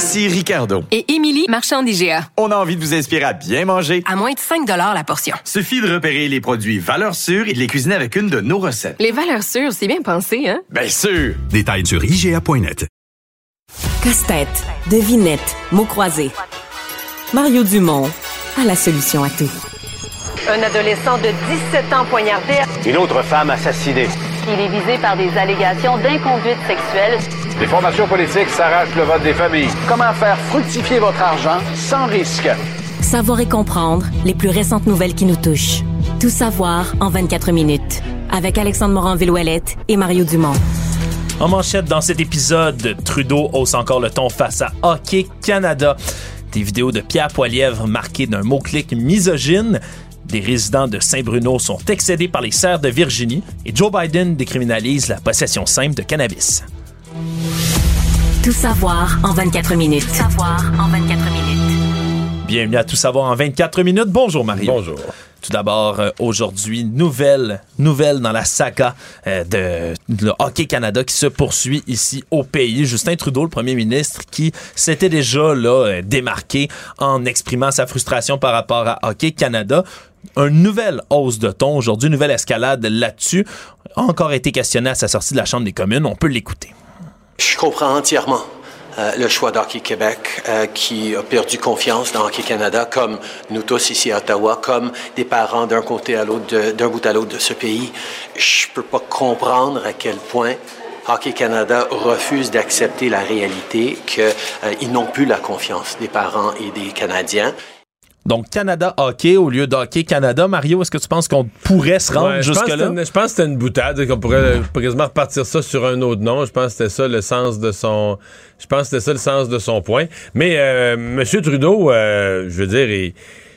O: Ici Ricardo.
P: Et Émilie, marchand d'IGA.
O: On a envie de vous inspirer à bien manger.
P: À moins de 5 la portion.
O: Suffit de repérer les produits valeurs sûres et de les cuisiner avec une de nos recettes.
P: Les valeurs sûres, c'est bien pensé, hein?
O: Bien sûr!
Q: Détails sur IGA.net.
F: Casse-tête, devinette, mots croisés. Mario Dumont a la solution à tout.
R: Un adolescent de 17 ans poignardé.
S: Une autre femme assassinée.
R: Il est visé par des allégations d'inconduite sexuelle.
S: Les formations politiques s'arrachent le vote des familles. Comment faire fructifier votre argent sans risque?
F: Savoir et comprendre les plus récentes nouvelles qui nous touchent. Tout savoir en 24 minutes. Avec Alexandre Morin-Villouellette et Mario Dumont.
G: En manchette dans cet épisode, Trudeau hausse encore le ton face à Hockey Canada. Des vidéos de Pierre Poilièvre marquées d'un mot-clic misogyne. Des résidents de Saint-Bruno sont excédés par les serres de Virginie et Joe Biden décriminalise la possession simple de cannabis.
F: Tout savoir en 24 minutes. Tout savoir en 24 minutes.
G: Bienvenue à Tout savoir en 24 minutes. Bonjour Mario.
A: Bonjour.
G: Tout d'abord, euh, aujourd'hui, nouvelle, nouvelle dans la saga euh, de, de Hockey Canada qui se poursuit ici au pays. Justin Trudeau, le premier ministre, qui s'était déjà là euh, démarqué en exprimant sa frustration par rapport à Hockey Canada. Une nouvelle hausse de ton aujourd'hui, une nouvelle escalade là-dessus, a encore été questionné à sa sortie de la Chambre des communes. On peut l'écouter.
C: Je comprends entièrement euh, le choix d'Hockey Québec euh, qui a perdu confiance dans Hockey Canada, comme nous tous ici à Ottawa, comme des parents d'un côté à l'autre, d'un bout à l'autre de ce pays. Je peux pas comprendre à quel point Hockey Canada refuse d'accepter la réalité qu'ils n'ont plus la confiance des parents et des Canadiens.
G: Donc, Canada Hockey au lieu d'Hockey Canada. Mario, est-ce que tu penses qu'on pourrait se rendre
A: Ouais,
G: jusque-là?
A: Je pense que c'était une boutade, qu'on pourrait euh, quasiment repartir ça sur un autre nom. Je pense que c'était ça le sens de son. Je pense que c'était ça le sens de son point. Mais euh, M. Trudeau, euh, je veux dire, il-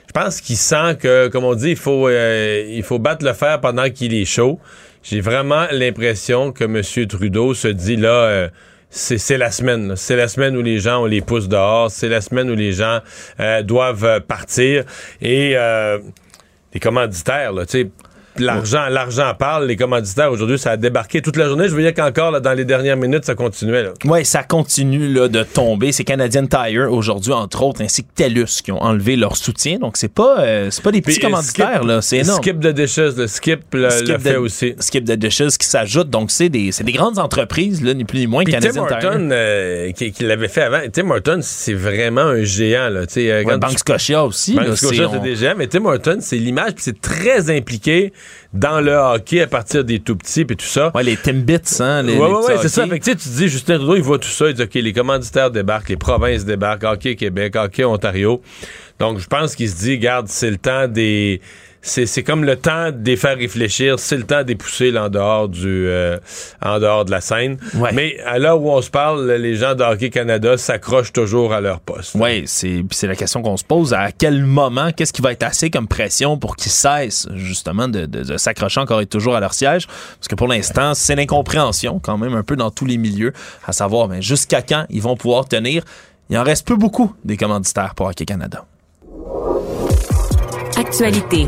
A: je pense qu'il sent que, comme on dit, il faut, euh, il faut battre le fer pendant qu'il est chaud. J'ai vraiment l'impression que M. Trudeau se dit là. C'est la semaine. C'est la semaine où les gens, on les pousse dehors. C'est la semaine où les gens euh, doivent euh, partir. Et euh, les commanditaires, là, tu sais, l'argent, l'argent parle. Les commanditaires, aujourd'hui, ça a débarqué toute la journée. Je voyais qu'encore, là, dans les dernières minutes, ça continuait.
G: Oui, ça continue là, de tomber. C'est Canadian Tire aujourd'hui, entre autres, ainsi que TELUS qui ont enlevé leur soutien. Donc, c'est pas, euh, c'est pas des petits
A: Puis, euh,
G: commanditaires,
A: Skip-
G: là. C'est énorme.
A: Skip de Dishes, le Skip le,
G: Skip
A: le fait
G: de-
A: aussi.
G: Skip de Dishes qui s'ajoute. Donc, c'est des, c'est des grandes entreprises, là, ni plus ni moins
A: Puis Tim
G: Canadian.
A: Horton, euh, qui, qui l'avait fait avant. Tim Horton, c'est vraiment un géant. Là, tu sais, euh,
G: Ouais, Banque
A: tu-
G: Scotia aussi.
A: Banque Scotia,
G: c'est-
A: c'est
G: on-
A: des géants, mais Tim Horton, c'est l'image, puis c'est très impliqué dans le hockey à partir des tout petits, puis tout ça.
G: Ouais, les Timbits, hein. Les,
A: ouais,
G: les
A: ouais,
G: petits
A: ouais, c'est ça. Fait que, tu dis, Justin Trudeau, il voit tout ça. Il dit, OK, les commanditaires débarquent, les provinces débarquent, Hockey Québec, Hockey Ontario. Donc, je pense qu'il se dit, garde, c'est le temps des. C'est, c'est comme le temps de les faire réfléchir, c'est le temps de les pousser là, en dehors du euh, en dehors de la scène. Mais à l'heure où on se parle, les gens de Hockey Canada s'accrochent toujours à leur poste.
G: Oui, c'est la question qu'on se pose. À quel moment, qu'est-ce qui va être assez comme pression pour qu'ils cessent justement de, de- de s'accrocher encore et toujours à leur siège? Parce que pour l'instant, c'est l'incompréhension quand même un peu dans tous les milieux, à savoir mais jusqu'à quand ils vont pouvoir tenir? Il en reste peu beaucoup des commanditaires pour Hockey Canada.
F: Actualité.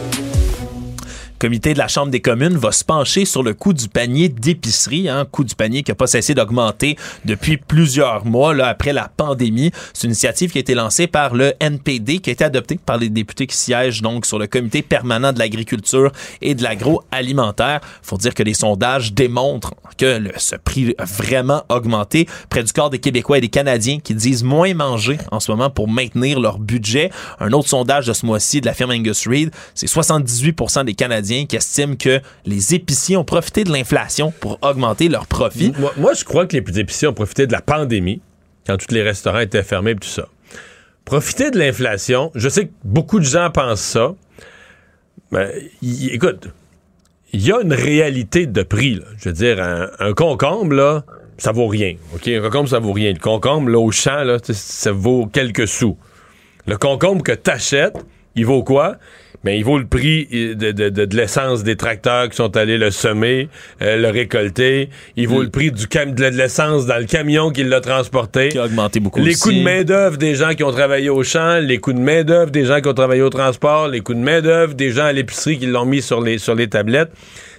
G: Comité de la Chambre des communes va se pencher sur le coût du panier d'épicerie, hein, coût du panier qui n'a pas cessé d'augmenter depuis plusieurs mois là, après la pandémie. C'est une initiative qui a été lancée par le NPD, qui a été adoptée par les députés qui siègent donc sur le comité permanent de l'agriculture et de l'agroalimentaire. faut dire que les sondages démontrent que le, ce prix a vraiment augmenté. Près du quart des Québécois et des Canadiens qui disent moins manger en ce moment pour maintenir leur budget. Un autre sondage de ce mois-ci de la firme Angus Reid, c'est 78% des Canadiens qui estiment que les épiciers ont profité de l'inflation pour augmenter leurs profits.
A: Moi, je crois que les épiciers ont profité de la pandémie, quand tous les restaurants étaient fermés et tout ça. Profiter de l'inflation, je sais que beaucoup de gens pensent ça. Mais, y- écoute, il y a une réalité de prix. Je veux dire, un, concombre, là, ça vaut rien. Un concombre, ça vaut rien. Le concombre, là, au champ, là, ça vaut quelques sous. Le concombre que t'achètes, il vaut quoi? Ben, il vaut le prix euh, de, de- de- de l'essence des tracteurs qui sont allés le semer, euh, le récolter. Il vaut le prix du cam- de l'essence dans le camion qui l'a transporté.
G: Qui a augmenté beaucoup
A: Les
G: aussi.
A: coûts de main-d'œuvre des gens qui ont travaillé au champ, les coûts de main-d'œuvre des gens qui ont travaillé au transport, les coûts de main-d'œuvre des gens à l'épicerie qui l'ont mis sur les, sur les tablettes.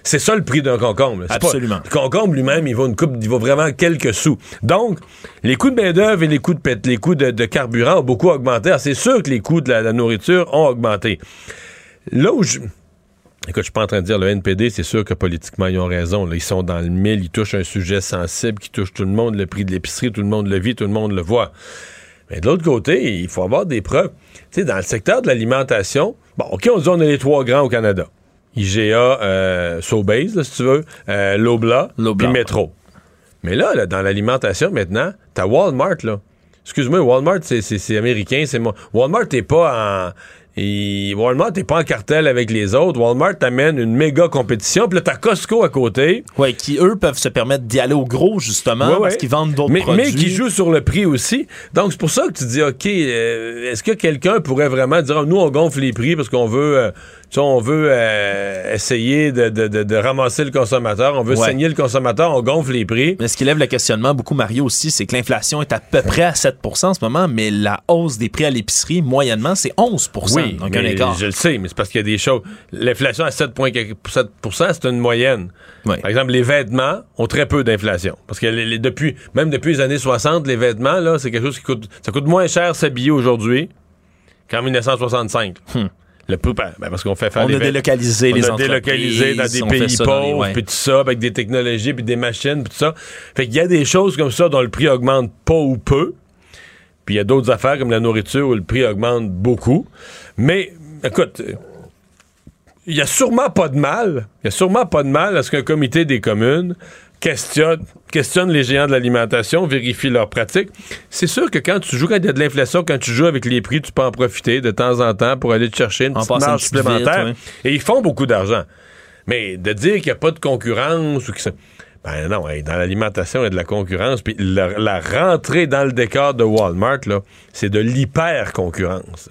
A: C'est ça le prix d'un concombre. pas-
G: Absolument.
A: le concombre lui-même, il vaut une coupe, il vaut vraiment quelques sous. Donc, les coûts de main-d'œuvre et les coûts de pét- les coûts de, de carburant ont beaucoup augmenté. Alors, c'est sûr que les coûts de la, la nourriture ont augmenté. Là où je. Écoute, je suis pas en train de dire le NPD, c'est sûr que politiquement, ils ont raison. là. Ils sont dans le mille, ils touchent un sujet sensible qui touche tout le monde, le prix de l'épicerie, tout le monde le vit, tout le monde le voit. Mais de l'autre côté, il faut avoir des preuves. Tu sais, dans le secteur de l'alimentation, bon, OK, on dit on a les trois grands au Canada. IGA, euh, Sobeys, là, si tu veux, euh, Lobla, puis Metro. Mais là, là, dans l'alimentation, maintenant, t'as Walmart, là. Excuse-moi, Walmart, c'est- américain. c'est mo- Walmart n'est pas en... et Walmart n'est pas en cartel avec les autres. Walmart t'amène une méga compétition. Puis là, t'as Costco à côté.
G: Ouais, qui eux peuvent se permettre d'y aller au gros, justement,
A: Ouais, ouais.
G: parce qu'ils vendent d'autres produits.
A: Mais qui joue sur le prix aussi. Donc, c'est pour ça que tu dis, OK, euh, est-ce que quelqu'un pourrait vraiment dire, nous, on gonfle les prix parce qu'on veut, euh, tu sais, on veut euh, essayer de, de- de- de ramasser le consommateur, on veut
G: Ouais.
A: saigner le consommateur, on gonfle les prix.
G: Mais ce qui lève le questionnement, beaucoup, Mario, aussi, c'est que l'inflation est à peu près à 7% en ce moment, mais la hausse des prix à l'épicerie, moyennement, c'est 11
A: Oui,
G: Donc, un écart.
A: je le sais, mais c'est parce qu'il y a des choses. L'inflation à 7,7% c'est une moyenne. Par exemple, les vêtements ont très peu d'inflation. Parce que les- les- depuis, même depuis les années 60, les vêtements, là, c'est quelque chose qui coûte. Ça coûte moins cher s'habiller aujourd'hui qu'en 1965. Le ben, ben, parce qu'on fait faire.
G: On
A: des
G: a délocalisé
A: on
G: les
A: a délocalisé dans des pays pauvres,
G: ouais.
A: puis tout ça, avec des technologies, puis des machines, puis tout ça. Fait qu'il y a des choses comme ça dont le prix augmente pas ou peu. Puis il y a d'autres affaires comme la nourriture où le prix augmente beaucoup. Mais, écoute, il y a sûrement pas de mal, il y a sûrement pas de mal à ce qu'un comité des communes questionne, questionne les géants de l'alimentation, vérifie leurs pratiques. C'est sûr que quand tu joues, quand il y a de l'inflation, quand tu joues avec les prix, tu peux en profiter de temps en temps pour aller te chercher une
G: En
A: petite marge supplémentaire.
G: vite,
A: Et ils font beaucoup d'argent. Mais de dire qu'il n'y a pas de concurrence ou que ça... Ben non, hey, dans l'alimentation, il y a de la concurrence. Puis la, la rentrée dans le décor de Walmart, là, c'est de l'hyper-concurrence.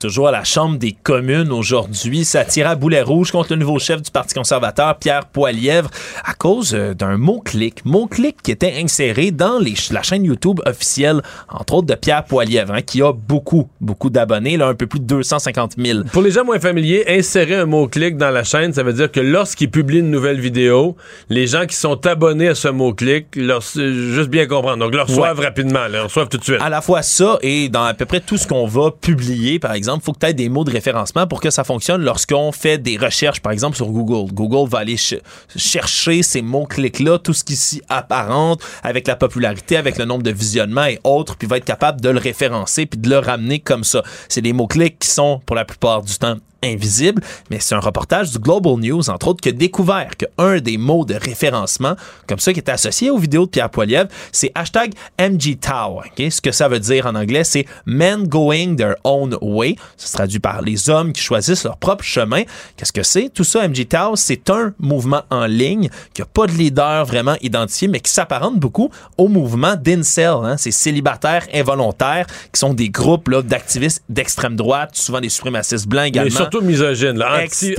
G: Toujours à la Chambre des communes aujourd'hui, ça tire à boulet rouge contre le nouveau chef du Parti conservateur, Pierre Poilièvre, à cause euh, d'un mot-clic. Mot-clic qui était inséré dans les ch- la chaîne YouTube officielle, entre autres de Pierre Poilièvre, hein, qui a beaucoup, beaucoup d'abonnés, là, un peu plus de 250 000.
A: Pour les gens moins familiers, insérer un mot-clic dans la chaîne, ça veut dire que lorsqu'il publie une nouvelle vidéo, les gens qui sont abonnés à ce mot-clic, leur- juste bien comprendre, donc le reçoivent
G: Ouais.
A: rapidement, le reçoivent tout de suite.
G: À la fois ça et dans à peu près tout ce qu'on va publier, par exemple, il faut que tu aies des mots de référencement pour que ça fonctionne lorsqu'on fait des recherches, par exemple, sur Google. Google va aller ch- chercher ces mots-clics-là, tout ce qui s'y apparente, avec la popularité, avec le nombre de visionnements et autres, puis va être capable de le référencer puis de le ramener comme ça. C'est des mots-clics qui sont, pour la plupart du temps, invisibles, mais c'est un reportage du Global News, entre autres, qui a découvert qu'un des mots de référencement, comme ça, qui est associé aux vidéos de Pierre Poilievre, c'est hashtag MGTOW. ok? Ce que ça veut dire en anglais, c'est Men Going Their Own Way. Ça se traduit par les hommes qui choisissent leur propre chemin. Qu'est-ce que c'est? Tout ça, MGTOW, c'est un mouvement en ligne qui n'a pas de leader vraiment identifié, mais qui s'apparente beaucoup au mouvement d'Incel. Hein? Ces célibataires involontaires qui sont des groupes là, d'activistes d'extrême droite, souvent des suprémacistes blancs
A: Mais
G: également.
A: surtout misogyne, là, anti-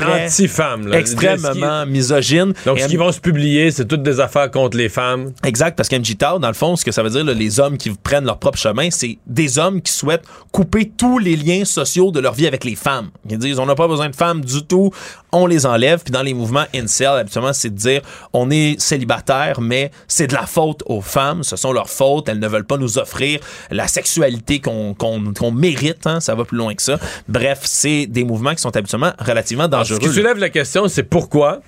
G: extrêmement misogyne.
A: Donc, ce qu'ils vont se publier, c'est toutes des affaires contre les femmes.
G: Exact, parce qu'MGTOW, dans le fond, ce que ça veut dire, là, les hommes qui prennent leur propre chemin, c'est des hommes qui souhaitent couper tous les liens sociaux sociaux de leur vie avec les femmes. Ils disent on n'a pas besoin de femmes du tout, on les enlève. Puis dans les mouvements incel, habituellement, c'est de dire on est célibataire, mais c'est de la faute aux femmes, ce sont leurs fautes, elles ne veulent pas nous offrir la sexualité qu'on qu'on- qu'on mérite, hein, ça va plus loin que ça. Bref, c'est des mouvements qui sont habituellement relativement dangereux.
A: Ce qui soulève la question, c'est pourquoi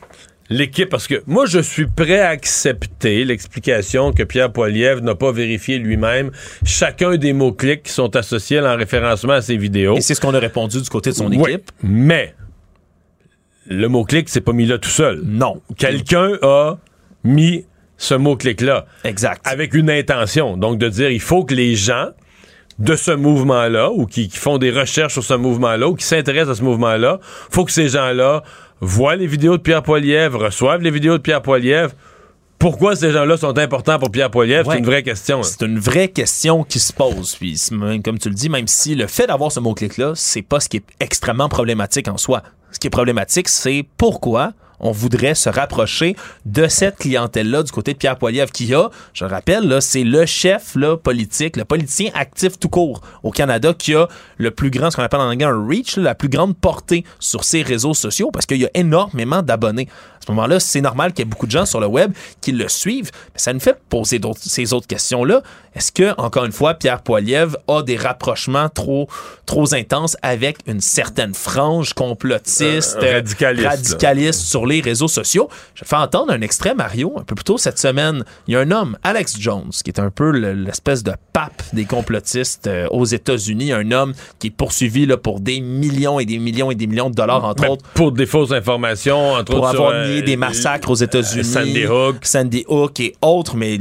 A: l'équipe, parce que moi, je suis prêt à accepter l'explication que Pierre Poilievre n'a pas vérifié lui-même chacun des mots-clics qui sont associés à l'enréférencement à ses vidéos.
G: Et c'est ce qu'on a répondu du côté de son
A: Oui,
G: équipe.
A: mais le mot-clic, c'est pas mis là tout seul.
G: Non.
A: Quelqu'un a mis ce mot-clic-là.
G: Exact.
A: Avec une intention. Donc, de dire, il faut que les gens de ce mouvement-là, ou qui, qui font des recherches sur ce mouvement-là, ou qui s'intéressent à ce mouvement-là, faut que ces gens-là voient les vidéos de Pierre Poilievre, reçoivent les vidéos de Pierre Poilievre. Pourquoi ces gens-là sont importants pour Pierre Poilievre?
G: Ouais.
A: C'est une vraie question. hein.
G: C'est une vraie question qui se pose. Puis, comme tu le dis, même si le fait d'avoir ce mot-clic-là, c'est pas ce qui est extrêmement problématique en soi. Ce qui est problématique, c'est pourquoi on voudrait se rapprocher de cette clientèle-là du côté de Pierre Poilievre, qui a, je le rappelle, là, c'est le chef là, politique, le politicien actif tout court au Canada qui a le plus grand, ce qu'on appelle en anglais un reach, la plus grande portée sur ses réseaux sociaux parce qu'il y a énormément d'abonnés. À ce moment-là, c'est normal qu'il y ait beaucoup de gens sur le web qui le suivent, mais ça nous fait poser ces autres questions-là. Est-ce que, encore une fois, Pierre Poilievre a des rapprochements trop, trop intenses avec une certaine frange complotiste,
A: Euh, radicaliste,
G: sur les réseaux sociaux? Je fais entendre un extrait, Mario, un peu plus tôt cette semaine. Il y a un homme, Alex Jones, qui est un peu le- l'espèce de pape des complotistes euh, aux États-Unis, un homme qui est poursuivi là, pour des millions et des millions et des millions de dollars, entre
A: Mais
G: autres,
A: pour des fausses informations, entre
G: pour
A: autres
G: avoir
A: sur, euh,
G: des massacres aux États-Unis.
A: Sandy Hook.
G: Sandy Hook et autres, mais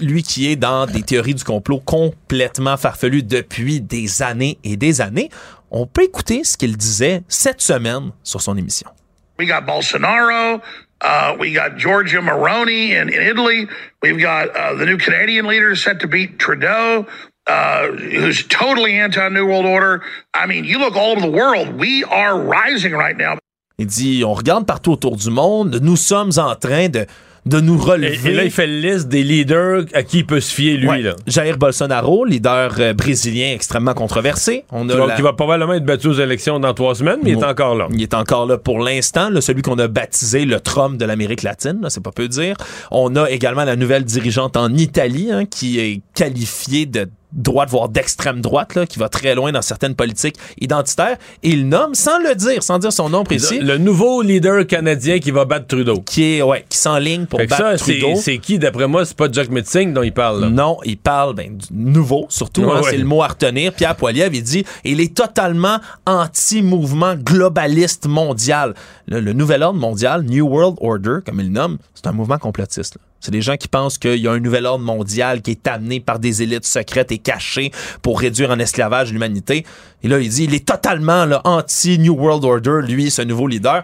G: lui- qui est dans des théories du complot complètement farfelues depuis des années et des années. On peut écouter ce qu'il disait cette semaine sur son émission.
T: We got Bolsonaro. Uh, we got Giorgia Moroni in, in Italy. We've got uh, the new Canadian leader set to beat Trudeau, uh, who's totally anti New World Order. I mean, you look all over the world. We are rising right now.
G: Il dit, on regarde partout autour du monde, nous sommes en train de, de nous relever.
A: et là, il fait la liste des leaders à qui il peut se fier, lui.
G: Ouais.
A: Là.
G: Jair Bolsonaro, leader euh, brésilien extrêmement controversé. On a
A: Donc,
G: la-
A: il va probablement être battu aux élections dans trois semaines, mais il est encore là.
G: Il est encore là pour l'instant, celui qu'on a baptisé le Trump de l'Amérique latine, c'est pas peu dire. On a également la nouvelle dirigeante en Italie, hein, qui est qualifiée de droite, voire d'extrême droite, là, qui va très loin dans certaines politiques identitaires. Et il nomme, sans le dire, sans dire son nom précis,
A: Le nouveau leader canadien qui va battre Trudeau.
G: qui est, ouais, qui s'enligne pour
A: Fait
G: battre
A: ça,
G: Trudeau.
A: c'est qui, d'après moi, c'est pas Jack Metzing dont il parle. là.
G: Non, il parle ben, du nouveau, surtout,
A: Ouais,
G: hein,
A: ouais.
G: c'est le mot à retenir. Pierre Poilievre, il dit il est totalement anti-mouvement globaliste mondial. Le, le nouvel ordre mondial, New World Order, comme il le nomme, c'est un mouvement complotiste. là. C'est des gens qui pensent qu'il y a un nouvel ordre mondial qui est amené par des élites secrètes et cachées pour réduire en esclavage l'humanité. Et là, il dit il est totalement anti-New World Order, lui, ce nouveau leader.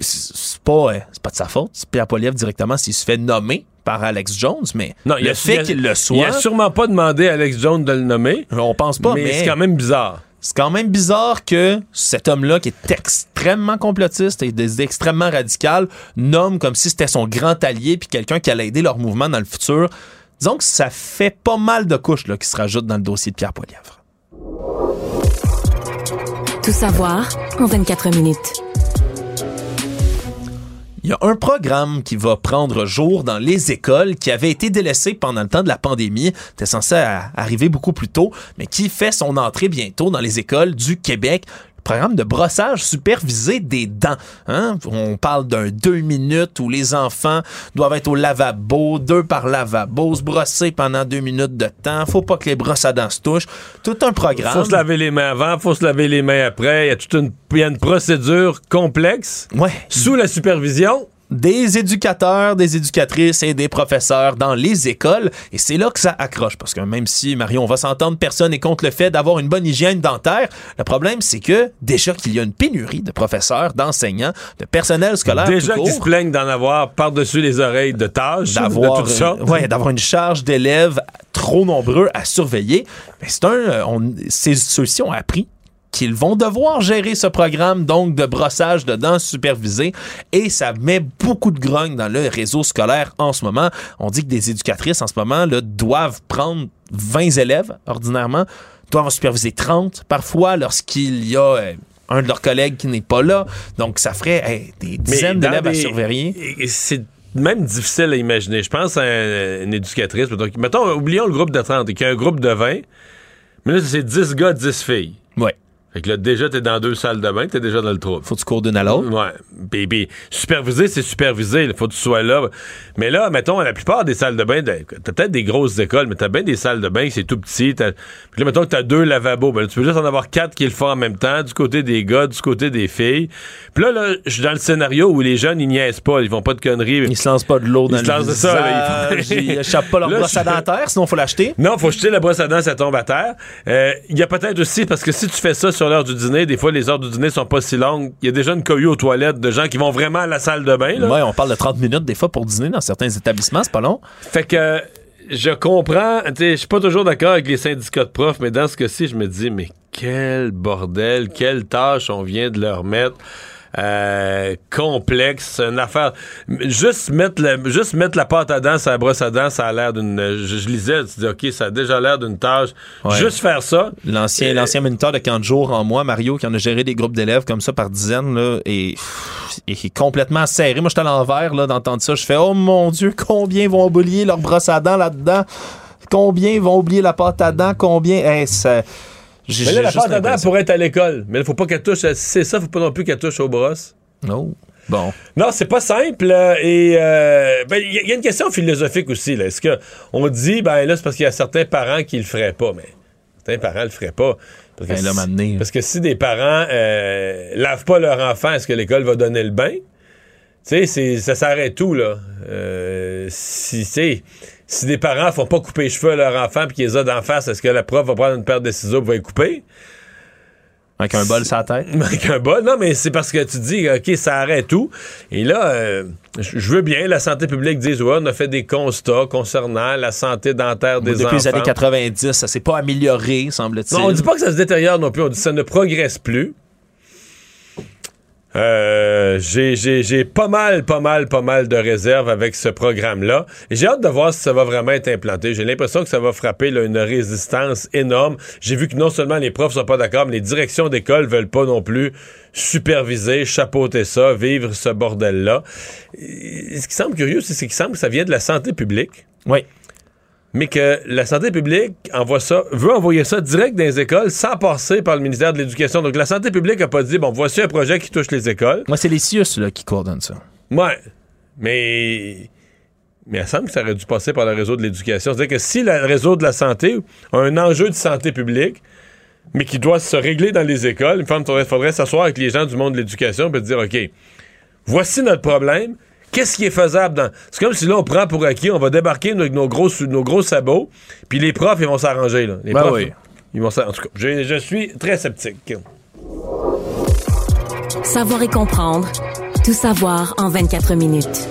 G: C'est pas, euh, c'est pas de sa faute. C'est Pierre Poilievre directement s'il se fait nommer par Alex Jones, mais
A: Non, il
G: le
A: a-
G: fait
A: il
G: qu'il le
A: Il
G: soit,
A: a sûrement pas demandé à Alex Jones de le nommer.
G: on pense pas,
A: mais,
G: mais,
A: c'est quand même bizarre.
G: C'est quand même bizarre que cet homme-là, qui est extrêmement complotiste et extrêmement radicales, nomme comme si c'était son grand allié puis quelqu'un qui allait aider leur mouvement dans le futur. Disons que ça fait pas mal de couches là, qui se rajoutent dans le dossier de Pierre Poilievre.
U: Tout savoir en 24 minutes.
G: Il y a un programme qui va prendre jour dans les écoles qui avait été délaissé pendant le temps de la pandémie. C'était censé arriver beaucoup plus tôt, mais qui fait son entrée bientôt dans les écoles du Québec. Programme de brossage supervisé des dents. Hein? On parle d'un deux minutes où les enfants doivent être au lavabo, deux par lavabo, se brosser pendant deux minutes de temps. Faut pas que les brosses à dents se touchent. Tout un programme.
A: Faut se laver les mains avant, faut se laver les mains après. Il y a toute une, il y a une procédure complexe
G: Ouais.
A: sous la supervision.
G: Des éducateurs, des éducatrices et des professeurs dans les écoles. Et c'est là que ça accroche. Parce que même si, Mario, on va s'entendre, personne n'est contre le fait d'avoir une bonne hygiène dentaire. Le problème, c'est que déjà qu'il y a une pénurie de professeurs, d'enseignants, de personnel scolaire.
A: Déjà qu'ils se plaignent d'en avoir par-dessus les oreilles de tâches,
G: d'avoir euh, ouais, d'avoir une charge d'élèves trop nombreux à surveiller. Mais c'est un, euh, on- ceux-ci ont appris qu'ils vont devoir gérer ce programme donc de brossage de dents supervisé et ça met beaucoup de grogne dans le réseau scolaire en ce moment. On dit que des éducatrices en ce moment là, doivent prendre 20 élèves ordinairement doivent en superviser 30 parfois lorsqu'il y a euh, un de leurs collègues qui n'est pas là. Donc, ça ferait hey, des dizaines d'élèves à surveiller.
A: C'est même difficile à imaginer. Je pense à un- une éducatrice. Donc, mettons, oublions le groupe de 30 et qu'il y a un groupe de 20. Mais là, c'est 10 gars, 10 filles.
G: Ouais.
A: Fait que là, déjà, t'es dans deux salles de bain, t'es déjà dans le trouble.
G: Faut que tu cours d'une à l'autre.
A: Ouais. Puis, puis superviser, c'est superviser. Il faut que tu sois là. Mais là, mettons, la plupart des salles de bain, t'as t'as peut-être des grosses écoles, mais t'as bien des salles de bain c'est tout petit. Puis là, mettons que t'as deux lavabos. Ben, là, tu peux juste en avoir quatre qui le font en même temps, du côté des gars, du côté des filles. Puis là, là, je suis dans le scénario où les jeunes, ils niaisent pas, ils font pas de conneries.
G: Ils se lancent pas de l'eau dans
A: Ils se lancent de ça, là, ils
G: échappent pas leur brosse à
A: je-
G: dentaire, sinon faut l'acheter.
A: non, faut jeter la brosse à dents, ça tombe à terre. Euh, Il y a peut-être aussi, parce que si tu fais ça sur l'heure du dîner, des fois les heures du dîner sont pas si longues. Il y a déjà une cohue aux toilettes de gens qui vont vraiment à la salle de bain. Là.
G: Ouais, on parle de 30 minutes des fois pour dîner dans certains établissements, c'est pas long.
A: Fait que je comprends, je suis pas toujours d'accord avec les syndicats de profs, mais dans ce cas-ci, je me dis, mais quel bordel, quelle tâche on vient de leur mettre. Euh, complexe, une affaire. Juste mettre, le- juste mettre la pâte à dents sur la brosse à dents, ça a l'air d'une. Je, je lisais, tu dis, OK, ça a déjà l'air d'une tâche.
G: Ouais.
A: Juste faire ça.
G: L'ancien, l'ancien moniteur de camp de jour en moi, Mario, qui en a géré des groupes d'élèves comme ça par dizaines, là, et, et qui est complètement serré. Moi, j'étais à l'envers, là, d'entendre ça. Je fais, oh mon Dieu, combien vont oublier leur brosse à dents là-dedans? Combien vont oublier la pâte à dents? Combien? Hey, ça- j'ai-
A: Mais là, la pâte à dents pourrait être à l'école. Mais il faut pas qu'elle touche. c'est ça, faut pas non plus qu'elle touche aux brosses.
G: Non. Bon.
A: Non, c'est pas simple. euh, et euh, ben, il y, a- il y a une question philosophique aussi. là. Est-ce que on dit, ben là, c'est parce qu'il y a certains parents qui le feraient pas, mais certains parents le feraient pas. Parce que,
G: Ben,
A: si,
G: m'amener.
A: parce que si des parents euh, lavent pas leur enfant, est-ce que l'école va donner le bain? Tu sais, ça s'arrête tout, là? Euh, si, tu si des parents font pas couper les cheveux à leur enfant puis qu'ils les ont d'en face, est-ce que la prof va prendre une paire de ciseaux pour les couper?
G: Avec un bol sur la tête?
A: Avec un bol, non, mais c'est parce que tu dis, OK, ça arrête tout. Et là, euh, je veux bien, la santé publique dise, ouais, on a fait des constats concernant la santé dentaire des
G: Depuis
A: enfants.
G: les années 90, ça s'est pas amélioré, semble-t-il.
A: Non, on dit pas que ça se détériore non plus, on dit que ça ne progresse plus. Euh, j'ai- pas mal, pas mal, pas mal de réserves avec ce programme-là. J'ai hâte de voir si ça va vraiment être implanté. J'ai l'impression que ça va frapper là, une résistance énorme. J'ai vu que non seulement les profs sont pas d'accord, mais les directions d'école veulent pas non plus superviser, chapeauter ça, vivre ce bordel-là. Ce qui semble curieux, c'est c'est qu'il semble que ça vient de la santé publique
G: Oui.
A: Mais que la santé publique envoie ça, veut envoyer ça direct dans les écoles sans passer par le ministère de l'Éducation. Donc la santé publique a pas dit bon voici un projet qui touche les écoles.
G: Moi, c'est les CIUS là, qui coordonnent ça.
A: Ouais, mais mais il semble que ça aurait dû passer par le réseau de l'éducation. C'est-à-dire que si le réseau de la santé a un enjeu de santé publique, mais qui doit se régler dans les écoles, il faudrait, faudrait s'asseoir avec les gens du monde de l'éducation et dire OK, voici notre problème. Qu'est-ce qui est faisable dans. C'est comme si là, on prend pour acquis, on va débarquer avec nos gros, nos gros sabots, puis les profs, ils vont s'arranger. là. Les
G: Ben
A: profs,
G: oui.
A: ils vont s'arranger. En tout cas, je, je suis très sceptique.
F: Savoir et comprendre. Tout savoir en 24 minutes.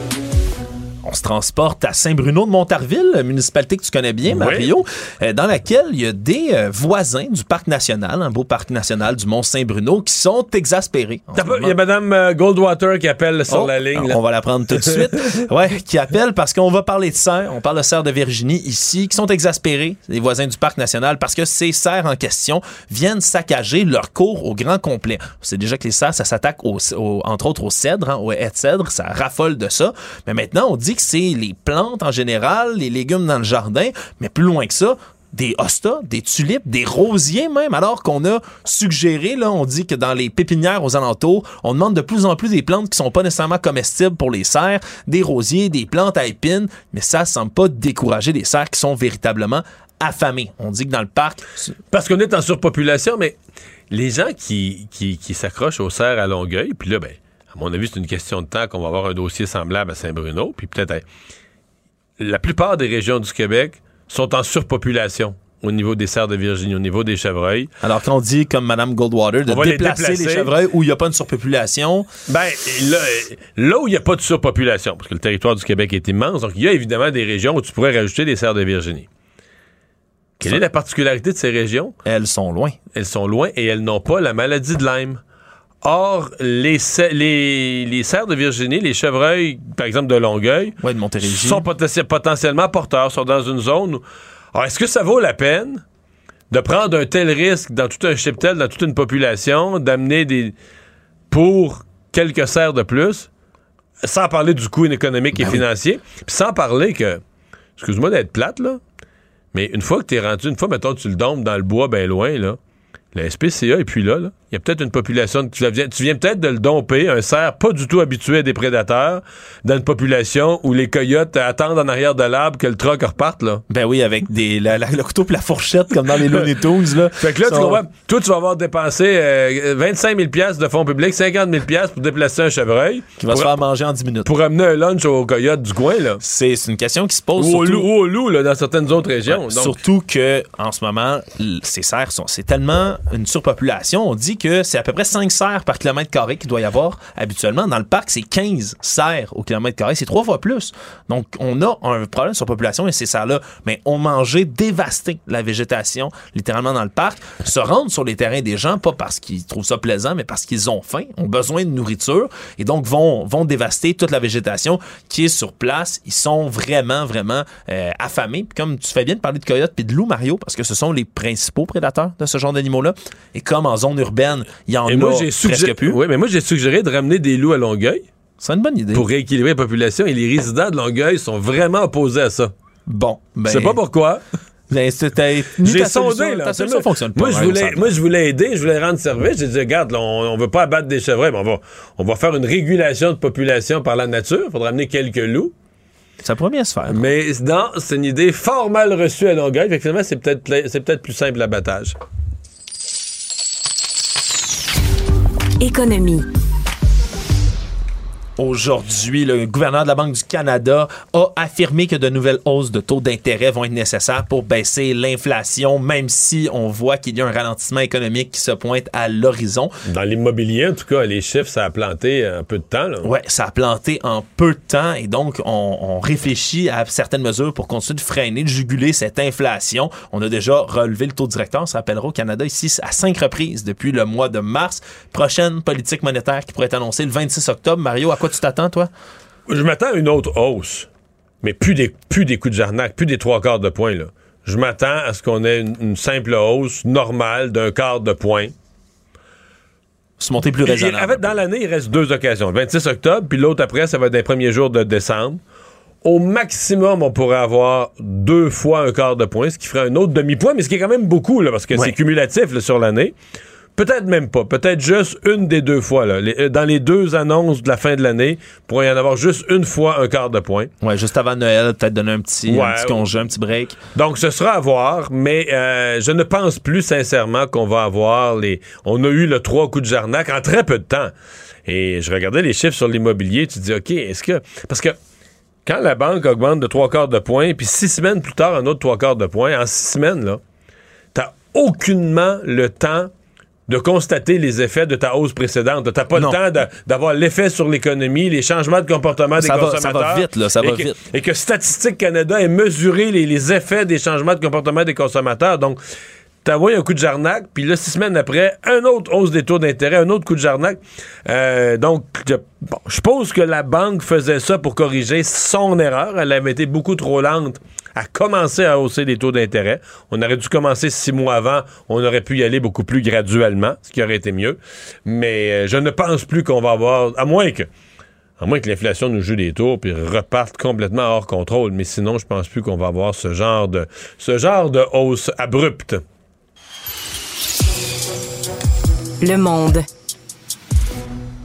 G: On se transporte à Saint-Bruno de Montarville, municipalité que tu connais bien, Mario, euh, dans laquelle il y a des euh, voisins du parc national, un beau parc national du Mont-Saint-Bruno, qui sont exaspérés.
A: Il y a Mme euh, Goldwater qui appelle sur
G: Oh,
A: la ligne. là.
G: On va la prendre tout de suite. Ouais, qui appelle parce qu'on va parler de cerfs. On parle de cerfs de Virginie ici, qui sont exaspérés, les voisins du parc national, parce que ces cerfs en question viennent saccager leur cours au grand complet. Sait déjà que les cerfs, ça s'attaque au- au- entre autres au cèdre, hein, au haies de cèdre, ça raffole de ça. Mais maintenant, on dit c'est les plantes en général, les légumes dans le jardin, mais plus loin que ça, des hostas, des tulipes, des rosiers même, alors qu'on a suggéré, là, on dit que dans les pépinières aux alentours, on demande de plus en plus des plantes qui sont pas nécessairement comestibles pour les cerfs, des rosiers, des plantes à épines, mais ça semble pas décourager les cerfs qui sont véritablement affamés. On dit que dans le parc...
A: Parce qu'on est en surpopulation, mais les gens qui, qui, s'accrochent aux cerfs à Longueuil, puis là, ben, à mon avis, c'est une question de temps qu'on va avoir un dossier semblable à Saint-Bruno, puis peut-être... la plupart des régions du Québec sont en surpopulation au niveau des cerfs de Virginie, au niveau des chevreuils.
G: Alors qu'on dit, comme Mme Goldwater, de
A: les
G: déplacer les, chevreuils où il n'y a pas une surpopulation.
A: Ben, là, là où il n'y a pas de surpopulation, parce que le territoire du Québec est immense, donc il y a évidemment des régions où tu pourrais rajouter des cerfs de Virginie. Quelle est la particularité de ces régions?
G: Elles sont loin.
A: Elles sont loin et elles n'ont pas la maladie de Lyme. Or, les, ce- les, les cerfs de Virginie, les chevreuils, par exemple de Longueuil,
G: Ouais, de Montérégie.
A: sont poten- potentiellement porteurs, sont dans une zone où... Alors, est-ce que ça vaut la peine de prendre un tel risque dans tout un cheptel, dans toute une population, d'amener des. pour quelques serres de plus, sans parler du coût économique et
G: Ben oui.
A: financier, puis sans parler que. Excuse-moi d'être plate, là, mais une fois que t'es rendu, une fois, mettons, tu le dompes dans le bois, bien loin, là, la SPCA est puis là, là. Il y a peut-être une population. Tu viens, tu viens peut-être de le domper, un cerf pas du tout habitué à des prédateurs, dans une population où les coyotes attendent en arrière de l'arbre que le truck reparte, là.
G: Ben oui, avec des, la- la- le couteau et la fourchette, comme dans les Looney Tunes, là.
A: Fait que là, tu comprends, toi, tu vas avoir dépensé euh, 25 000 piastres de fonds publics, 50 000 piastres pour déplacer un chevreuil.
G: Qui va
A: pour,
G: se faire manger en 10 minutes.
A: Pour amener un lunch aux coyotes du coin, là.
G: C'est une question qui se pose.
A: Ou au
G: surtout-
A: loup, ou au loup, là, dans certaines autres régions.
G: Ouais,
A: Donc,
G: Surtout que en ce moment, ces cerfs sont c'est tellement une surpopulation. On dit que c'est à peu près 5 cerfs par kilomètre carré qu'il doit y avoir habituellement. Dans le parc, c'est 15 cerfs au kilomètre carré. C'est trois fois plus. Donc, on a un problème de surpopulation et ces cerfs-là, mais ont mangé, dévasté la végétation littéralement dans le parc, se rendent sur les terrains des gens, pas parce qu'ils trouvent ça plaisant, mais parce qu'ils ont faim, ont besoin de nourriture et donc vont, vont dévaster toute la végétation qui est sur place. Ils sont vraiment, vraiment euh, affamés. Comme tu fais bien de parler de coyotes puis de loups, Mario, parce que ce sont les principaux prédateurs de ce genre d'animaux-là. Et comme en zone urbaine, il y en
A: et
G: a
A: moi,
G: presque plus.
A: oui, mais moi, j'ai suggéré de ramener des loups à Longueuil.
G: C'est une bonne idée.
A: Pour rééquilibrer la population. Et les résidents de Longueuil sont vraiment opposés à ça.
G: Bon, ben,
A: Je sais pas pourquoi.
G: ben,
A: J'ai sondé, là.
G: Ta solution fonctionne pas.
A: Moi, je
G: Mario
A: voulais, moi, je voulais aider, je voulais rendre service. J'ai dit, regarde, là, on, on veut pas abattre des chevreuils, mais on va, on va faire une régulation de population par la nature. Il faudra amener quelques loups.
G: Ça pourrait bien se faire.
A: Mais non, c'est une idée fort mal reçue à Longueuil. Fait que finalement, c'est peut-être peut-être plus simple l'abattage.
F: Économie.
G: Aujourd'hui, le gouverneur de la Banque du Canada a affirmé que de nouvelles hausses de taux d'intérêt vont être nécessaires pour baisser l'inflation, même si on voit qu'il y a un ralentissement économique qui se pointe à l'horizon.
A: Dans l'immobilier, en tout cas, les chiffres, ça a planté un peu de temps.
G: Ouais, ça a planté en peu de temps et donc on, on réfléchit à certaines mesures pour continuer de freiner, de juguler cette inflation. On a déjà relevé le taux directeur, on s'appellera au Canada ici à cinq reprises depuis le mois de mars. Prochaine politique monétaire qui pourrait être annoncée le 26 octobre. Mario, à quoi tu t'attends, toi?
A: Je m'attends à une autre hausse, mais plus des, plus des coups de jarnac, plus des trois quarts de point. Là. Je m'attends à ce qu'on ait une, une simple hausse normale d'un quart de point.
G: Se monter plus raisonnable.
A: en fait, dans l'année, il reste deux occasions. Le 26 octobre, puis l'autre après, ça va être les premiers jours de décembre. Au maximum, on pourrait avoir deux fois un quart de point, ce qui ferait un autre demi-point, mais ce qui est quand même beaucoup, là, parce que
G: Ouais.
A: c'est cumulatif là, sur l'année. Peut-être même pas. Peut-être juste une des deux fois. Là. Les- euh, dans les deux annonces de la fin de l'année, pourrait y en avoir juste une fois un quart de point.
G: Ouais, juste avant Noël, peut-être donner un petit, un
A: Ouais.
G: petit congé, un petit break.
A: Donc, ce sera à voir, mais euh, je ne pense plus sincèrement qu'on va avoir les... On a eu le trois coups de jarnac en très peu de temps. Et je regardais les chiffres sur l'immobilier, tu te dis, OK, est-ce que... Parce que quand la banque augmente de trois quarts de point, puis six semaines plus tard, un autre trois quarts de point, en six semaines, là, t'as aucunement le temps de constater les effets de ta hausse précédente. T'as pas
G: Non.
A: le temps d'avoir l'effet sur l'économie, les changements de comportement des
G: Ça va- ça
A: consommateurs.
G: va vite, là, ça
A: et
G: va
A: que,
G: vite.
A: Et que Statistique Canada ait mesuré les, les effets des changements de comportement des consommateurs. Donc, envoyé un coup de jarnac, puis là, six semaines après, un autre hausse des taux d'intérêt, un autre coup de jarnac. Euh, donc, je suppose que la banque faisait ça pour corriger son erreur. Elle avait été beaucoup trop lente à commencer à hausser les taux d'intérêt. On aurait dû commencer six mois avant. On aurait pu y aller beaucoup plus graduellement, ce qui aurait été mieux. Mais euh, je ne pense plus qu'on va avoir, à moins que à moins que l'inflation nous joue des tours puis reparte complètement hors contrôle. Mais sinon, je pense plus qu'on va avoir ce genre de, ce genre de hausse abrupte.
F: Le monde.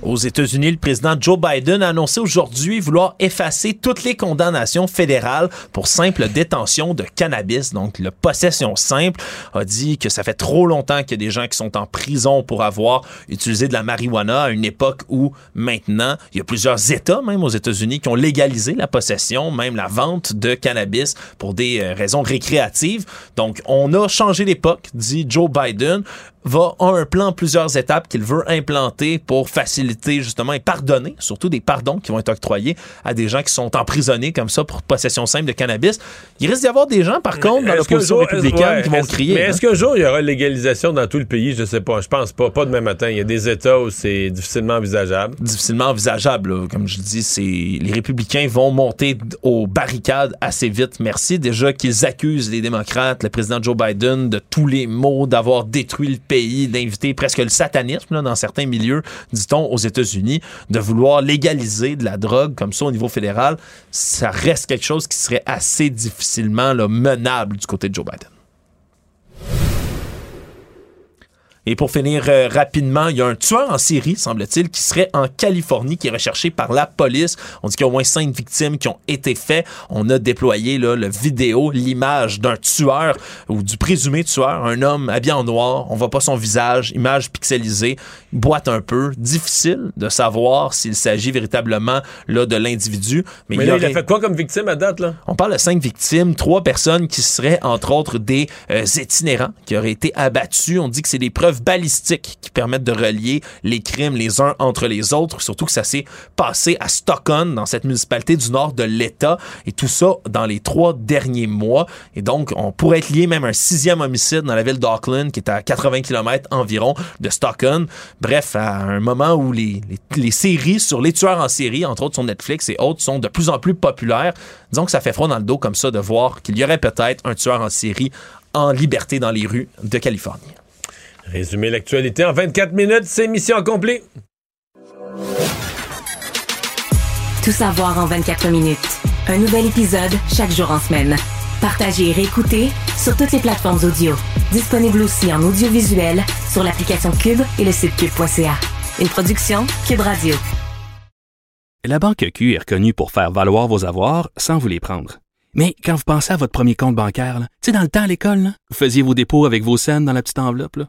G: Aux États-Unis, le président Joe Biden a annoncé aujourd'hui vouloir effacer toutes les condamnations fédérales pour simple détention de cannabis. Donc, la possession simple a dit que ça fait trop longtemps qu'il y a des gens qui sont en prison pour avoir utilisé de la marijuana à une époque où maintenant, il y a plusieurs États, même aux États-Unis, qui ont légalisé la possession, même la vente de cannabis pour des euh, raisons récréatives. Donc, on a changé l'époque, dit Joe Biden. Va a un plan plusieurs étapes qu'il veut implanter pour faciliter justement et pardonner, surtout des pardons qui vont être octroyés à des gens qui sont emprisonnés comme ça pour possession simple de cannabis. Il risque d'y avoir des gens, par contre, dans l'opposition républicaine
A: ouais,
G: qui vont crier.
A: Mais est-ce qu'un jour, il y aura légalisation dans tout le pays? Je sais pas. Je pense pas. Pas demain matin. Il y a des États où c'est difficilement envisageable.
G: difficilement envisageable. là. Comme je dis, c'est les républicains vont monter aux barricades assez vite. Merci déjà qu'ils accusent les démocrates, le président Joe Biden, de tous les maux, d'avoir détruit le pays, d'inviter presque le satanisme dans certains milieux, dit-on, aux États-Unis, de vouloir légaliser de la drogue comme ça au niveau fédéral. Ça reste quelque chose qui serait assez difficilement menable du côté de Joe Biden. Et pour finir euh, rapidement, il y a un tueur en série, semble-t-il, qui serait en Californie, qui est recherché par la police. On dit qu'il y a au moins cinq victimes qui ont été faites. On a déployé là, le vidéo, l'image d'un tueur ou du présumé tueur, un homme habillé en noir. On voit pas son visage, image pixelisée, boite un peu. Difficile de savoir s'il s'agit véritablement là, de l'individu.
A: Mais,
G: il
A: là, il a
G: aurait-
A: fait quoi comme victime à date, là?
G: on parle de cinq victimes, trois personnes qui seraient entre autres des euh, itinérants qui auraient été abattus. On dit que c'est des preuves balistiques qui permettent de relier les crimes les uns entre les autres, surtout que ça s'est passé à Stockton, dans cette municipalité du nord de l'État, et tout ça dans les trois derniers mois. Et donc, on pourrait être lié même à un sixième homicide dans la ville d'Auckland, qui est à 80 km environ de Stockton. Bref, à un moment où les, les, les séries sur les tueurs en série, entre autres sur Netflix et autres, sont de plus en plus populaires. Disons que ça fait froid dans le dos comme ça de voir qu'il y aurait peut-être un tueur en série en liberté dans les rues de Californie.
A: Résumer l'actualité en 24 minutes, c'est mission accomplie.
F: Tout savoir en 24 minutes. Un nouvel épisode chaque jour en semaine. Partagez et réécoutez sur toutes les plateformes audio. Disponible aussi en audiovisuel sur l'application Cube et le site cube.ca. Une production Cube Radio.
K: La Banque Q est reconnue pour faire valoir vos avoirs sans vous les prendre. Mais quand vous pensez à votre premier compte bancaire, tu sais, dans le temps à l'école, là, vous faisiez vos dépôts avec vos scènes dans la petite enveloppe. là.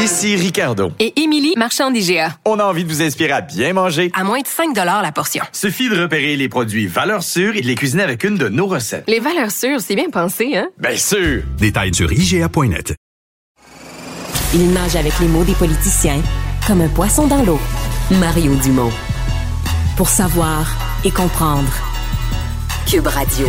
O: Ici Ricardo.
P: Et Émilie, marchand d'IGA.
O: On a envie de vous inspirer à bien manger.
P: À moins de 5 la portion.
O: Suffit de repérer les produits valeurs sûres et de les cuisiner avec une de nos recettes.
P: Les valeurs sûres, c'est bien pensé, hein?
O: Bien sûr!
Q: Détails sur IGA.net.
F: Il nage avec les mots des politiciens comme un poisson dans l'eau. Mario Dumont. Pour savoir et comprendre. Cube Radio.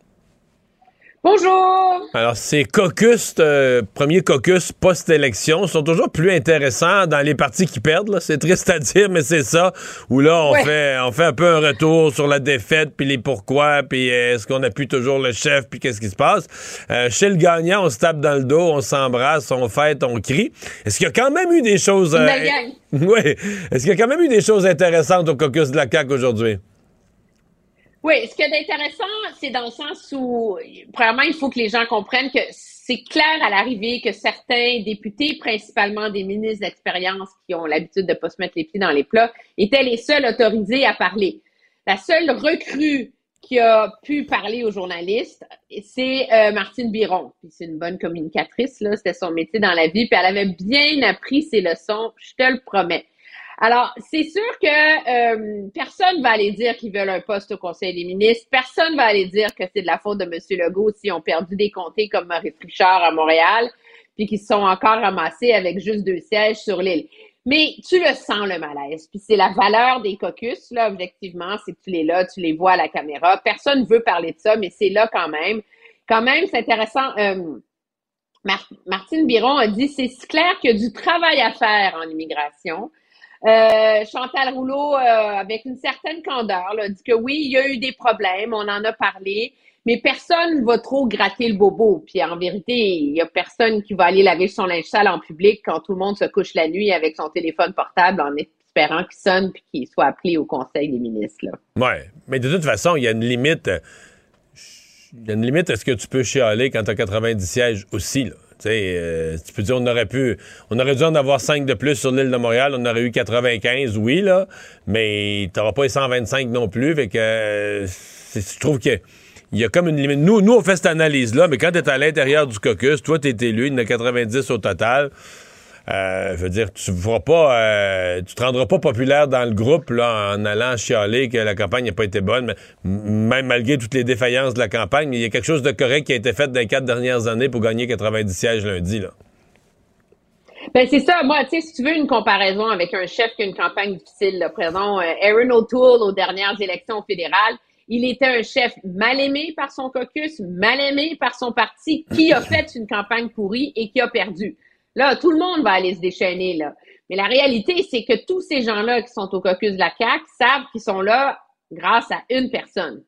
V: Bonjour!
A: Alors, ces caucus, euh, premiers caucus post-élection, sont toujours plus intéressants dans les partis qui perdent. C'est triste à dire, mais c'est ça. Où là, on,
V: Ouais.
A: fait, on fait un peu un retour sur la défaite, puis les pourquoi, puis euh, est-ce qu'on appuie toujours le chef, puis qu'est-ce qui se passe? Euh, chez le gagnant, on se tape dans le dos, on s'embrasse, on fête, on crie. Est-ce qu'il y a quand même eu des choses...
V: Gang.
A: Oui. Est-ce qu'il y a quand même eu des choses intéressantes au caucus de la CAQ aujourd'hui?
V: Oui, ce qui est intéressant, c'est dans le sens où, premièrement, il faut que les gens comprennent que c'est clair à l'arrivée que certains députés, principalement des ministres d'expérience qui ont l'habitude de ne pas se mettre les pieds dans les plats, étaient les seuls autorisés à parler. La seule recrue qui a pu parler aux journalistes, c'est euh, Martine Biron. C'est une bonne communicatrice, là, c'était son métier dans la vie, puis elle avait bien appris ses leçons, je te le promets. Alors, c'est sûr que euh, personne va aller dire qu'ils veulent un poste au Conseil des ministres. Personne va aller dire que c'est de la faute de M. Legault s'ils ont perdu des comtés comme Maurice Richard à Montréal. puis qui se sont encore ramassés avec juste deux sièges sur l'île. Mais tu le sens, le malaise. Puis c'est la valeur des caucus, là, objectivement, c'est que tu les là, tu les vois à la caméra. Personne ne veut parler de ça, mais c'est là quand même. Quand même, c'est intéressant. Euh, Martine Biron a dit c'est clair qu'il y a du travail à faire en immigration. Euh, Chantal Rouleau, euh, avec une certaine candeur, a dit que oui, il y a eu des problèmes, on en a parlé, mais personne ne va trop gratter le bobo. Puis en vérité, il y a personne qui va aller laver son linge sale en public quand tout le monde se couche la nuit avec son téléphone portable en espérant qu'il sonne puis qu'il soit appelé au Conseil des ministres. Là.
A: Ouais, mais de toute façon, il y a une limite. Il y a une limite à ce que tu peux chialer quand tu as 90 sièges aussi. Là. Euh, tu peux dire on aurait pu on aurait dû en avoir 5 de plus sur l'île de Montréal, on aurait eu 95, oui, là, mais t'auras pas les 125 non plus. Fait que euh, je trouve que il y a comme une limite. Nous, nous, on fait cette analyse-là, mais quand tu es à l'intérieur du caucus, toi, tu es élu, il y en a 90 au total. Euh, je veux dire, tu ne pas, euh, tu te rendras pas populaire dans le groupe là, en allant chialer que la campagne n'a pas été bonne, mais même malgré toutes les défaillances de la campagne, il y a quelque chose de correct qui a été fait dans les quatre dernières années pour gagner 90 sièges lundi. Là.
V: Ben c'est ça. Moi, tu sais, si tu veux une comparaison avec un chef qui a une campagne difficile, là, prenons euh, Aaron O'Toole aux dernières élections fédérales. Il était un chef mal aimé par son caucus, mal aimé par son parti, qui a fait une campagne pourrie et qui a perdu. Là, tout le monde va aller se déchaîner, là. Mais la réalité, c'est que tous ces gens-là qui sont au caucus de la CAQ savent qu'ils sont là grâce à une personne.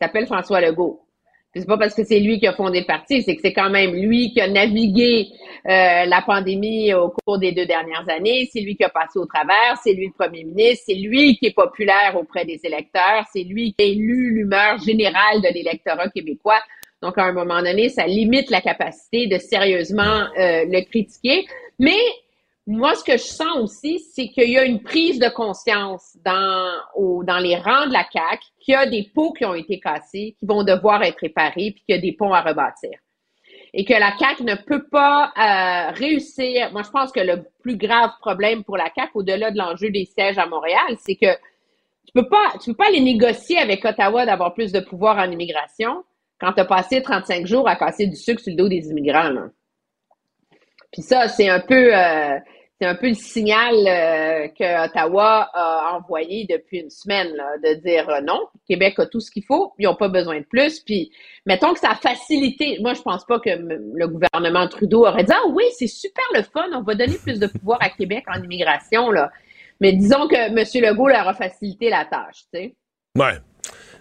V: Il s'appelle François Legault. C'est pas parce que c'est lui qui a fondé le parti, c'est que c'est quand même lui qui a navigué euh, la pandémie au cours des deux dernières années. C'est lui qui a passé au travers. C'est lui le premier ministre. C'est lui qui est populaire auprès des électeurs. C'est lui qui a élu l'humeur générale de l'électorat québécois. Donc, à un moment donné, ça limite la capacité de sérieusement euh, le critiquer. Mais moi, ce que je sens aussi, c'est qu'il y a une prise de conscience dans, dans les rangs de la CAQ qu'il y a des pots qui ont été cassés, qui vont devoir être réparés, puis qu'il y a des ponts à rebâtir. Et que la CAQ ne peut pas euh, réussir. Moi, je pense que le plus grave problème pour la CAQ, au-delà de l'enjeu des sièges à Montréal, c'est que tu peux pas, tu peux pas les négocier avec Ottawa d'avoir plus de pouvoir en immigration quand tu as passé 35 jours à casser du sucre sur le dos des immigrants. Puis ça, c'est un peu euh, c'est un peu le signal euh, que Ottawa a envoyé depuis une semaine, de dire euh, non, Québec a tout ce qu'il faut, ils n'ont pas besoin de plus. Puis mettons que ça a facilité. Moi, je pense pas que le gouvernement Trudeau aurait dit Ah oui, c'est super le fun, on va donner plus de pouvoir à Québec en immigration. Là. Mais disons que M. Legault leur a facilité la tâche, tu sais.
A: Ouais.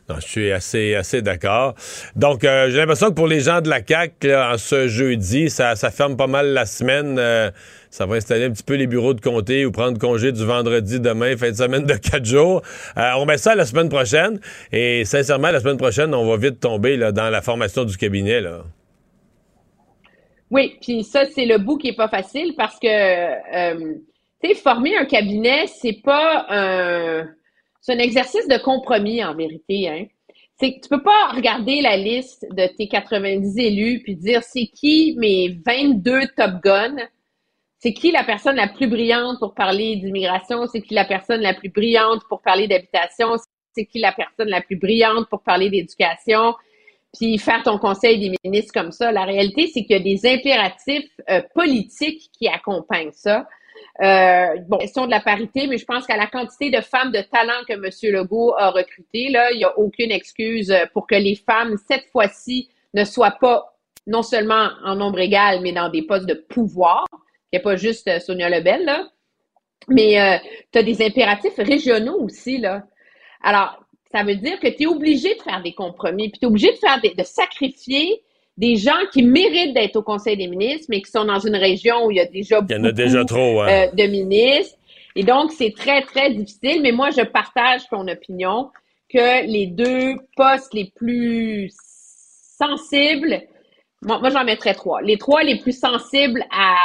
A: Non, je suis assez, assez d'accord. Donc, euh, j'ai l'impression que pour les gens de la CAQ, en ce jeudi, ça, ça ferme pas mal la semaine. Euh, ça va installer un petit peu les bureaux de comté ou prendre congé du vendredi demain, fin de semaine de quatre jours. Euh, on met ça la semaine prochaine. Et sincèrement, la semaine prochaine, on va vite tomber là, dans la formation du cabinet. Là.
V: Oui, puis ça, c'est le bout qui est pas facile parce que, tu sais, former un cabinet, c'est pas un c'est un exercice de compromis en vérité. Hein. C'est que tu peux pas regarder la liste de tes 90 élus puis dire c'est qui mes 22 top guns, c'est qui la personne la plus brillante pour parler d'immigration, c'est qui la personne la plus brillante pour parler d'habitation, c'est qui la personne la plus brillante pour parler d'éducation, puis faire ton conseil des ministres comme ça. La réalité, c'est qu'il y a des impératifs euh, politiques qui accompagnent ça. Euh, bon, question de la parité, mais je pense qu'à la quantité de femmes de talent que M. Legault a recruté, là, il n'y a aucune excuse pour que les femmes, cette fois-ci, ne soient pas non seulement en nombre égal, mais dans des postes de pouvoir. Il n'y a pas juste euh, Sonia Lebel, là. Mais euh, tu as des impératifs régionaux aussi, là. Alors, ça veut dire que tu es obligé de faire des compromis, puis tu es obligé de faire des, de sacrifier des gens qui méritent d'être au Conseil des ministres, mais qui sont dans une région où il y a déjà beaucoup euh, de ministres. Et donc, c'est très, très difficile. Mais moi, je partage ton opinion que les deux postes les plus sensibles, moi, moi j'en mettrais trois. Les trois les plus sensibles à,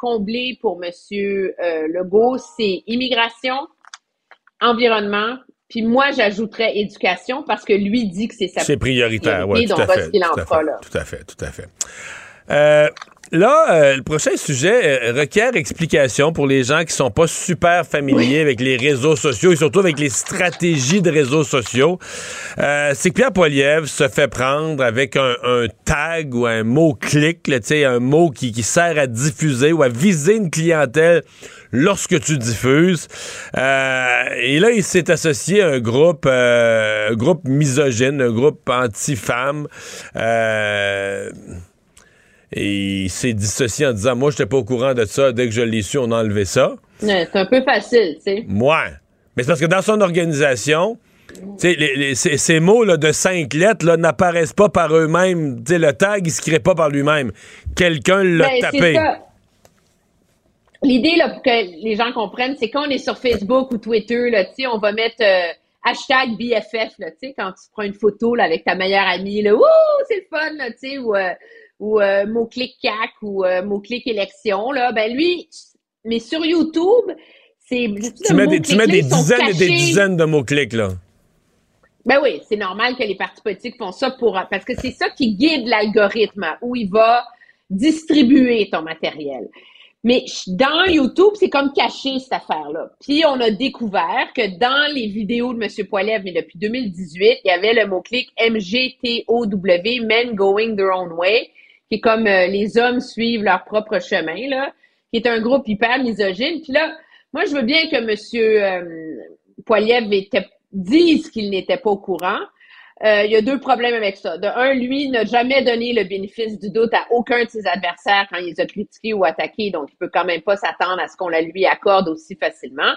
V: combler pour M. Euh, Legault, c'est immigration, environnement puis moi, j'ajouterais éducation parce que lui dit que c'est sa
A: C'est prioritaire, oui. Tout, à fait, tout, à fait, tout à fait, tout à fait. Là, euh, le prochain sujet euh, requiert explication pour les gens qui sont pas super familiers avec les réseaux sociaux et surtout avec les stratégies de réseaux sociaux. Euh, c'est que Pierre Poilievre se fait prendre avec un, un tag ou un mot-clic, là, tu sais, un mot qui, qui sert à diffuser ou à viser une clientèle lorsque tu diffuses. Euh, et là, il s'est associé à un groupe, euh, un groupe misogyne, un groupe anti-femme. Et il s'est dissocié en disant Moi, je n'étais pas au courant de ça. Dès que je l'ai su, on a enlevé ça.
V: Ouais, c'est un peu facile, tu sais.
A: Moi. Mais c'est parce que dans son organisation, tu sais, les- les- ces, ces mots là, de cinq lettres là, n'apparaissent pas par eux-mêmes. Tu sais, le tag, il se crée pas par lui-même. Quelqu'un l'a
V: Ben,
A: tapé.
V: L'idée, là, pour que les gens comprennent, c'est quand on est sur Facebook ou Twitter, là, tu sais, on va mettre euh, hashtag BFF, là, tu sais, quand tu prends une photo là, avec ta meilleure amie, là, ouh, c'est le fun, là, tu sais, ou, euh, ou euh, mot-clic CAC ou euh, mot-clic élection, là, ben lui, mais sur YouTube, c'est...
A: Tu mets des, tu mets des dizaines et des dizaines de mots-clics, là.
V: Ben oui, c'est normal que les partis politiques font ça pour parce que c'est ça qui guide l'algorithme où il va distribuer ton matériel. Mais dans YouTube, c'est comme caché cette affaire-là. Puis on a découvert que dans les vidéos de M. Poilève, mais depuis 2018, il y avait le mot-clic MGTOW, Men Going Their Own Way, qui est comme euh, les hommes suivent leur propre chemin, là, qui est un groupe hyper misogyne. Puis là, moi, je veux bien que M. Euh, Poiliev dise qu'il n'était pas au courant. Euh, il y a deux problèmes avec ça. De un, lui n'a jamais donné le bénéfice du doute à aucun de ses adversaires quand il les a critiqués ou attaqués, donc il peut quand même pas s'attendre à ce qu'on la lui accorde aussi facilement.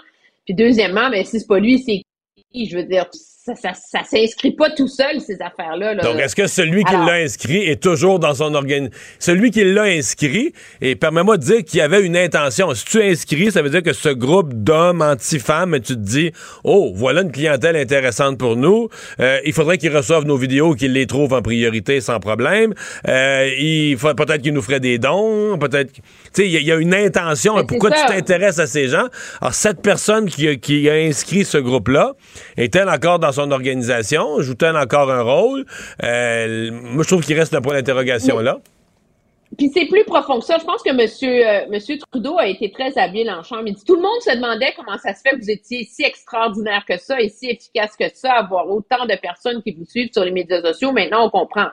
V: Puis deuxièmement, mais si c'est pas lui, c'est qui? Je veux dire, ça, ça, ça s'inscrit pas tout seul, ces affaires-là. là.
A: Donc, est-ce que celui qui l'a inscrit est toujours dans son organisation? Celui qui l'a inscrit, et permets-moi de dire qu'il y avait une intention. Si tu inscris, ça veut dire que ce groupe d'hommes anti-femmes, tu te dis, oh, voilà une clientèle intéressante pour nous. Euh, il faudrait qu'ils reçoivent nos vidéos, qu'ils les trouvent en priorité sans problème. Euh, il faut peut-être qu'ils nous feraient des dons, peut-être. Tu sais, il y, a- il y a une intention.
V: Mais
A: Pourquoi tu t'intéresses à ces gens? Alors, cette personne qui, a- qui a inscrit ce groupe-là, est-elle encore dans son organisation? Joue-t-elle encore un rôle? Euh, moi, je trouve qu'il reste un point d'interrogation là.
V: Puis c'est plus profond que ça. Je pense que Monsieur, euh, Monsieur Trudeau a été très habile en chambre. Il dit tout le monde se demandait comment ça se fait que vous étiez si extraordinaire que ça et si efficace que ça, avoir autant de personnes qui vous suivent sur les médias sociaux. Maintenant, on comprend.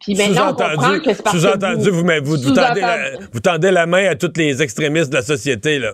V: Puis maintenant, on comprend que c'est parce que
A: sous-entendu, vous, vous, vous tendez la,
V: Sous-entendu.
A: vous tendez la main à tous les extrémistes de la société, là.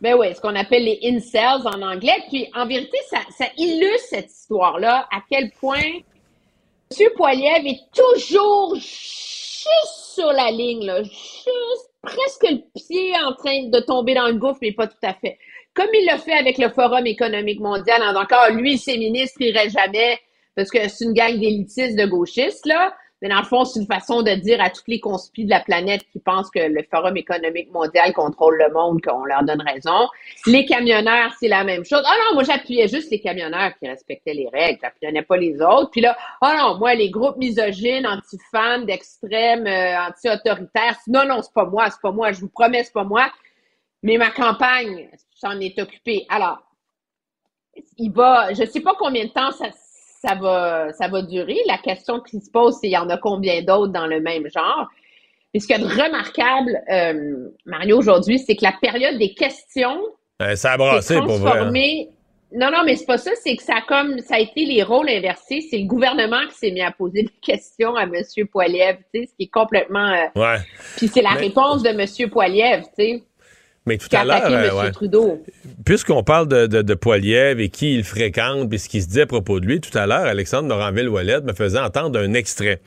V: Ben oui, ce qu'on appelle les incels en anglais. Puis en vérité, ça, illustre cette histoire-là, à quel point M. Poiliev est toujours juste sur la ligne, là, juste presque le pied en train de tomber dans le gouffre, mais pas tout à fait. Comme il l'a fait avec le Forum économique mondial, en encore lui, ses ministres iraient jamais parce que c'est une gang d'élitistes, de gauchistes, là. Mais dans le fond, c'est une façon de dire à toutes les conspis de la planète qui pensent que le Forum économique mondial contrôle le monde qu'on leur donne raison. Les camionneurs, c'est la même chose. Ah non, moi, j'appuyais juste les camionneurs qui respectaient les règles. J'appuyais pas les autres. Puis là, ah non, moi, les groupes misogynes, anti-fans, d'extrême, euh, anti-autoritaires, non, non, c'est pas moi, c'est pas moi. Je vous promets, c'est pas moi. Mais ma campagne s'en est occupée. Alors, il va, je sais pas combien de temps ça, ça va, ça va durer. La question qui se pose, c'est il y en a combien d'autres dans le même genre? Mais ce qu'il y a de remarquable, euh, Mario, aujourd'hui, c'est que la période des questions
A: Euh, ça a brassé, pour vrai. hein.
V: Non, non, mais c'est pas ça, c'est que ça a comme ça a été les rôles inversés. C'est le gouvernement qui s'est mis à poser des questions à M. Poiliev, tu sais, ce qui est complètement. euh,
A: Ouais.
V: Puis c'est la
A: Mais-
V: réponse de M. Poiliev, tu sais,
A: Mais tout à l'heure, euh,
V: M.
A: ouais.
V: Trudeau.
A: puisqu'on parle de, de, de Poiliev et qui il fréquente, puis ce qu'il se dit à propos de lui, tout à l'heure, Alexandre Moranville-Ouellet me faisait entendre un extrait.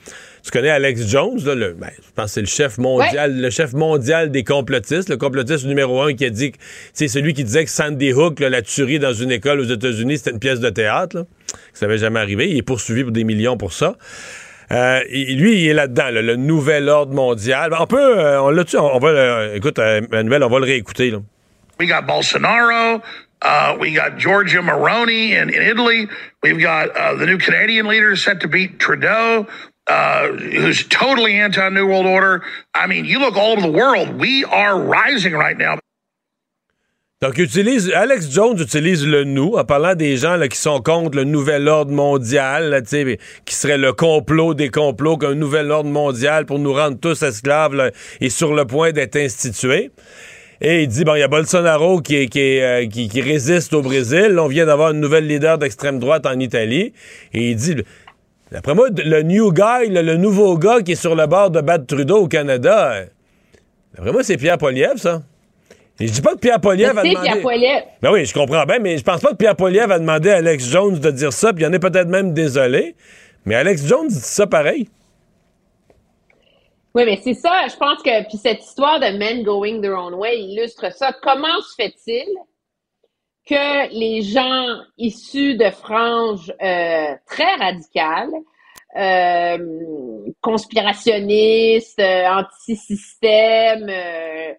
A: Tu connais Alex Jones, là, le, ben, je pense que c'est le chef mondial, le chef mondial des complotistes, le complotiste numéro un qui a dit que c'est celui qui disait que Sandy Hook, là, la tuerie dans une école aux États-Unis, c'était une pièce de théâtre, là, que ça n'avait jamais arrivé. Il est poursuivi pour des millions pour ça. Euh, lui, il est là-dedans, là, le nouvel ordre mondial. On peut, euh, on l'a on va, le- écoute, euh, Manuel, on va le réécouter, là.
T: We got Bolsonaro. Uh, we got Giorgia Moroni in, in Italy. We've got uh, the new Canadian leader set to beat Trudeau, uh, who's totally anti New World Order. I mean, you look all over the world, we are rising right now.
A: Donc, utilise, Alex Jones utilise le nous en parlant des gens là, qui sont contre le nouvel ordre mondial, là, qui serait le complot des complots, qu'un nouvel ordre mondial pour nous rendre tous esclaves là, est sur le point d'être institué. Et il dit, bon, il y a Bolsonaro qui, euh, qui, résiste au Brésil. On vient d'avoir une nouvelle leader d'extrême droite en Italie. Et il dit, d'après moi, le new guy, le nouveau gars qui est sur le bord de battre Trudeau au Canada, euh, d'après moi, c'est Pierre Poliev, ça. Et je dis pas que Pierre Poliev a demandé...
V: Pierre Poilievre.
A: Ben oui, je comprends bien, mais je pense pas que Pierre Poliev a demandé à Alex Jones de dire ça, puis il en est peut-être même désolé. Mais Alex Jones dit ça pareil.
V: Oui, mais c'est ça, je pense que, puis cette histoire de men going their own way illustre ça. Comment se fait-il que les gens issus de franges euh, très radicales, euh, conspirationnistes, euh, anti-système, euh,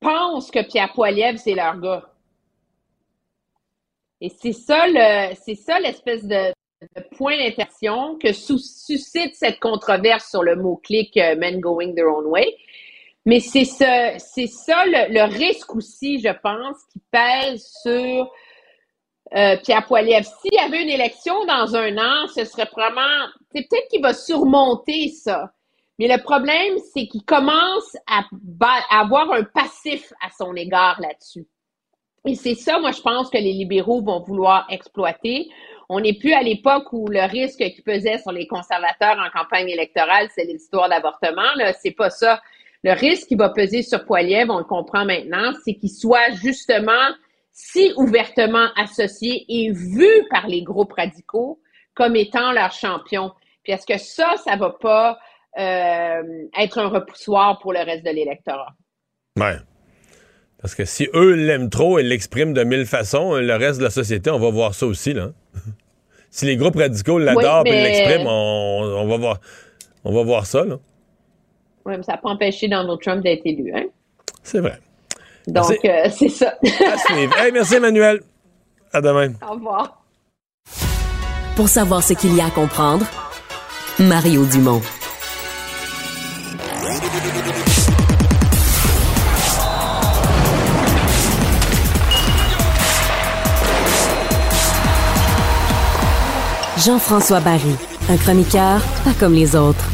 V: pensent que Pierre Poilievre, c'est leur gars? Et c'est ça l'espèce de, point d'intersection que suscite cette controverse sur le mot-clic euh, Men Going Their Own Way. Mais c'est ce, c'est ça le, le risque aussi, je pense, qui pèse sur euh, Pierre Poilievre. S'il y avait une élection dans un an, ce serait vraiment, c'est peut-être qu'il va surmonter ça. Mais le problème, c'est qu'il commence à, avoir un passif à son égard là-dessus. Et c'est ça, moi, je pense que les libéraux vont vouloir exploiter. On n'est plus à l'époque où le risque qui pesait sur les conservateurs en campagne électorale, c'est l'histoire d'avortement. C'est pas ça. Le risque qui va peser sur Poiliev, on le comprend maintenant, c'est qu'il soit justement si ouvertement associé et vu par les groupes radicaux comme étant leur champion. Puis est-ce que ça, ça va pas être un repoussoir pour le reste de l'électorat?
A: Ouais. Parce que si eux l'aiment trop et l'expriment de mille façons, le reste de la société, on va voir ça aussi, là. si les groupes radicaux l'adorent
V: Oui,
A: et l'expriment, on, on va voir, on va voir ça, là.
V: Oui, mais ça n'a pas empêché Donald Trump d'être élu. Hein?
A: C'est vrai.
V: Donc, euh, c'est ça.
A: À suivre. Hey, merci, Emmanuel. À demain.
V: Au revoir.
F: Pour savoir ce qu'il y a à comprendre, Mario Dumont. Jean-François Barry, un chroniqueur pas comme les autres.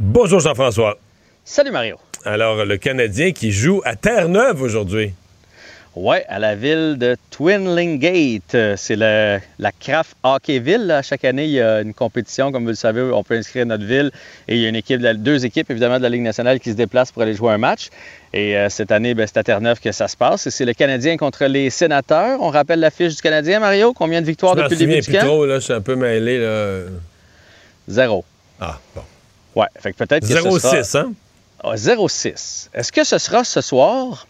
A: Bonjour, Jean-François.
W: Salut, Mario.
A: Alors, le Canadien qui joue à Terre-Neuve aujourd'hui.
W: Ouais, à la ville de Twinlingate. C'est la Craft Hockeyville. là. Chaque année, il y a une compétition. Comme vous le savez, on peut inscrire notre ville. Et il y a une équipe, deux équipes, évidemment, de la Ligue nationale qui se déplacent pour aller jouer un match. Et euh, cette année, ben, c'est à Terre-Neuve que ça se passe. Et c'est le Canadien contre les sénateurs. On rappelle la fiche du Canadien, Mario. Combien de victoires depuis le début du camp?
A: là. Je suis un peu mêlé, là.
W: Zéro.
A: Ah, bon.
W: Ouais, fait que peut-être que ce
A: 0-6,
W: sera-
A: hein?
W: Ah, 0-6. Est-ce que ce sera ce soir?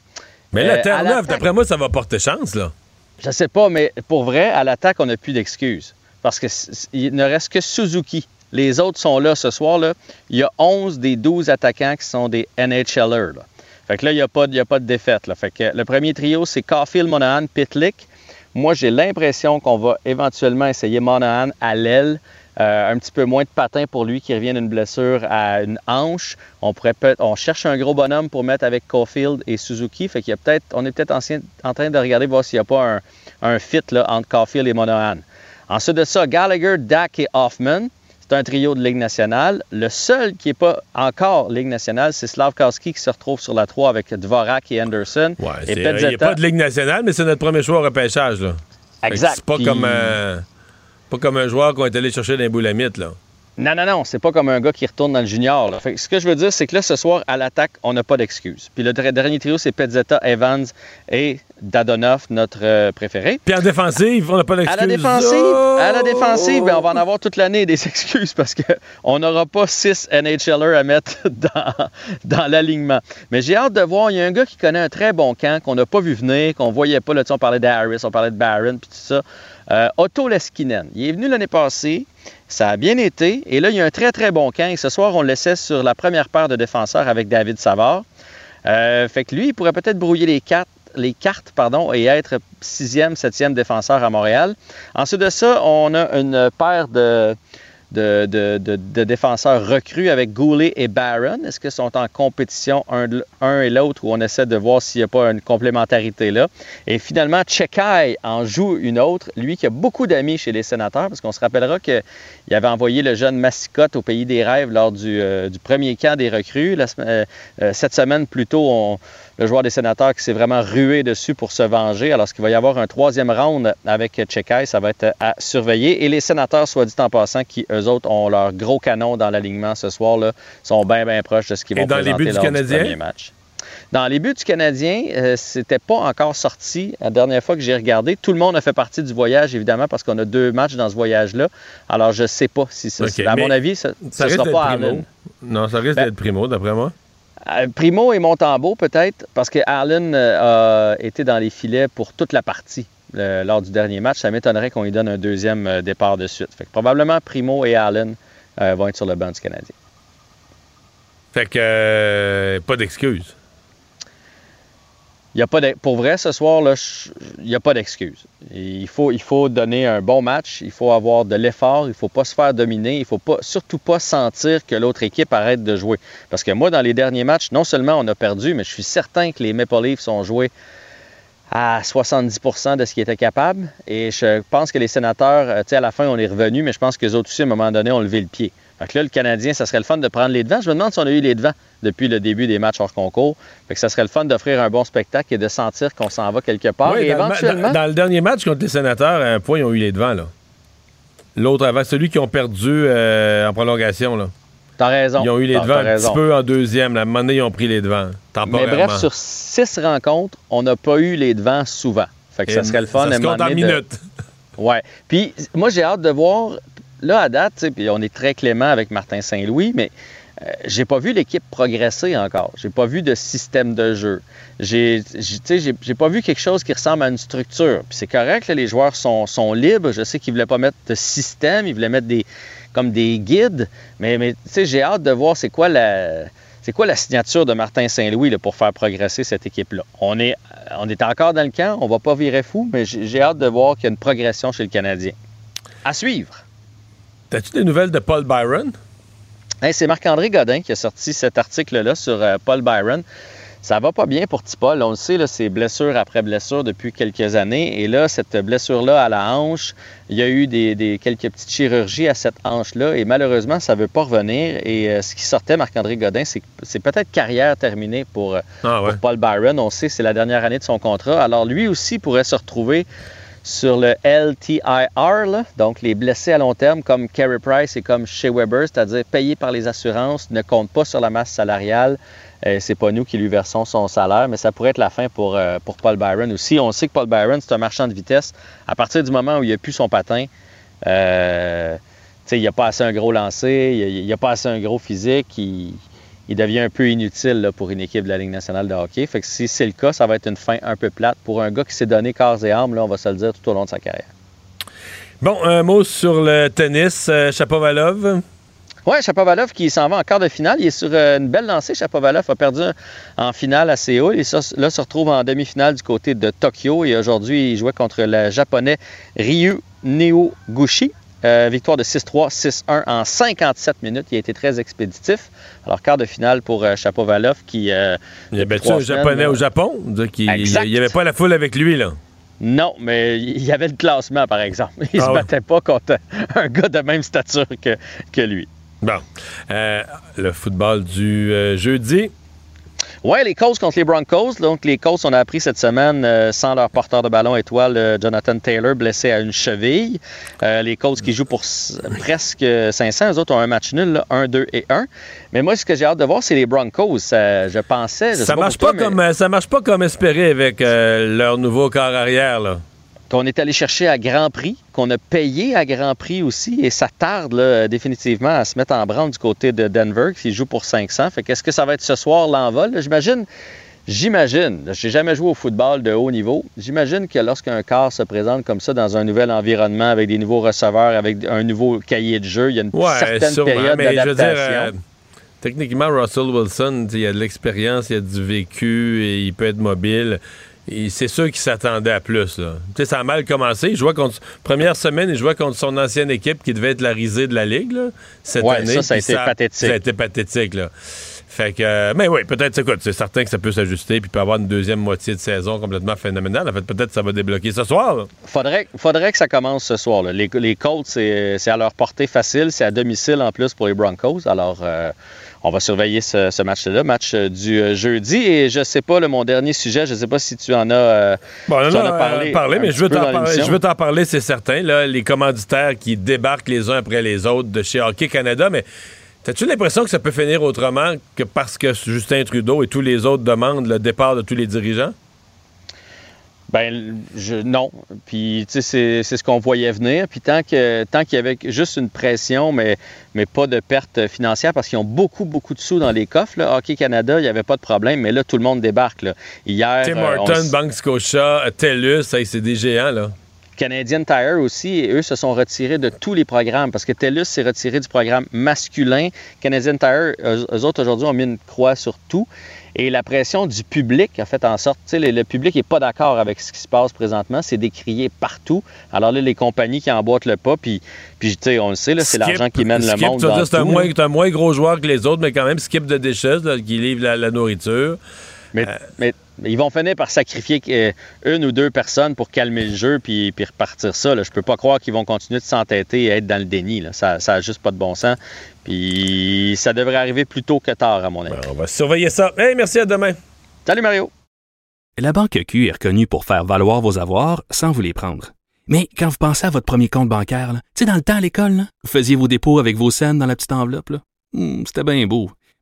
A: Mais
W: Euh,
A: la
W: à
A: Terre-Neuve, d'après moi, ça va porter chance, là.
W: Je sais pas, mais pour vrai, à l'attaque, on n'a plus d'excuses. Parce que c- c- il ne reste que Suzuki. Les autres sont là ce soir. Là. Il y a 11 des 12 attaquants qui sont des NHLers. Là. Fait que là, il n'y a, pas de- il y a pas de défaite. Là. Fait que le premier trio, c'est Caulfield, Monahan, Pitlick. Moi, j'ai l'impression qu'on va éventuellement essayer Monahan à l'aile. Euh, un petit peu moins de patin pour lui qui revient d'une blessure à une hanche. On pourrait peut on cherche un gros bonhomme pour mettre avec Caulfield et Suzuki. Fait qu'il y a peut-être, on est peut-être en train de regarder voir s'il n'y a pas un, un fit là, entre Caulfield et Monahan. Ensuite de ça, Gallagher, Dak et Hoffman. C'est un trio de Ligue nationale. Le seul qui n'est pas encore Ligue nationale, c'est Slavkowski qui se retrouve sur la 3 avec Dvorak et Anderson.
A: Ouais,
W: et
A: c'est- Il n'y a pas de Ligue nationale, mais c'est notre premier choix au repêchage, là.
W: Exact.
A: C'est pas comme, euh, pas comme un joueur qu'on est allé chercher les boulamites, là.
W: Non, non, non, c'est pas comme un gars qui retourne dans le junior. ce que je veux dire, c'est que là, ce soir, à l'attaque, on n'a pas d'excuses. Puis le dernier trio, c'est Pezzetta, Evans et Dadonov, notre euh, préféré.
A: Puis en défensive, on n'a pas
W: À
A: d'excuse.
W: la défensive,
A: Oh!
W: à la défensive ben, on va en avoir toute l'année des excuses parce qu'on n'aura pas six NHLers à mettre dans, dans l'alignement. Mais j'ai hâte de voir, il y a un gars qui connaît un très bon camp, qu'on n'a pas vu venir, qu'on voyait pas. Là, on parlait d'Harris, on parlait de Barron, puis tout ça. Euh, Otto Leskinen. Il est venu l'année passée, ça a bien été, et là, il y a un très, très bon camp. Et ce soir, on le laissait sur la première paire de défenseurs avec David Savard. Euh, fait que lui, il pourrait peut-être brouiller les cartes, les cartes pardon, et être sixième, septième défenseur à Montréal. Ensuite de ça, on a une paire de, défenseurs recrues avec Goulet et Barron. Est-ce qu'ils sont en compétition un, et l'autre où on essaie de voir s'il n'y a pas une complémentarité là? Et finalement, Chekai en joue une autre, lui qui a beaucoup d'amis chez les sénateurs, parce qu'on se rappellera qu'il avait envoyé le jeune Massicotte au pays des rêves lors du, euh, premier camp des recrues. Euh, euh, cette semaine, plus tôt, on- le joueur des sénateurs qui s'est vraiment rué dessus pour se venger. Alors, qu'il va y avoir un troisième round avec Chekai, ça va être à surveiller. Et les sénateurs, soit dit en passant, qui eux autres ont leur gros canon dans l'alignement ce soir, là, sont bien, bien proches de ce qu'ils vont
A: dans les
W: présenter
A: buts du
W: lors
A: Canadien?
W: premier match. Dans les buts du Canadien, euh, c'était pas encore sorti. La dernière fois que j'ai regardé, tout le monde a fait partie du voyage, évidemment, parce qu'on a deux matchs dans ce voyage-là. Alors, je sais pas si ça. À mon avis, ça ne
A: Ça risque
W: sera pas
A: Primo.
W: Allen.
A: Non, ça risque
W: Ben-
A: d'être Primo, d'après moi.
W: Euh, Primo et Montembeau, peut-être, parce que Allen euh, a été dans les filets pour toute la partie lors du dernier match. Ça m'étonnerait qu'on lui donne un deuxième euh, départ de suite. Probablement Primo et Allen vont être sur le banc du Canadien.
A: Fait que pas d'excuses.
W: Il y a pas pour vrai, ce soir, là, il n'y a pas d'excuse. Il faut, il faut donner un bon match, il faut avoir de l'effort, il ne faut pas se faire dominer, il ne faut pas, surtout pas sentir que l'autre équipe arrête de jouer. Parce que moi, dans les derniers matchs, non seulement on a perdu, mais je suis certain que les Maple Leafs ont joué à 70% de ce qu'ils étaient capables. Et je pense que les sénateurs, euh, à la fin, on est revenu, mais je pense que les autres aussi, à un moment donné, ont levé le pied. Fait que là, le Canadien, ça serait le fun de prendre les devants. Je me demande si on a eu les devants depuis le début des matchs hors concours. Fait que ça serait le fun d'offrir un bon spectacle et de sentir qu'on s'en va quelque part.
A: Oui,
W: et
A: dans,
W: éventuellement,
A: dans- dans le dernier match contre les sénateurs, à un point, ils ont eu les devants. là. L'autre avant, celui qui ont perdu euh, en prolongation. Là.
W: T'as raison.
A: Ils ont eu les devants un petit peu en deuxième. La donné, ils ont pris les devants.
W: mais bref, sur six rencontres, on n'a pas eu les devants souvent. Fait que ça serait le fun.
A: ça se compte en
W: donné de-
A: minutes.
W: Ouais. Puis moi, j'ai hâte de voir, là, à date, on est très clément avec Martin Saint-Louis, mais euh, j'ai pas vu l'équipe progresser encore. J'ai pas vu de système de jeu. J'ai, j'ai- j'ai, pas vu quelque chose qui ressemble à une structure. C'est correct, les joueurs sont, libres. Je sais qu'ils voulaient pas mettre de système, ils voulaient mettre des comme des guides, mais, j'ai hâte de voir c'est quoi la signature de Martin Saint-Louis pour faire progresser cette équipe-là? On est, encore dans le camp, on va pas virer fou, mais j'ai hâte de voir qu'il y a une progression chez le Canadien. À suivre.
A: T'as-tu des nouvelles de Paul Byron?
W: Hey, c'est Marc-André Godin qui a sorti cet article-là sur euh, Paul Byron. Ça va pas bien pour petit Paul. On le sait, c'est blessure après blessure depuis quelques années. Et là, cette blessure-là à la hanche, il y a eu des, des- quelques petites chirurgies à cette hanche-là. Et malheureusement, ça veut pas revenir. Et euh, ce qui sortait, Marc-André Godin, c'est peut-être carrière terminée pour, euh,
A: Ah ouais.
W: pour Paul Byron. On sait c'est la dernière année de son contrat. Alors lui aussi pourrait se retrouver sur le LTIR, là, donc les blessés à long terme comme Carey Price et comme Shea Weber, c'est-à-dire payés par les assurances, ne comptent pas sur la masse salariale. Euh, c'est pas nous qui lui versons son salaire, mais ça pourrait être la fin pour, euh, pour Paul Byron aussi. On sait que Paul Byron, c'est un marchand de vitesse. À partir du moment où il n'a plus son patin, euh, il n'a pas assez un gros lancer, il n'a pas assez un gros physique, il devient un peu inutile là, pour une équipe de la Ligue nationale de hockey. Fait que si c'est le cas, ça va être une fin un peu plate pour un gars qui s'est donné corps et âme, là, on va se le dire, tout au long de sa carrière.
A: Bon, un mot sur le tennis. Euh, Chapovalov.
W: Oui, Chapovalov qui s'en va en quart de finale. Il est sur euh, une belle lancée. Chapovalov a perdu en finale à Séoul. Et ça, là, se retrouve en demi-finale du côté de Tokyo. Et aujourd'hui, il jouait contre le japonais Ryu Neoguchi. Euh, victoire de 6-3, 6-1 en 57 minutes. Il a été très expéditif. Alors, quart de finale pour euh, Chapovalov qui. euh,
A: Il a battu un Japonais au Japon. qu'il-
W: Exact.
A: Il n'y avait pas la foule avec lui, là?
W: Non, mais il y avait le classement, par exemple. Il
A: Ah
W: se
A: ouais.
W: battait pas contre un gars de même stature que, que lui.
A: Bon. Euh, le football du euh, jeudi.
W: Oui, les Colts contre les Broncos. Donc, les Colts, on a appris cette semaine, euh, sans leur porteur de ballon étoile, euh, Jonathan Taylor, blessé à une cheville. Euh, les Colts qui jouent pour presque 500. Eux autres ont un match nul, là, 1, 2 et 1. Mais moi, ce que j'ai hâte de voir, c'est les Broncos. Ça, je pensais. je
A: Ça marche pas
W: toi, mais-
A: comme ça marche pas comme espéré avec leur nouveau corps arrière, là.
W: Qu'on est allé chercher à Grand Prix, qu'on a payé à Grand Prix aussi, et ça tarde là, définitivement à se mettre en branle du côté de Denver, qui joue pour 500. Fait qu'est-ce que ça va être ce soir l'envol? J'imagine, j'imagine, j'ai jamais joué au football de haut niveau, j'imagine que lorsqu'un corps se présente comme ça dans un nouvel environnement, avec des nouveaux receveurs, avec un nouveau cahier de jeu, il y a une
A: Ouais,
W: certaine
A: sûrement,
W: période d'adaptation.
A: euh, techniquement, Russell Wilson, il a de l'expérience, il a du vécu et il peut être mobile. C'est sûr qu'il s'attendait à plus. Là. Tu sais, ça a mal commencé. Il jouait contre première semaine, il jouait contre son ancienne équipe qui devait être la risée de la ligue là, cette
W: Ouais,
A: année.
W: ça, ça a été pathétique.
A: Ça a été pathétique là. Fait que, euh, mais oui, peut-être, écoute, c'est certain que ça peut s'ajuster puis peut avoir une deuxième moitié de saison complètement phénoménale. En fait, peut-être que ça va débloquer ce soir. là.
W: Faudrait, faudrait que ça commence ce soir. là. Les, les Colts, c'est c'est à leur portée facile. C'est à domicile en plus pour les Broncos. Alors, euh, on va surveiller ce, ce match-là, match euh, du euh, jeudi. Et je sais pas, là, mon dernier sujet, je sais pas si tu en as, euh,
A: Bon, non,
W: tu en as parlé.
A: mais je veux t'en parler,
W: l'émission.
A: je veux t'en parler, c'est certain. Là, les commanditaires qui débarquent les uns après les autres de chez Hockey Canada, mais as-tu l'impression que ça peut finir autrement que parce que Justin Trudeau et tous les autres demandent le départ de tous les dirigeants?
W: Ben, je, non. Puis, tu sais, c'est- ce qu'on voyait venir. Puis, tant que tant qu'il y avait juste une pression, mais, mais pas de perte financière, parce qu'ils ont beaucoup, beaucoup de sous dans les coffres. Là. Hockey Canada, il n'y avait pas de problème, mais là, tout le monde débarque. Là. Hier,
A: Tim
W: euh, on
A: Horton, Bank Scotia, TELUS, hey, c'est des géants, là.
W: Canadian Tire aussi, et eux se sont retirés de tous les programmes parce que TELUS s'est retiré du programme masculin. Canadian Tire, eux, eux autres aujourd'hui ont mis une croix sur tout. Et la pression du public a fait en sorte, le, le public n'est pas d'accord avec ce qui se passe présentement, c'est décrié partout. Alors là, les compagnies qui emboîtent le pas, puis, puis tu sais, on le sait, là, c'est l'argent qui mène le
A: Skip,
W: monde dans
A: dire, c'est un moins, un moins gros joueur que les autres, mais quand même, Skip de là, qui livre la, la nourriture.
W: Mais, mais ils vont finir par sacrifier euh, une ou deux personnes pour calmer le jeu puis, puis repartir ça. Là. Je peux pas croire qu'ils vont continuer de s'entêter et être dans le déni. Là. Ça n'a juste pas de bon sens. Puis ça devrait arriver plus tôt que tard, à mon avis.
A: On va surveiller ça. Hey, merci, à demain.
W: Salut Mario.
K: La Banque Q est reconnue pour faire valoir vos avoirs sans vous les prendre. Mais quand vous pensez à votre premier compte bancaire, tu sais, dans le temps à l'école, là, vous faisiez vos dépôts avec vos scènes dans la petite enveloppe. Hmm, C'était bien beau.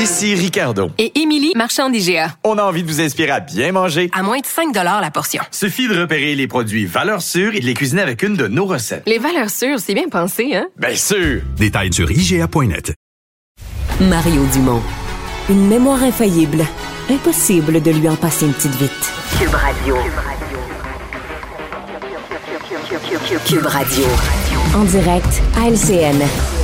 O: Ici Ricardo.
P: Et Émilie, marchand d'IGA.
O: On a envie de vous inspirer à bien manger.
P: À moins de 5 la portion.
O: Suffit de repérer les produits valeurs sûres et de les cuisiner avec une de nos recettes.
P: Les valeurs sûres, c'est bien pensé, hein?
O: Bien sûr!
Q: Détails sur IGA.net.
F: Mario Dumont. Une mémoire infaillible. Impossible de lui en passer une petite vite.
R: Cube Radio.
F: Cube Radio. En direct à LCN.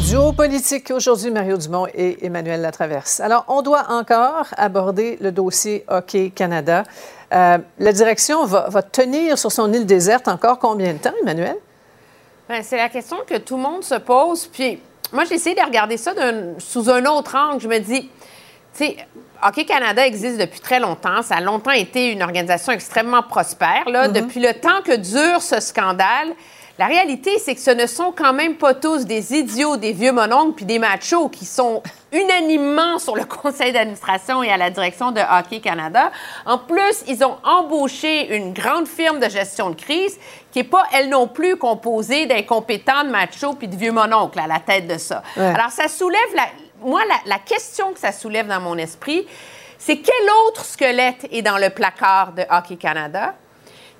X: Duo politique aujourd'hui, Mario Dumont et Emmanuel Latraverse. Alors, on doit encore aborder le dossier Hockey Canada. Euh, la direction va, va tenir sur son île déserte encore combien de temps, Emmanuel?
V: Ben, c'est la question que tout le monde se pose. Puis moi, j'ai essayé de regarder ça sous un autre angle. Je me dis, tu sais, Hockey Canada existe depuis très longtemps. Ça a longtemps été une organisation extrêmement prospère. Là. Depuis le temps que dure ce scandale, la réalité, c'est que ce ne sont quand même pas tous des idiots, des vieux mononcles puis des machos qui sont unanimement sur le conseil d'administration et à la direction de Hockey Canada. En plus, ils ont embauché une grande firme de gestion de crise qui n'est pas, elle non plus, composée d'incompétents, de machos puis de vieux mononcles à la tête de ça.
X: Ouais.
V: Alors, ça soulève, la, moi, la, la question que ça soulève dans mon esprit, c'est quel autre squelette est dans le placard de Hockey Canada?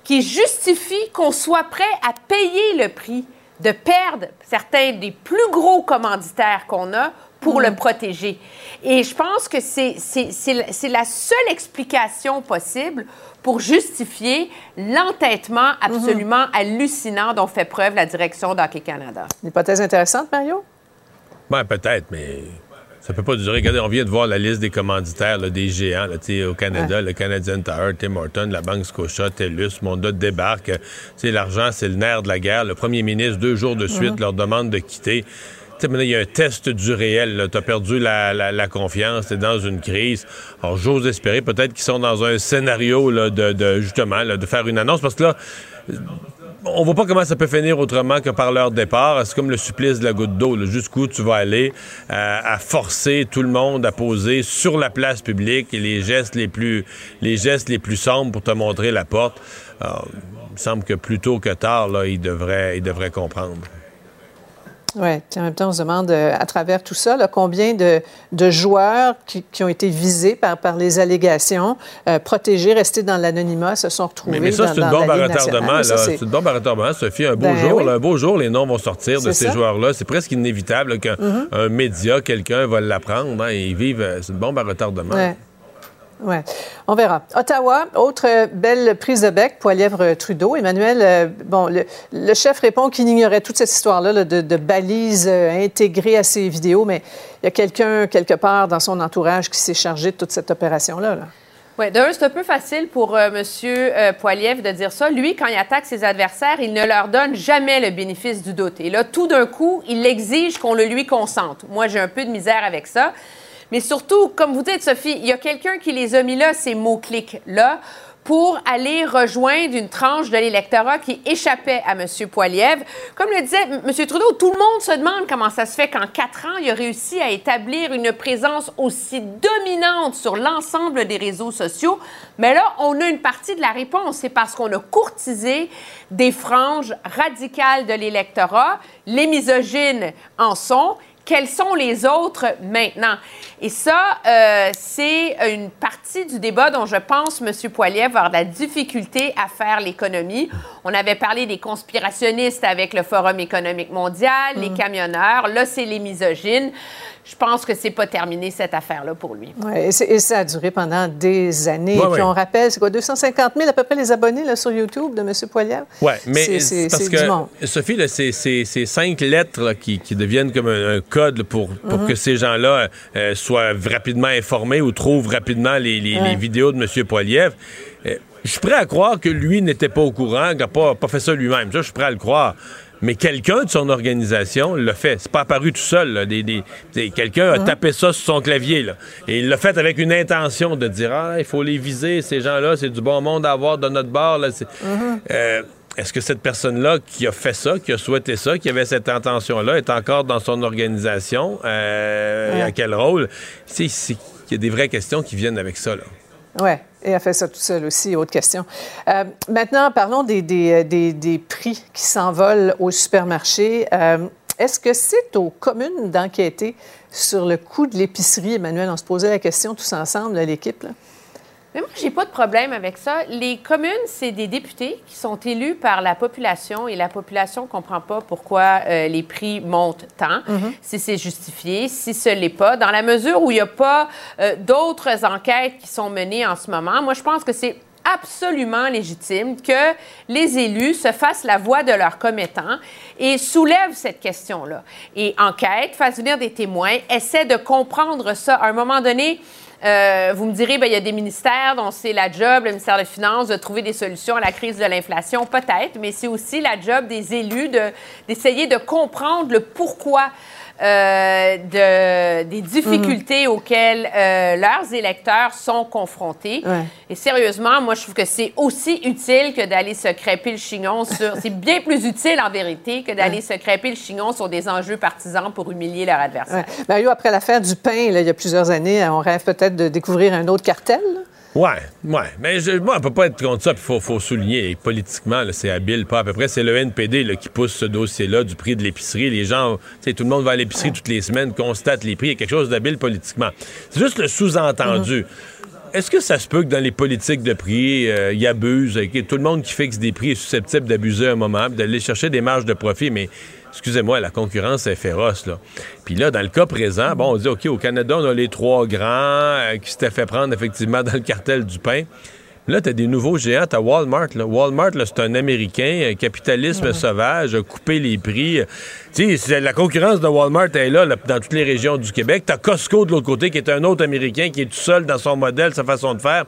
V: Qui justifie qu'on soit prêt à payer le prix de perdre certains des plus gros commanditaires qu'on a pour le protéger. Et je pense que c'est c'est- c'est la- seule explication possible pour justifier l'entêtement absolument hallucinant dont fait preuve la direction d'Hockey Canada.
X: Une hypothèse intéressante, Mario?
A: Ben, peut-être, mais ça peut pas durer. Regardez, on vient de voir la liste des commanditaires, là, des géants là, tu sais, au Canada, le Canadian Tire, Tim Horton, la Banque Scotia, TELUS, Monda débarque. Tu sais, L'argent, c'est le nerf de la guerre. Le premier ministre, deux jours de suite,
Y: Mhm.
A: leur demande de quitter. Tu sais, maintenant, il y a un test du réel. Tu as perdu la, la- la confiance, tu es dans une crise. Alors, j'ose espérer peut-être qu'ils sont dans un scénario là, de, de, justement, là, de faire une annonce. Parce que là, on voit pas comment ça peut finir autrement que par leur départ. C'est comme le supplice de la goutte d'eau. Jusqu'où tu vas aller euh, à forcer tout le monde à poser sur la place publique les gestes les plus, les gestes les plus sombres pour te montrer la porte. Alors, il me semble que plus tôt que tard, là, ils devraient, ils devraient comprendre.
X: Oui, en même temps, on se demande euh, à travers tout ça, là, combien de, de joueurs qui, qui ont été visés par, par les allégations, euh, protégés, restés dans l'anonymat, se sont retrouvés
A: Mais, mais ça, c'est une bombe à retardement. C'est une bombe à retardement, Sophie. Un beau
X: Ben
A: jour,
X: oui.
A: là, un beau jour, les noms vont sortir de ces joueurs-là. C'est presque inévitable qu'un
X: Mhm.
A: un média, quelqu'un va l'apprendre. hein, et ils vivent. euh, C'est une bombe à retardement.
X: Ouais. Ouais. On verra. Ottawa, autre euh, belle prise de bec, Poilièvre-Trudeau. Emmanuel, euh, bon, le, chef répond qu'il ignorait toute cette histoire-là là, de, de balises euh, intégrées à ses vidéos, mais il y a quelqu'un, quelque part, dans son entourage qui s'est chargé de toute cette opération-là. là.
V: Oui, d'un, c'est un peu facile pour euh, M. Euh, de dire ça. Lui, quand il attaque ses adversaires, il ne leur donne jamais le bénéfice du doute. Et là, tout d'un coup, il exige qu'on le lui consente. Moi, j'ai un peu de misère avec ça. Mais surtout, comme vous dites, Sophie, il y a quelqu'un qui les a mis là, ces mots-clics-là, pour aller rejoindre une tranche de l'électorat qui échappait à M. Poiliev. Comme le disait M. Trudeau, tout le monde se demande comment ça se fait qu'en quatre ans, il a réussi à établir une présence aussi dominante sur l'ensemble des réseaux sociaux. Mais là, on a une partie de la réponse. C'est parce qu'on a courtisé des franges radicales de l'électorat. Les misogynes en sont quels sont les autres maintenant? Et ça, euh, c'est une partie du débat dont je pense M. Poilier va avoir de la difficulté à faire l'économie. On avait parlé des conspirationnistes avec le Forum économique mondial, les camionneurs. Là, c'est les misogynes. Je pense que c'est pas terminé cette affaire-là pour lui.
X: Ouais, et, ça a duré pendant des années.
A: Ouais,
X: et puis
A: ouais.
X: on rappelle, c'est quoi, 250 000 à peu près les abonnés là, sur YouTube de M. Poilievre?
A: Oui, mais
X: C'est- du monde.
A: Sophie, là, c'est cinq lettres là, qui, qui deviennent comme un, un code là, pour, pour
X: Mhm.
A: que ces gens-là euh, soient rapidement informés ou trouvent rapidement les, les-
X: Ouais.
A: les vidéos de M. Poiliev. Euh, je suis prêt à croire que lui n'était pas au courant, qu'il n'a pas, pas fait ça lui-même. Ça, je suis prêt à le croire. Mais quelqu'un de son organisation l'a fait. C'est pas apparu tout seul. là. Des- des- des- quelqu'un a
X: Mhm.
A: tapé ça sur son clavier. là. Et il l'a fait avec une intention de dire Ah, il faut les viser, ces gens-là, c'est du bon monde à avoir de notre bord. Là. C'est- euh, Est-ce que cette personne-là qui a fait ça, qui a souhaité ça, qui avait cette intention-là, est encore dans son organisation? Euh,
X: Ouais.
A: À quel rôle? Il y a des vraies questions qui viennent avec ça. Là.
X: Oui, et elle fait ça tout seul aussi, autre question. Euh, maintenant, parlons des, des, des- des prix qui s'envolent au supermarché. Euh, Est-ce que c'est aux communes d'enquêter sur le coût de l'épicerie, Emmanuel? On se posait la question tous ensemble, l'équipe.
V: Mais moi, j'ai pas de problème avec ça. Les communes, c'est des députés qui sont élus par la population et la population comprend pas pourquoi euh, les prix montent tant, si c'est justifié, si ce l'est pas. Dans la mesure où il n'y a pas euh, d'autres enquêtes qui sont menées en ce moment, moi, je pense que c'est absolument légitime que les élus se fassent la voix de leurs commettants et soulèvent cette question-là. Et enquête, fassent venir des témoins, essaient de comprendre ça. À un moment donné, euh, vous me direz, ben, il y a des ministères dont c'est la job, le ministère des Finances, de trouver des solutions à la crise de l'inflation, peut-être, mais c'est aussi la job des élus de- d'essayer de, comprendre le pourquoi euh, de- des difficultés auxquelles euh, leurs électeurs sont confrontés.
X: Ouais.
V: Et sérieusement, moi, je trouve que c'est aussi utile que d'aller se crêper le chignon sur... c'est bien plus utile, en vérité, que d'aller se crêper le chignon sur des enjeux partisans pour humilier leur adversaire.
X: Ouais. Mario, après l'affaire du pain, là, il y a plusieurs années, on rêve peut-être de découvrir un autre cartel. là.
A: Ouais, ouais. Mais je- moi, on peut pas être contre ça. Il faut, faut souligner, et politiquement, c'est habile, pas à peu près. C'est le NPD là, qui pousse ce dossier-là du prix de l'épicerie. Les gens, tu sais, tout le monde va à l'épicerie toutes les semaines, constate les prix. Il y a quelque chose d'habile politiquement. C'est juste le sous-entendu. Est-ce que ça se peut que dans les politiques de prix, euh, ils abusent? et que tout le monde qui fixe des prix est susceptible d'abuser un moment, d'aller chercher des marges de profit, mais excusez-moi, la concurrence est féroce. Là. Puis là, dans le cas présent, bon, on dit, OK, au Canada, on a les trois grands euh, qui s'étaient fait prendre effectivement dans le cartel du pain. Là, tu as des nouveaux géants. Tu Walmart. Là. Walmart, là, c'est un Américain, un capitalisme sauvage, a coupé les prix. Tu sais, la concurrence de Walmart est là, là, dans toutes les régions du Québec. Tu as Costco de l'autre côté, qui est un autre Américain, qui est tout seul dans son modèle, sa façon de faire.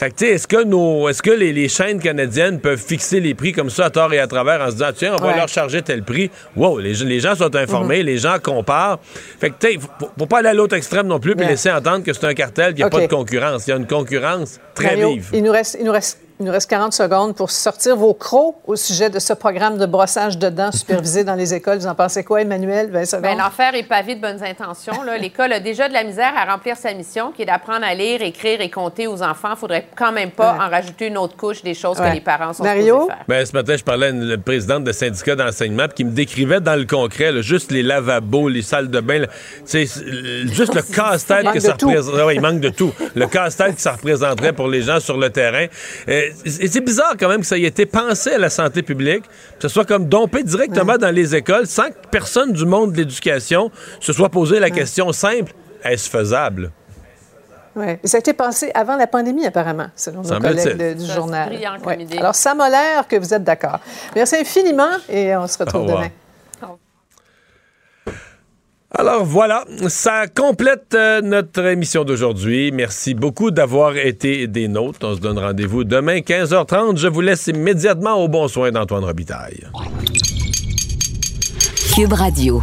A: Fait que, tu sais, est-ce que, nos, est-ce que les, les chaînes canadiennes peuvent fixer les prix comme ça à tort et à travers en se disant, tiens, on va
X: Ouais.
A: leur charger tel prix? Wow, les, gens- les gens sont informés, les gens comparent. Fait que, tu sais, faut, faut pas aller à l'autre extrême non plus puis laisser entendre que c'est un cartel, qu'il n'y a pas de concurrence. Il y a une concurrence très
X: Mario,
A: vive.
X: Il nous reste, il nous reste Il nous reste 40 secondes pour sortir vos crocs au sujet de ce programme de brossage de dents supervisé dans les écoles. Vous en pensez quoi, Emmanuel? 20 secondes.
V: Bien, l'enfer est pavé de bonnes intentions. L'école a déjà de la misère à remplir sa mission, qui est d'apprendre à lire, écrire et compter aux enfants. Il faudrait quand même pas en rajouter une autre couche des choses
X: Ouais.
V: que les parents sont
X: Mario?
V: faire.
A: Ben, ce matin, je parlais à une présidente de syndicat d'enseignement qui me décrivait dans le concret là, juste les lavabos, les salles de bain, là, tu sais, c'est, euh, juste le casse-tête que ça
X: de tout.
A: représente. Ah ouais, il manque de tout. Le casse-tête que ça représenterait pour les gens sur le terrain. Euh, et c'est bizarre quand même que ça ait été pensé à la santé publique, que ce soit comme dompé directement dans les écoles sans que personne du monde de l'éducation se soit posé la question simple est-ce faisable?
X: Ouais. Ça a été pensé avant la pandémie, apparemment, selon nos collègues de- du
V: Ça,
X: journal.
V: comme
X: Ouais.
V: idée.
X: Alors, ça m'a l'air que vous êtes d'accord. Merci infiniment et on se retrouve
A: Au revoir.
X: demain.
A: Alors voilà, ça complète euh, notre émission d'aujourd'hui. Merci beaucoup d'avoir été des nôtres. On se donne rendez-vous demain 15h30. Je vous laisse immédiatement au bon soin d'Antoine Robitaille.
F: Cube Radio.